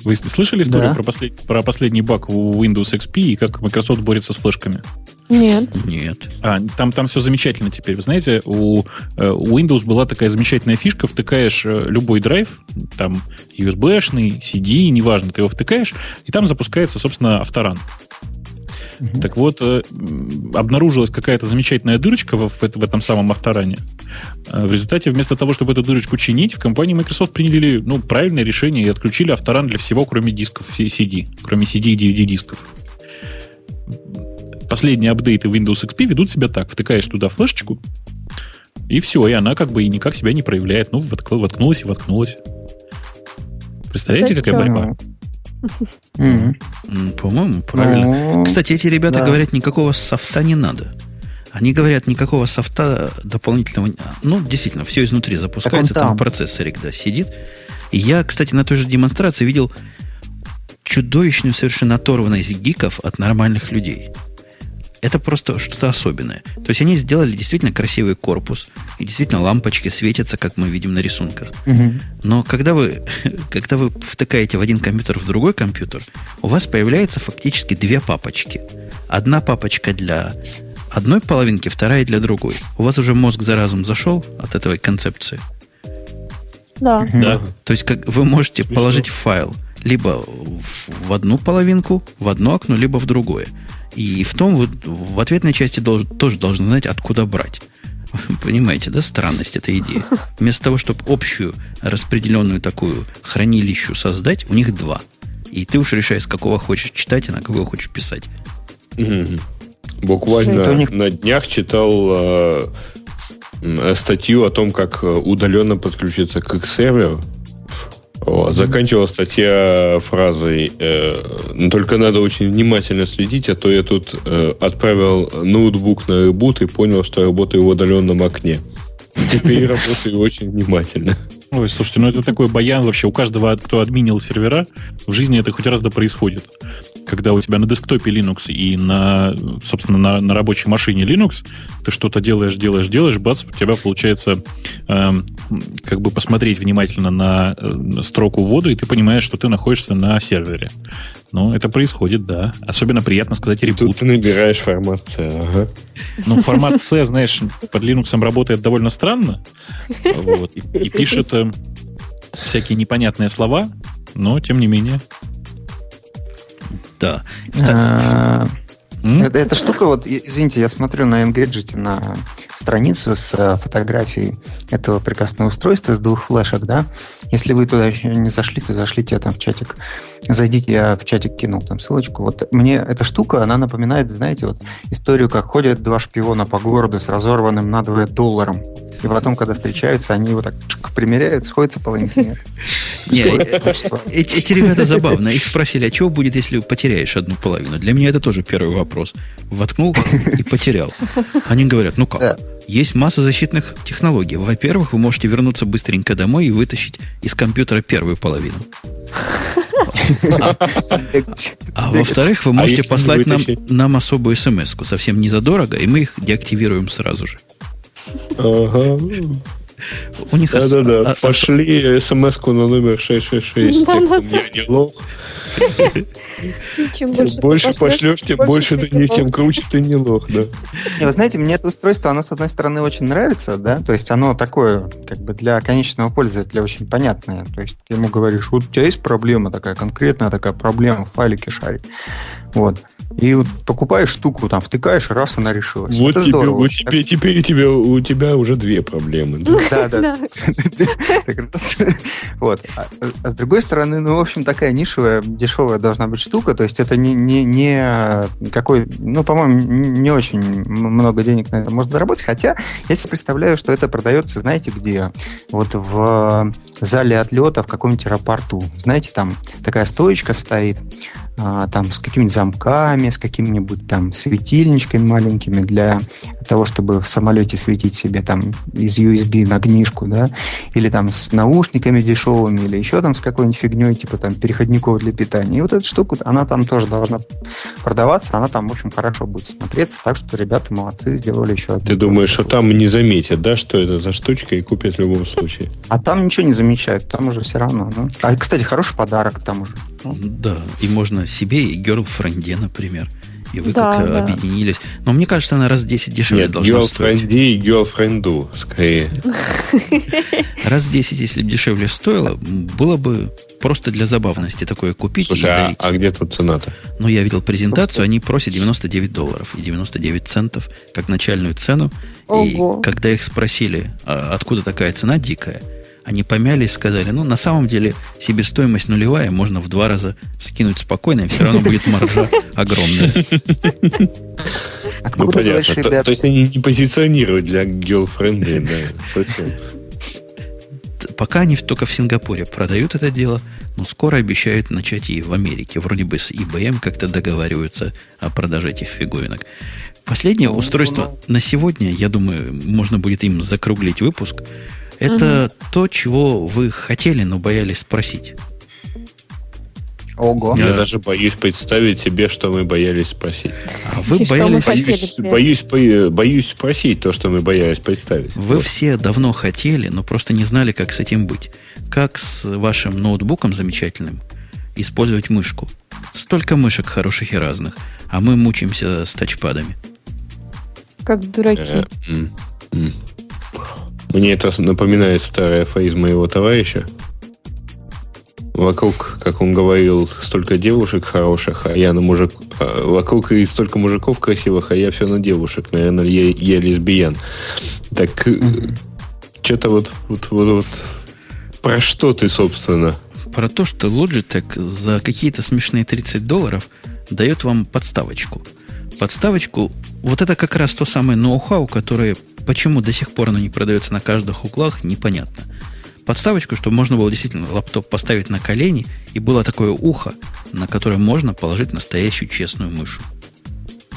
Вы слышали историю да. про, послед... про последний баг у Windows XP и как Microsoft борется с флешками? Нет. Нет. А, там, там все замечательно теперь. Вы знаете, у, э, у Windows была такая замечательная фишка, втыкаешь э, любой драйв, там USB-шный, CD, неважно, ты его втыкаешь, и там запускается, собственно, авторан. Угу. Так вот, э, обнаружилась какая-то замечательная дырочка в, в, в этом самом авторане. В результате, вместо того, чтобы эту дырочку чинить, в компании Microsoft приняли ну, правильное решение и отключили авторан для всего, кроме дисков CD, кроме CD и DVD дисков. Последние апдейты Windows XP ведут себя так. Втыкаешь туда флешечку, и все, и она как бы и никак себя не проявляет. Ну, воткнулась и воткнулась. Представляете, какая борьба? По-моему, правильно. Кстати, эти ребята говорят, никакого софта не надо. Они говорят, никакого софта дополнительного... Ну, действительно, все изнутри запускается, там. там процессорик, да, сидит. И я, кстати, на той же демонстрации видел чудовищную совершенно оторванность гиков от нормальных людей. Это просто что-то особенное. То есть они сделали действительно красивый корпус, и действительно лампочки светятся, как мы видим на рисунках. Угу. Но когда вы, когда вы втыкаете в один компьютер в другой компьютер, у вас появляется фактически две папочки. Одна папочка для одной половинки, вторая для другой. У вас уже мозг за разум зашел от этой концепции? Да. да. То есть как вы можете Смешно. положить файл либо в, в одну половинку, в одно окно, либо в другое. И в том вы в ответной части долж, тоже должны знать, откуда брать. Понимаете, да, странность этой идеи? Вместо того, чтобы общую распределенную такую хранилищу создать, у них два. И ты уж решаешь, с какого хочешь читать, и на какого хочешь писать. Буквально них... на днях читал э, статью о том, как удаленно подключиться к X-серверу. Заканчивала статья фразой э, «Ну, «Только надо очень внимательно следить, а то я тут э, отправил ноутбук на ребут и понял, что работаю в удаленном окне». Теперь работаю очень внимательно. Ой, слушайте, ну это такой баян вообще. У каждого, кто админил сервера, в жизни это хоть раз да происходит. Когда у тебя на десктопе Linux и на, собственно, на, на рабочей машине Linux, ты что-то делаешь, делаешь, делаешь, бац, у тебя получается э, как бы посмотреть внимательно на, на строку ввода, и ты понимаешь, что ты находишься на сервере. Ну, это происходит, да. Особенно приятно сказать ребут. Тут ты набираешь формат C, ага. Ну, формат C, знаешь, под Linux работает довольно странно. Вот, и, и пишет э, всякие непонятные слова, но тем не менее. Да. А, эта штука, вот, извините, я смотрю на Engadget на страницу с э, фотографией этого прекрасного устройства с двух флешек, да. Если вы туда еще не зашли, то зашлите там в чатик. Зайдите, я в чатик кинул там ссылочку. Вот мне эта штука, она напоминает, знаете, вот историю, как ходят два шпиона по городу с разорванным надвое долларом. И потом, когда встречаются, они его так примеряют, сходятся половинки. Нет. Эти ребята забавно. Их спросили, а что будет, если потеряешь одну половину? Для меня это тоже первый вопрос. Воткнул и потерял. Они говорят, ну как? Есть масса защитных технологий. Во-первых, вы можете вернуться быстренько домой и вытащить из компьютера первую половину. А, а во-вторых, вы а можете послать нам, нам особую смс совсем не задорого, и мы их деактивируем сразу же. Ага. У них Да-да-да, ос... пошли смс-ку на номер 666. Да, да, я не лох. Чем больше, больше пошлешь, тем больше ты не, тем круче ты не лох, да. Не, вы знаете, мне это устройство, оно, с одной стороны, очень нравится, да, то есть оно такое, как бы для конечного пользователя очень понятное. То есть ты ему говоришь, вот у тебя есть проблема такая, конкретная такая проблема в файлике шарить. Вот. И вот покупаешь штуку, там втыкаешь, раз она решилась. Вот тебе, здорово, вот тебе, теперь тебе, у тебя уже две проблемы. Да, да. Вот. А, а с другой стороны, ну, в общем, такая нишевая, дешевая должна быть штука. То есть это не, не, не какой, ну, по-моему, не очень много денег на это можно заработать. Хотя я себе представляю, что это продается, знаете, где? Вот в зале отлета в каком-нибудь аэропорту. Знаете, там такая стоечка стоит, а, там с какими-нибудь замками, с какими-нибудь там светильничками маленькими для того, чтобы в самолете светить себе там из USB на книжку, да, или там с наушниками дешевыми, или еще там с какой-нибудь фигней, типа там переходников для питания. И вот эта штука, она там тоже должна продаваться, она там, в общем, хорошо будет смотреться, так что ребята молодцы, сделали еще одну. Ты думаешь, что там не заметят, да, что это за штучка и купят в любом случае? А там ничего не замечают, там уже все равно. Ну. А, кстати, хороший подарок там уже. Да, и можно себе и герлфренде, например. И вы да, как да. объединились. Но мне кажется, она раз в 10 дешевле Нет, должна стоить. и girlfriend скорее. Раз в 10, если бы дешевле стоило, было бы просто для забавности такое купить Слушай, и а, а где тут цена-то? Ну, я видел презентацию, они просят 99 долларов и 99 центов как начальную цену. Ого. И когда их спросили, а откуда такая цена дикая, они помялись и сказали, ну, на самом деле, себестоимость нулевая, можно в два раза скинуть спокойно, и все равно будет маржа огромная. Ну, понятно. То, есть они не позиционируют для girlfriend, да, совсем. Пока они только в Сингапуре продают это дело, но скоро обещают начать и в Америке. Вроде бы с IBM как-то договариваются о продаже этих фиговинок. Последнее ну, устройство ну, на сегодня, я думаю, можно будет им закруглить выпуск. Это угу. то, чего вы хотели, но боялись спросить. Ого. Я даже боюсь представить себе, что мы боялись спросить. А вы И боялись... Боюсь, боюсь, боюсь, боюсь спросить то, что мы боялись представить. Вы вот. все давно хотели, но просто не знали, как с этим быть. Как с вашим ноутбуком замечательным использовать мышку. Столько мышек хороших и разных, а мы мучаемся с тачпадами. Как дураки. Э, Мне это напоминает старый афоризм моего товарища. Вокруг, как он говорил, столько девушек хороших, а я на мужик... А, вокруг и столько мужиков красивых, а я все на девушек. Наверное, я, я лесбиян. Так, mm-hmm. что-то вот, вот, вот, вот... Про что ты, собственно? Про то, что Logitech за какие-то смешные 30 долларов дает вам подставочку. Подставочку, вот это как раз то самое ноу-хау, которое почему до сих пор оно не продается на каждых углах, непонятно подставочку, чтобы можно было действительно лаптоп поставить на колени, и было такое ухо, на которое можно положить настоящую честную мышу.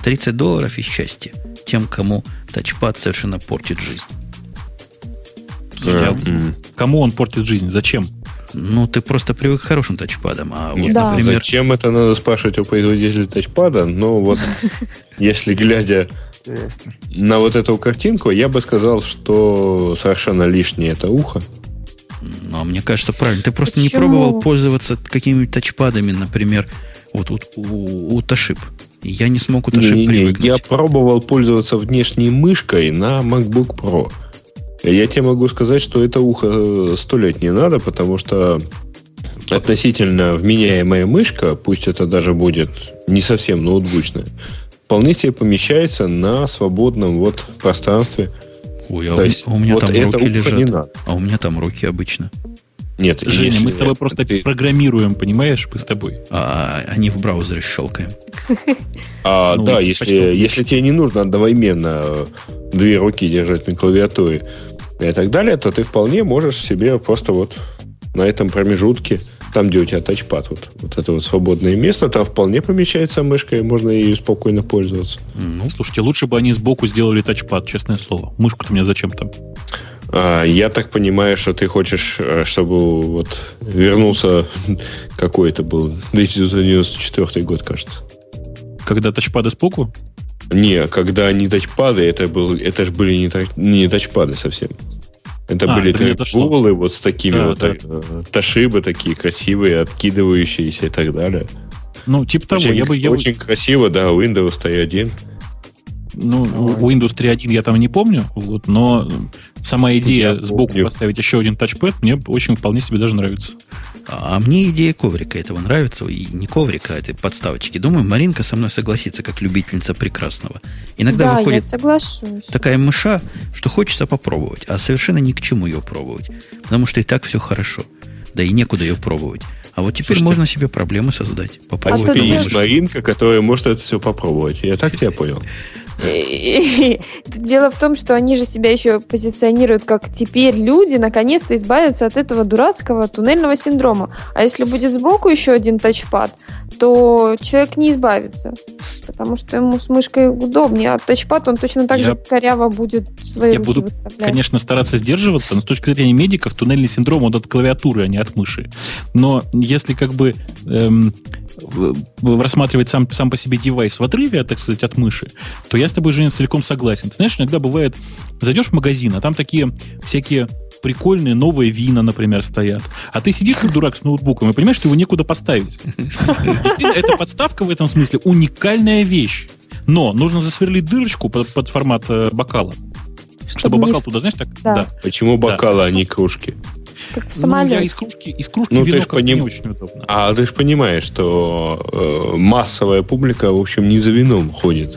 30 долларов и счастье тем, кому тачпад совершенно портит жизнь. Слушайте, а кому он портит жизнь? Зачем? Ну, ты просто привык к хорошим тачпадам. А Нет, вот, да. например... Зачем это надо спрашивать у производителя тачпада? Ну, вот, если глядя на вот эту картинку, я бы сказал, что совершенно лишнее это ухо. Ну, а мне кажется, правильно. Ты просто Почему? не пробовал пользоваться какими-нибудь тачпадами, например, вот у, у, у Toshiba. Я не смог у Toshiba не, привыкнуть. Не, я пробовал пользоваться внешней мышкой на MacBook Pro. Я тебе могу сказать, что это ухо э, сто лет не надо, потому что относительно вменяемая мышка, пусть это даже будет не совсем ноутбучная, вполне себе помещается на свободном вот пространстве – Ой, а, есть, а у меня вот там руки лежат. Не надо. А у меня там руки обычно. Нет, Женя, мы с тобой просто ты... программируем, понимаешь, мы с тобой. А, они в браузере щелкаем. А, ну, да, если, если тебе не нужно одновременно две руки держать на клавиатуре и так далее, то ты вполне можешь себе просто вот на этом промежутке там, где у тебя тачпад, вот, вот это вот свободное место, там вполне помещается мышка, и можно ею спокойно пользоваться. Ну, слушайте, лучше бы они сбоку сделали тачпад, честное слово. Мышку-то мне зачем там? А, я так понимаю, что ты хочешь, э, чтобы вот вернулся какой это был, 1994 год, кажется. Когда тачпады сбоку? Не, когда не тачпады, это, был, это же были не, не тачпады совсем. Это а, были трейболы вот с такими да, вот да. Э, ташибы такие красивые, откидывающиеся и так далее. Ну, типа того. Очень, я бы, я очень бы... красиво, да, Windows 3.1. Ну, Ой. Windows 3.1 я там не помню, вот, но сама идея я сбоку помню. поставить еще один тачпэд мне очень вполне себе даже нравится. А мне идея коврика этого нравится. И не коврика, а этой подставочки. Думаю, Маринка со мной согласится, как любительница прекрасного. Иногда да, выходит такая мыша, что хочется попробовать, а совершенно ни к чему ее пробовать. Потому что и так все хорошо. Да и некуда ее пробовать. А вот теперь Слушайте, можно себе проблемы создать. Попробовать. А есть Маринка, которая может это все попробовать. Я так тебя понял. Дело в том, что они же себя еще позиционируют как теперь люди наконец-то избавятся от этого дурацкого туннельного синдрома. А если будет сбоку еще один тачпад, то человек не избавится, потому что ему с мышкой удобнее, а тачпад он точно так я, же коряво будет свои я буду, выставлять. конечно, стараться сдерживаться, но с точки зрения медиков туннельный синдром он от клавиатуры, а не от мыши. Но если как бы эм, рассматривать сам, сам по себе девайс в отрыве, так сказать, от мыши, то я с тобой, Женя, целиком согласен. Ты знаешь, иногда бывает, зайдешь в магазин, а там такие всякие прикольные новые вина, например, стоят. А ты сидишь как дурак с ноутбуком и понимаешь, что его некуда поставить. Действительно, эта подставка в этом смысле уникальная вещь. Но нужно засверлить дырочку под, под формат э, бокала. Чтобы, чтобы бокал туда, знаешь, так? Да. да. Почему бокалы, да. а не кружки? Как в самолете. Ну, я из кружки, из кружки ну, вино как поним... не очень удобно. А ты же понимаешь, что э, массовая публика, в общем, не за вином ходит.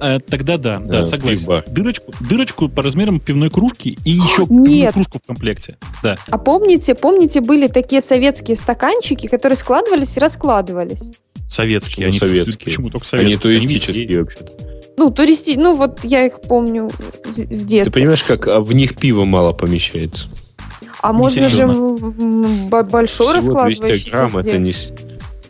Э, тогда да, да, да согласен. Дырочку, дырочку по размерам пивной кружки и еще Нет. кружку в комплекте. Да. А помните, помните, были такие советские стаканчики, которые складывались и раскладывались? Советские, они советские. Почему только советские? Они туристические вообще-то. Ну, туристи, ну вот я их помню в детстве. Ты понимаешь, как а в них пиво мало помещается? А не можно серьезно. же большой Всего раскладывающийся 200 грамм это не...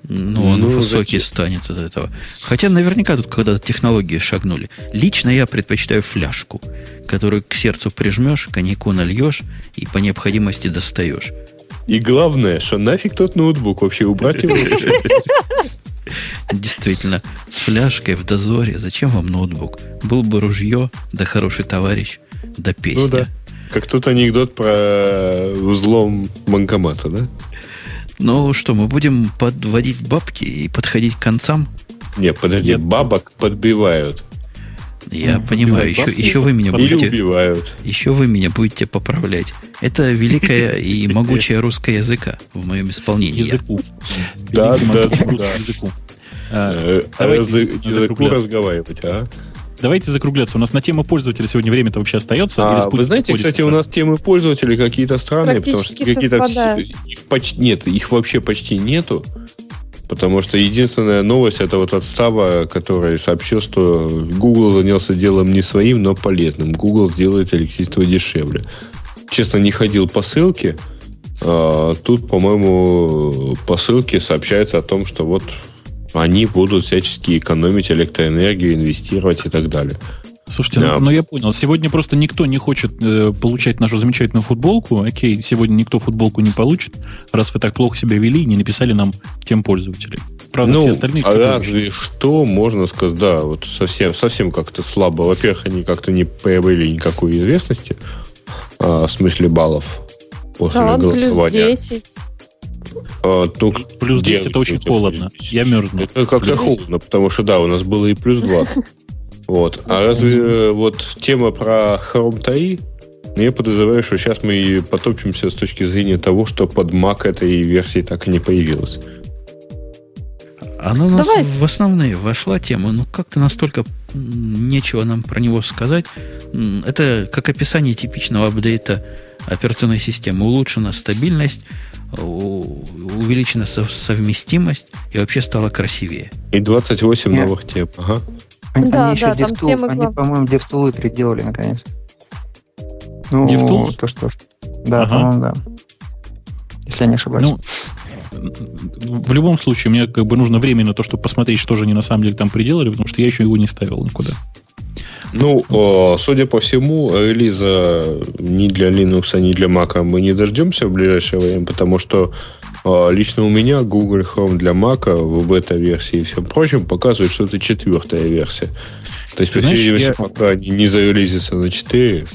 Ну, он ну, высокий зачем? станет от этого. Хотя наверняка тут когда-то технологии шагнули. Лично я предпочитаю фляжку, которую к сердцу прижмешь, коньяку нальешь и по необходимости достаешь. И главное, что нафиг тот ноутбук вообще убрать его? Действительно, с фляжкой в дозоре. Зачем вам ноутбук? Был бы ружье, да хороший товарищ, да песня. Ну да. Как тут анекдот про взлом банкомата, да? Ну что, мы будем подводить бабки и подходить к концам? Не, подожди, Нет. бабок подбивают. Я mm, понимаю, еще, еще вы меня будете... убивают. Еще вы меня будете поправлять. Это великая и могучая русская языка в моем исполнении. Языку. Да, да, да. Языку. А, э, языку разговаривать, а? Давайте закругляться. У нас на тему пользователя сегодня время-то вообще остается? А, вы знаете, кстати, у нас темы пользователей какие-то странные, потому что какие-то... Их почти, нет, их вообще почти нету. Потому что единственная новость это вот от Става, который сообщил, что Google занялся делом не своим, но полезным. Google сделает электричество дешевле. Честно, не ходил по ссылке. А, тут, по-моему, по ссылке сообщается о том, что вот они будут всячески экономить электроэнергию, инвестировать и так далее. Слушайте, да. ну, ну я понял. Сегодня просто никто не хочет э, получать нашу замечательную футболку. Окей, сегодня никто футболку не получит, раз вы так плохо себя вели и не написали нам тем пользователей. Правда, ну, все остальные... А разве что можно сказать, да, вот совсем, совсем как-то слабо. Во-первых, они как-то не появили никакой известности а, в смысле баллов после да, голосования. Плюс 10. А, ну, плюс 10 это очень холодно. Я мерзну. Это как-то холодно, потому что да, у нас было и плюс 20. Вот. А разве э, вот тема про Chrome TAI, ну, я подозреваю, что сейчас мы и потопчемся с точки зрения того, что под Mac этой версии так и не появилась. Она у нас Давай. в основные вошла тема, но как-то настолько нечего нам про него сказать. Это как описание типичного апдейта операционной системы. Улучшена стабильность, увеличена совместимость и вообще стало красивее. И 28 Нет. новых тем. Ага. Они, да, они да, там DevTool, темы Они, по-моему, DevTool переделали наконец. Ну, DevTools? То, что... Да, ага. по-моему, да. Если я не ошибаюсь. Ну, в любом случае, мне как бы нужно время на то, чтобы посмотреть, что же они на самом деле там приделали, потому что я еще его не ставил никуда. Ну, судя по всему, релиза ни для Linux, ни для Mac мы не дождемся в ближайшее время, потому что а, лично у меня Google Chrome для Mac в бета-версии и всем прочем показывает, что это четвертая версия. То есть, по всей видимости, я... пока они не зарелизятся на 4,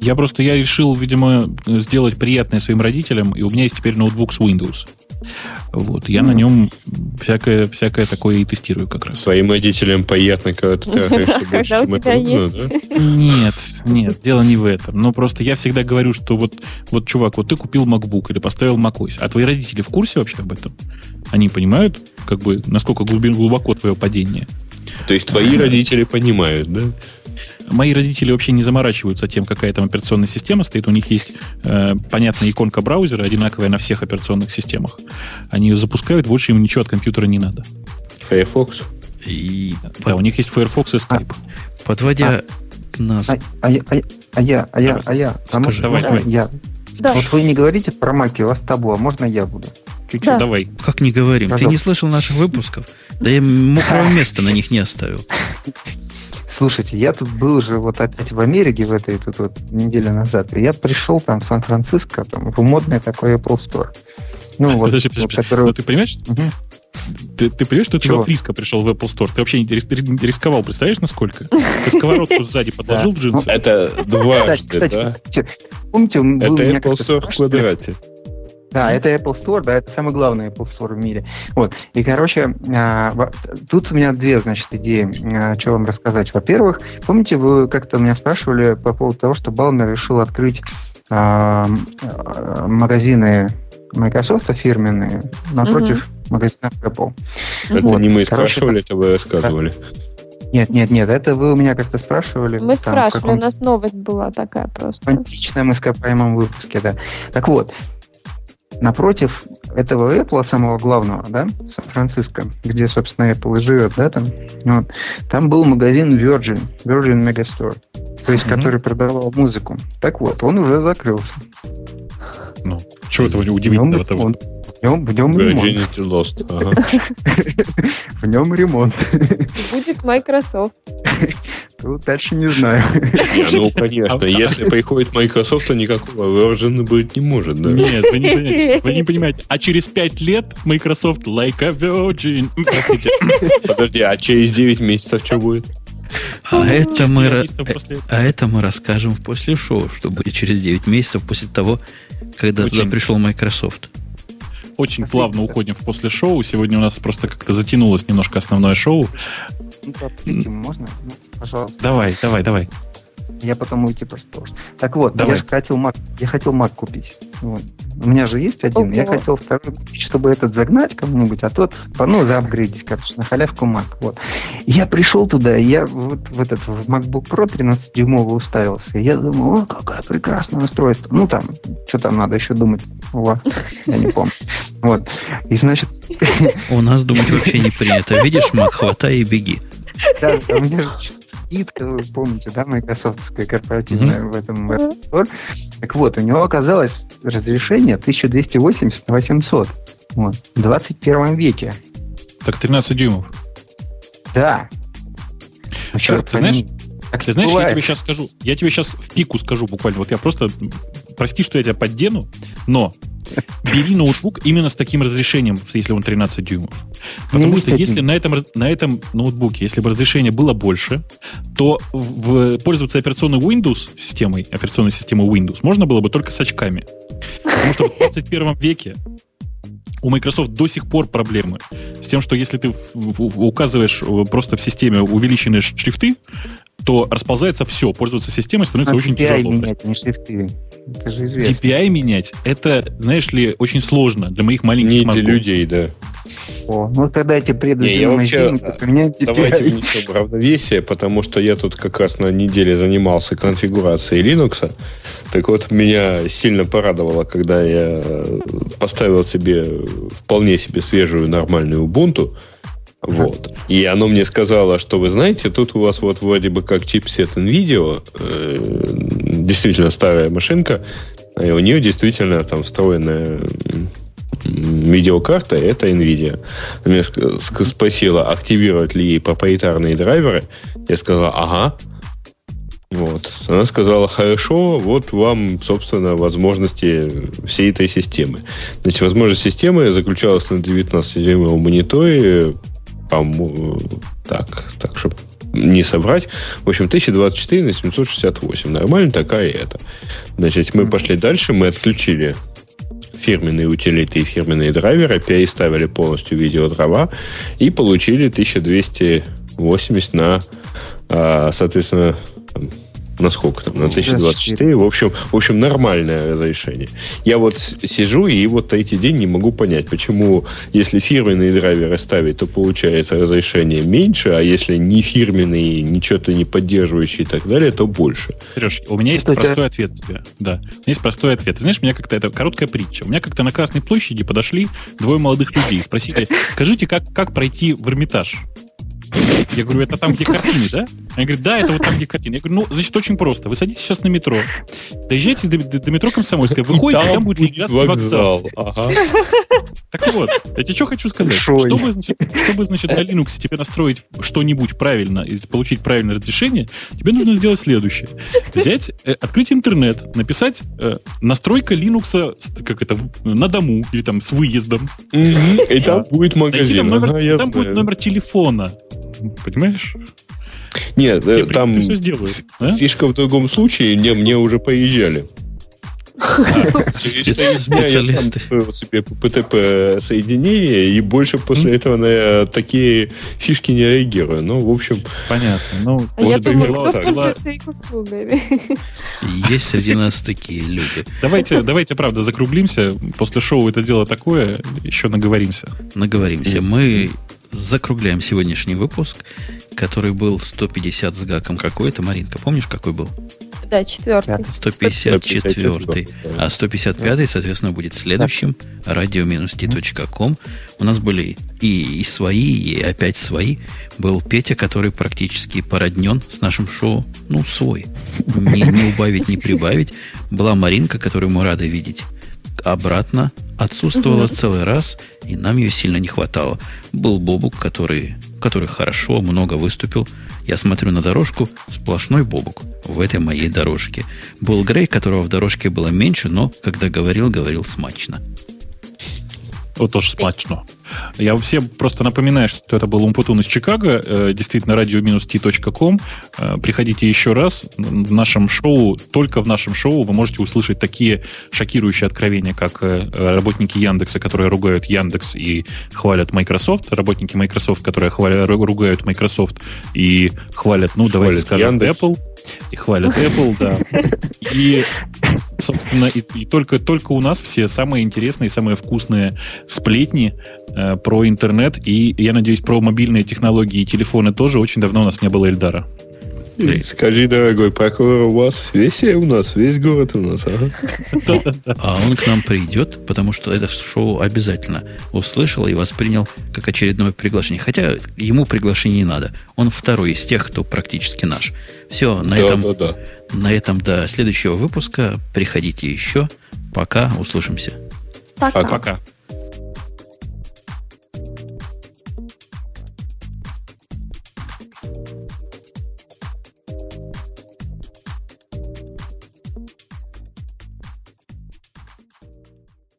я просто я решил, видимо, сделать приятное своим родителям, и у меня есть теперь ноутбук с Windows. Вот, я mm. на нем всякое, всякое такое и тестирую как раз. Своим родителям приятно, когда ты Когда у тебя есть. Нет, нет, дело не в этом. Но просто я всегда говорю, что вот, вот, чувак, вот ты купил MacBook или поставил macOS, а твои родители в курсе вообще об этом? Они понимают, как бы, насколько глубоко твое падение? То есть твои родители понимают, да? Мои родители вообще не заморачиваются тем, какая там операционная система стоит. У них есть э, понятная иконка браузера, одинаковая на всех операционных системах. Они ее запускают, больше им ничего от компьютера не надо. Firefox? И... Да, у них есть Firefox и Skype. А, Подводя а, нас... А, а, а, а я, а я, а я, Скажи, давай, давай. я. Да. Вот вы не говорите про маки, у вас табу, а можно я буду? Чуть-чуть. Да. Давай. Как не говорим? Пожалуйста. Ты не слышал наших выпусков? Да я мокрого места на них не оставил. Слушайте, я тут был уже вот опять в Америке в этой тут вот неделю назад, и я пришел там в Сан-Франциско, там, в модный такой Apple Store. Ну, вот, подожди, подожди, вот, который... ну, ты понимаешь? Угу. Ты, ты понимаешь, что ты во Фриско пришел в Apple Store? Ты вообще не рисковал, представляешь, насколько? Ты сковородку сзади подложил в джинсы? Это дважды, да? Помните, это Apple Store в квадрате. Да, это Apple Store, да, это самый главный Apple Store в мире. Вот. И, короче, а, тут у меня две, значит, идеи, а, что вам рассказать. Во-первых, помните, вы как-то меня спрашивали по поводу того, что Балмер решил открыть а, магазины Microsoft фирменные напротив угу. магазинов Apple. Это вот. не мы Короче, спрашивали, это вы рассказывали. Нет, нет, нет, это вы у меня как-то спрашивали. Мы там, спрашивали, у нас новость была такая просто. Античная мы в моем выпуске, да. Так вот, Напротив этого Apple, самого главного, да, Сан-Франциско, где, собственно, Apple и живет, да, там, вот, там был магазин Virgin, Virgin Megastore, то есть, mm-hmm. который продавал музыку. Так вот, он уже закрылся. Ну, что этого удивительного-то? Он, В нем, в нем ремонт. Lost. Ага. в нем ремонт. Будет Microsoft. Тут дальше не знаю. ну, конечно, если приходит Microsoft, то никакого version быть не может, да? Нет, вы не понимаете. Вы не понимаете. А через 5 лет Microsoft like a virgin. Простите. Подожди, а через 9 месяцев что будет? А это, мы, а, а это мы расскажем в после шоу, что будет через 9 месяцев после того, когда Очень. туда пришел Microsoft. Очень плавно уходим в после шоу. Сегодня у нас просто как-то затянулось немножко основное шоу. Ну, можно? Ну, пожалуйста. Давай, давай, давай. Я потом уйти просто. Так вот, Давай. я же хотел Mac, я хотел Mac купить. Вот. У меня же есть один, Ого. я хотел второй купить, чтобы этот загнать кому-нибудь, а тот, ну, заапгрейдить, короче, на халявку Mac. Вот. Я пришел туда, я вот в этот в MacBook Pro 13-дюймовый уставился. Я думаю, о, какое прекрасное устройство. Ну, там, что там надо еще думать? О, я не помню. Вот. И, значит... У нас думать вообще не принято. Видишь, Mac, хватай и беги. Да, у меня же скидка, вы помните, да, майкрософтская корпоративная mm-hmm. в этом Store. Так вот, у него оказалось разрешение 1280 на 800 вот, в 21 веке. Так 13 дюймов. Да. Ну, ты, ты знаешь, так ты знаешь, я тебе сейчас скажу, я тебе сейчас в пику скажу буквально, вот я просто, прости, что я тебя поддену, но бери ноутбук именно с таким разрешением, если он 13 дюймов. Потому не что если на этом, на этом ноутбуке, если бы разрешение было больше, то в, пользоваться операционной Windows системой, операционной системой Windows, можно было бы только с очками. Потому что в 21 веке у Microsoft до сих пор проблемы с тем, что если ты указываешь э, просто в системе увеличенные шрифты, то расползается все, пользоваться системой становится а очень DPI тяжело. Менять, не шрифты. Это же известно. DPI менять, это, знаешь ли, очень сложно для моих маленьких не мозгов. для людей, да. О, ну тогда эти предыдущие Давайте внесем равновесие, потому что я тут как раз на неделе занимался конфигурацией Linux. Так вот, меня сильно порадовало, когда я поставил себе вполне себе свежую нормальную Ubuntu, вот. И оно мне сказало, что вы знаете, тут у вас вот вроде бы как чипсет NVIDIA, э, действительно старая машинка, и у нее действительно там встроенная видеокарта, это NVIDIA. Она меня спросила, активировать ли ей проприетарные драйверы. Я сказал, ага. Вот. Она сказала, хорошо, вот вам, собственно, возможности всей этой системы. Значит, возможность системы заключалась на 19-дюймовом мониторе так, так, чтобы не соврать. В общем, 1024 на 768. Нормально такая это. Значит, мы пошли дальше, мы отключили фирменные утилиты и фирменные драйверы, переставили полностью видеодрова и получили 1280 на, а, соответственно, на сколько там, на 1024. В общем, в общем, нормальное разрешение. Я вот сижу и вот третий день не могу понять, почему, если фирменные драйверы ставить, то получается разрешение меньше, а если не фирменные, ничего-то не поддерживающие и так далее, то больше. Сереж, у меня есть это простой я... ответ тебе. Да, у меня есть простой ответ. Ты знаешь, у меня как-то это короткая притча. У меня как-то на Красной площади подошли двое молодых людей и спросили, скажите, как, как пройти в Эрмитаж? Я говорю, это там, где картины, да? Они говорят, да, это вот там, где картины. Я говорю, ну, значит, очень просто. Вы садитесь сейчас на метро, доезжаете до, до, до метро Комсомольская, выходите, там, там будет Ленинградский вокзал. вокзал. Ага. Так вот, я тебе что хочу сказать. Чтобы, значит, чтобы, значит, на Linux тебе настроить что-нибудь правильно и получить правильное разрешение, тебе нужно сделать следующее. Взять, э, открыть интернет, написать э, настройка Linux, как это, на дому или там с выездом. И там будет магазин. Там будет номер телефона. Понимаешь? Нет, Тебе э, там все сделают, а? фишка в другом случае, мне, мне уже поезжали. Через я сам себе ПТП соединение, и больше после этого на такие фишки не реагирую. Ну, в общем... Понятно. Ну, а я думаю, кто пользуется их услугами? Есть среди нас такие люди. Давайте, давайте, правда, закруглимся. После шоу это дело такое, еще наговоримся. Наговоримся. Мы закругляем сегодняшний выпуск, который был 150 с гаком какой-то. Маринка, помнишь, какой был? Да, четвертый. 154. А 155, соответственно, будет следующим. radio-t.com. У нас были и, и свои, и опять свои. Был Петя, который практически породнен с нашим шоу. Ну, свой. Не, не убавить, не прибавить. Была Маринка, которую мы рады видеть обратно отсутствовала целый раз, и нам ее сильно не хватало. Был Бобук, который, который хорошо, много выступил. Я смотрю на дорожку, сплошной Бобук в этой моей дорожке. Был Грей, которого в дорожке было меньше, но когда говорил, говорил смачно. Вот тоже смачно. Я всем просто напоминаю, что это был Умпутун из Чикаго, э, действительно, radio-t.com. Э, приходите еще раз. В нашем шоу, только в нашем шоу вы можете услышать такие шокирующие откровения, как э, работники Яндекса, которые ругают Яндекс и хвалят Microsoft, работники Microsoft, которые хвалят, ругают Microsoft и хвалят, ну, давайте хвалят скажем, Яндекс. Apple и хвалят Apple, да. И, собственно, и, и только, только у нас все самые интересные, самые вкусные сплетни э, про интернет и, я надеюсь, про мобильные технологии и телефоны тоже. Очень давно у нас не было Эльдара. Скажи, дорогой прокурор, у вас весь у нас, весь город у нас, ага. А он к нам придет, потому что это шоу обязательно услышал и воспринял как очередное приглашение. Хотя ему приглашение не надо. Он второй из тех, кто практически наш. Все, на да, этом, да, да. на этом до следующего выпуска. Приходите еще. Пока, услышимся. Пока. Пока.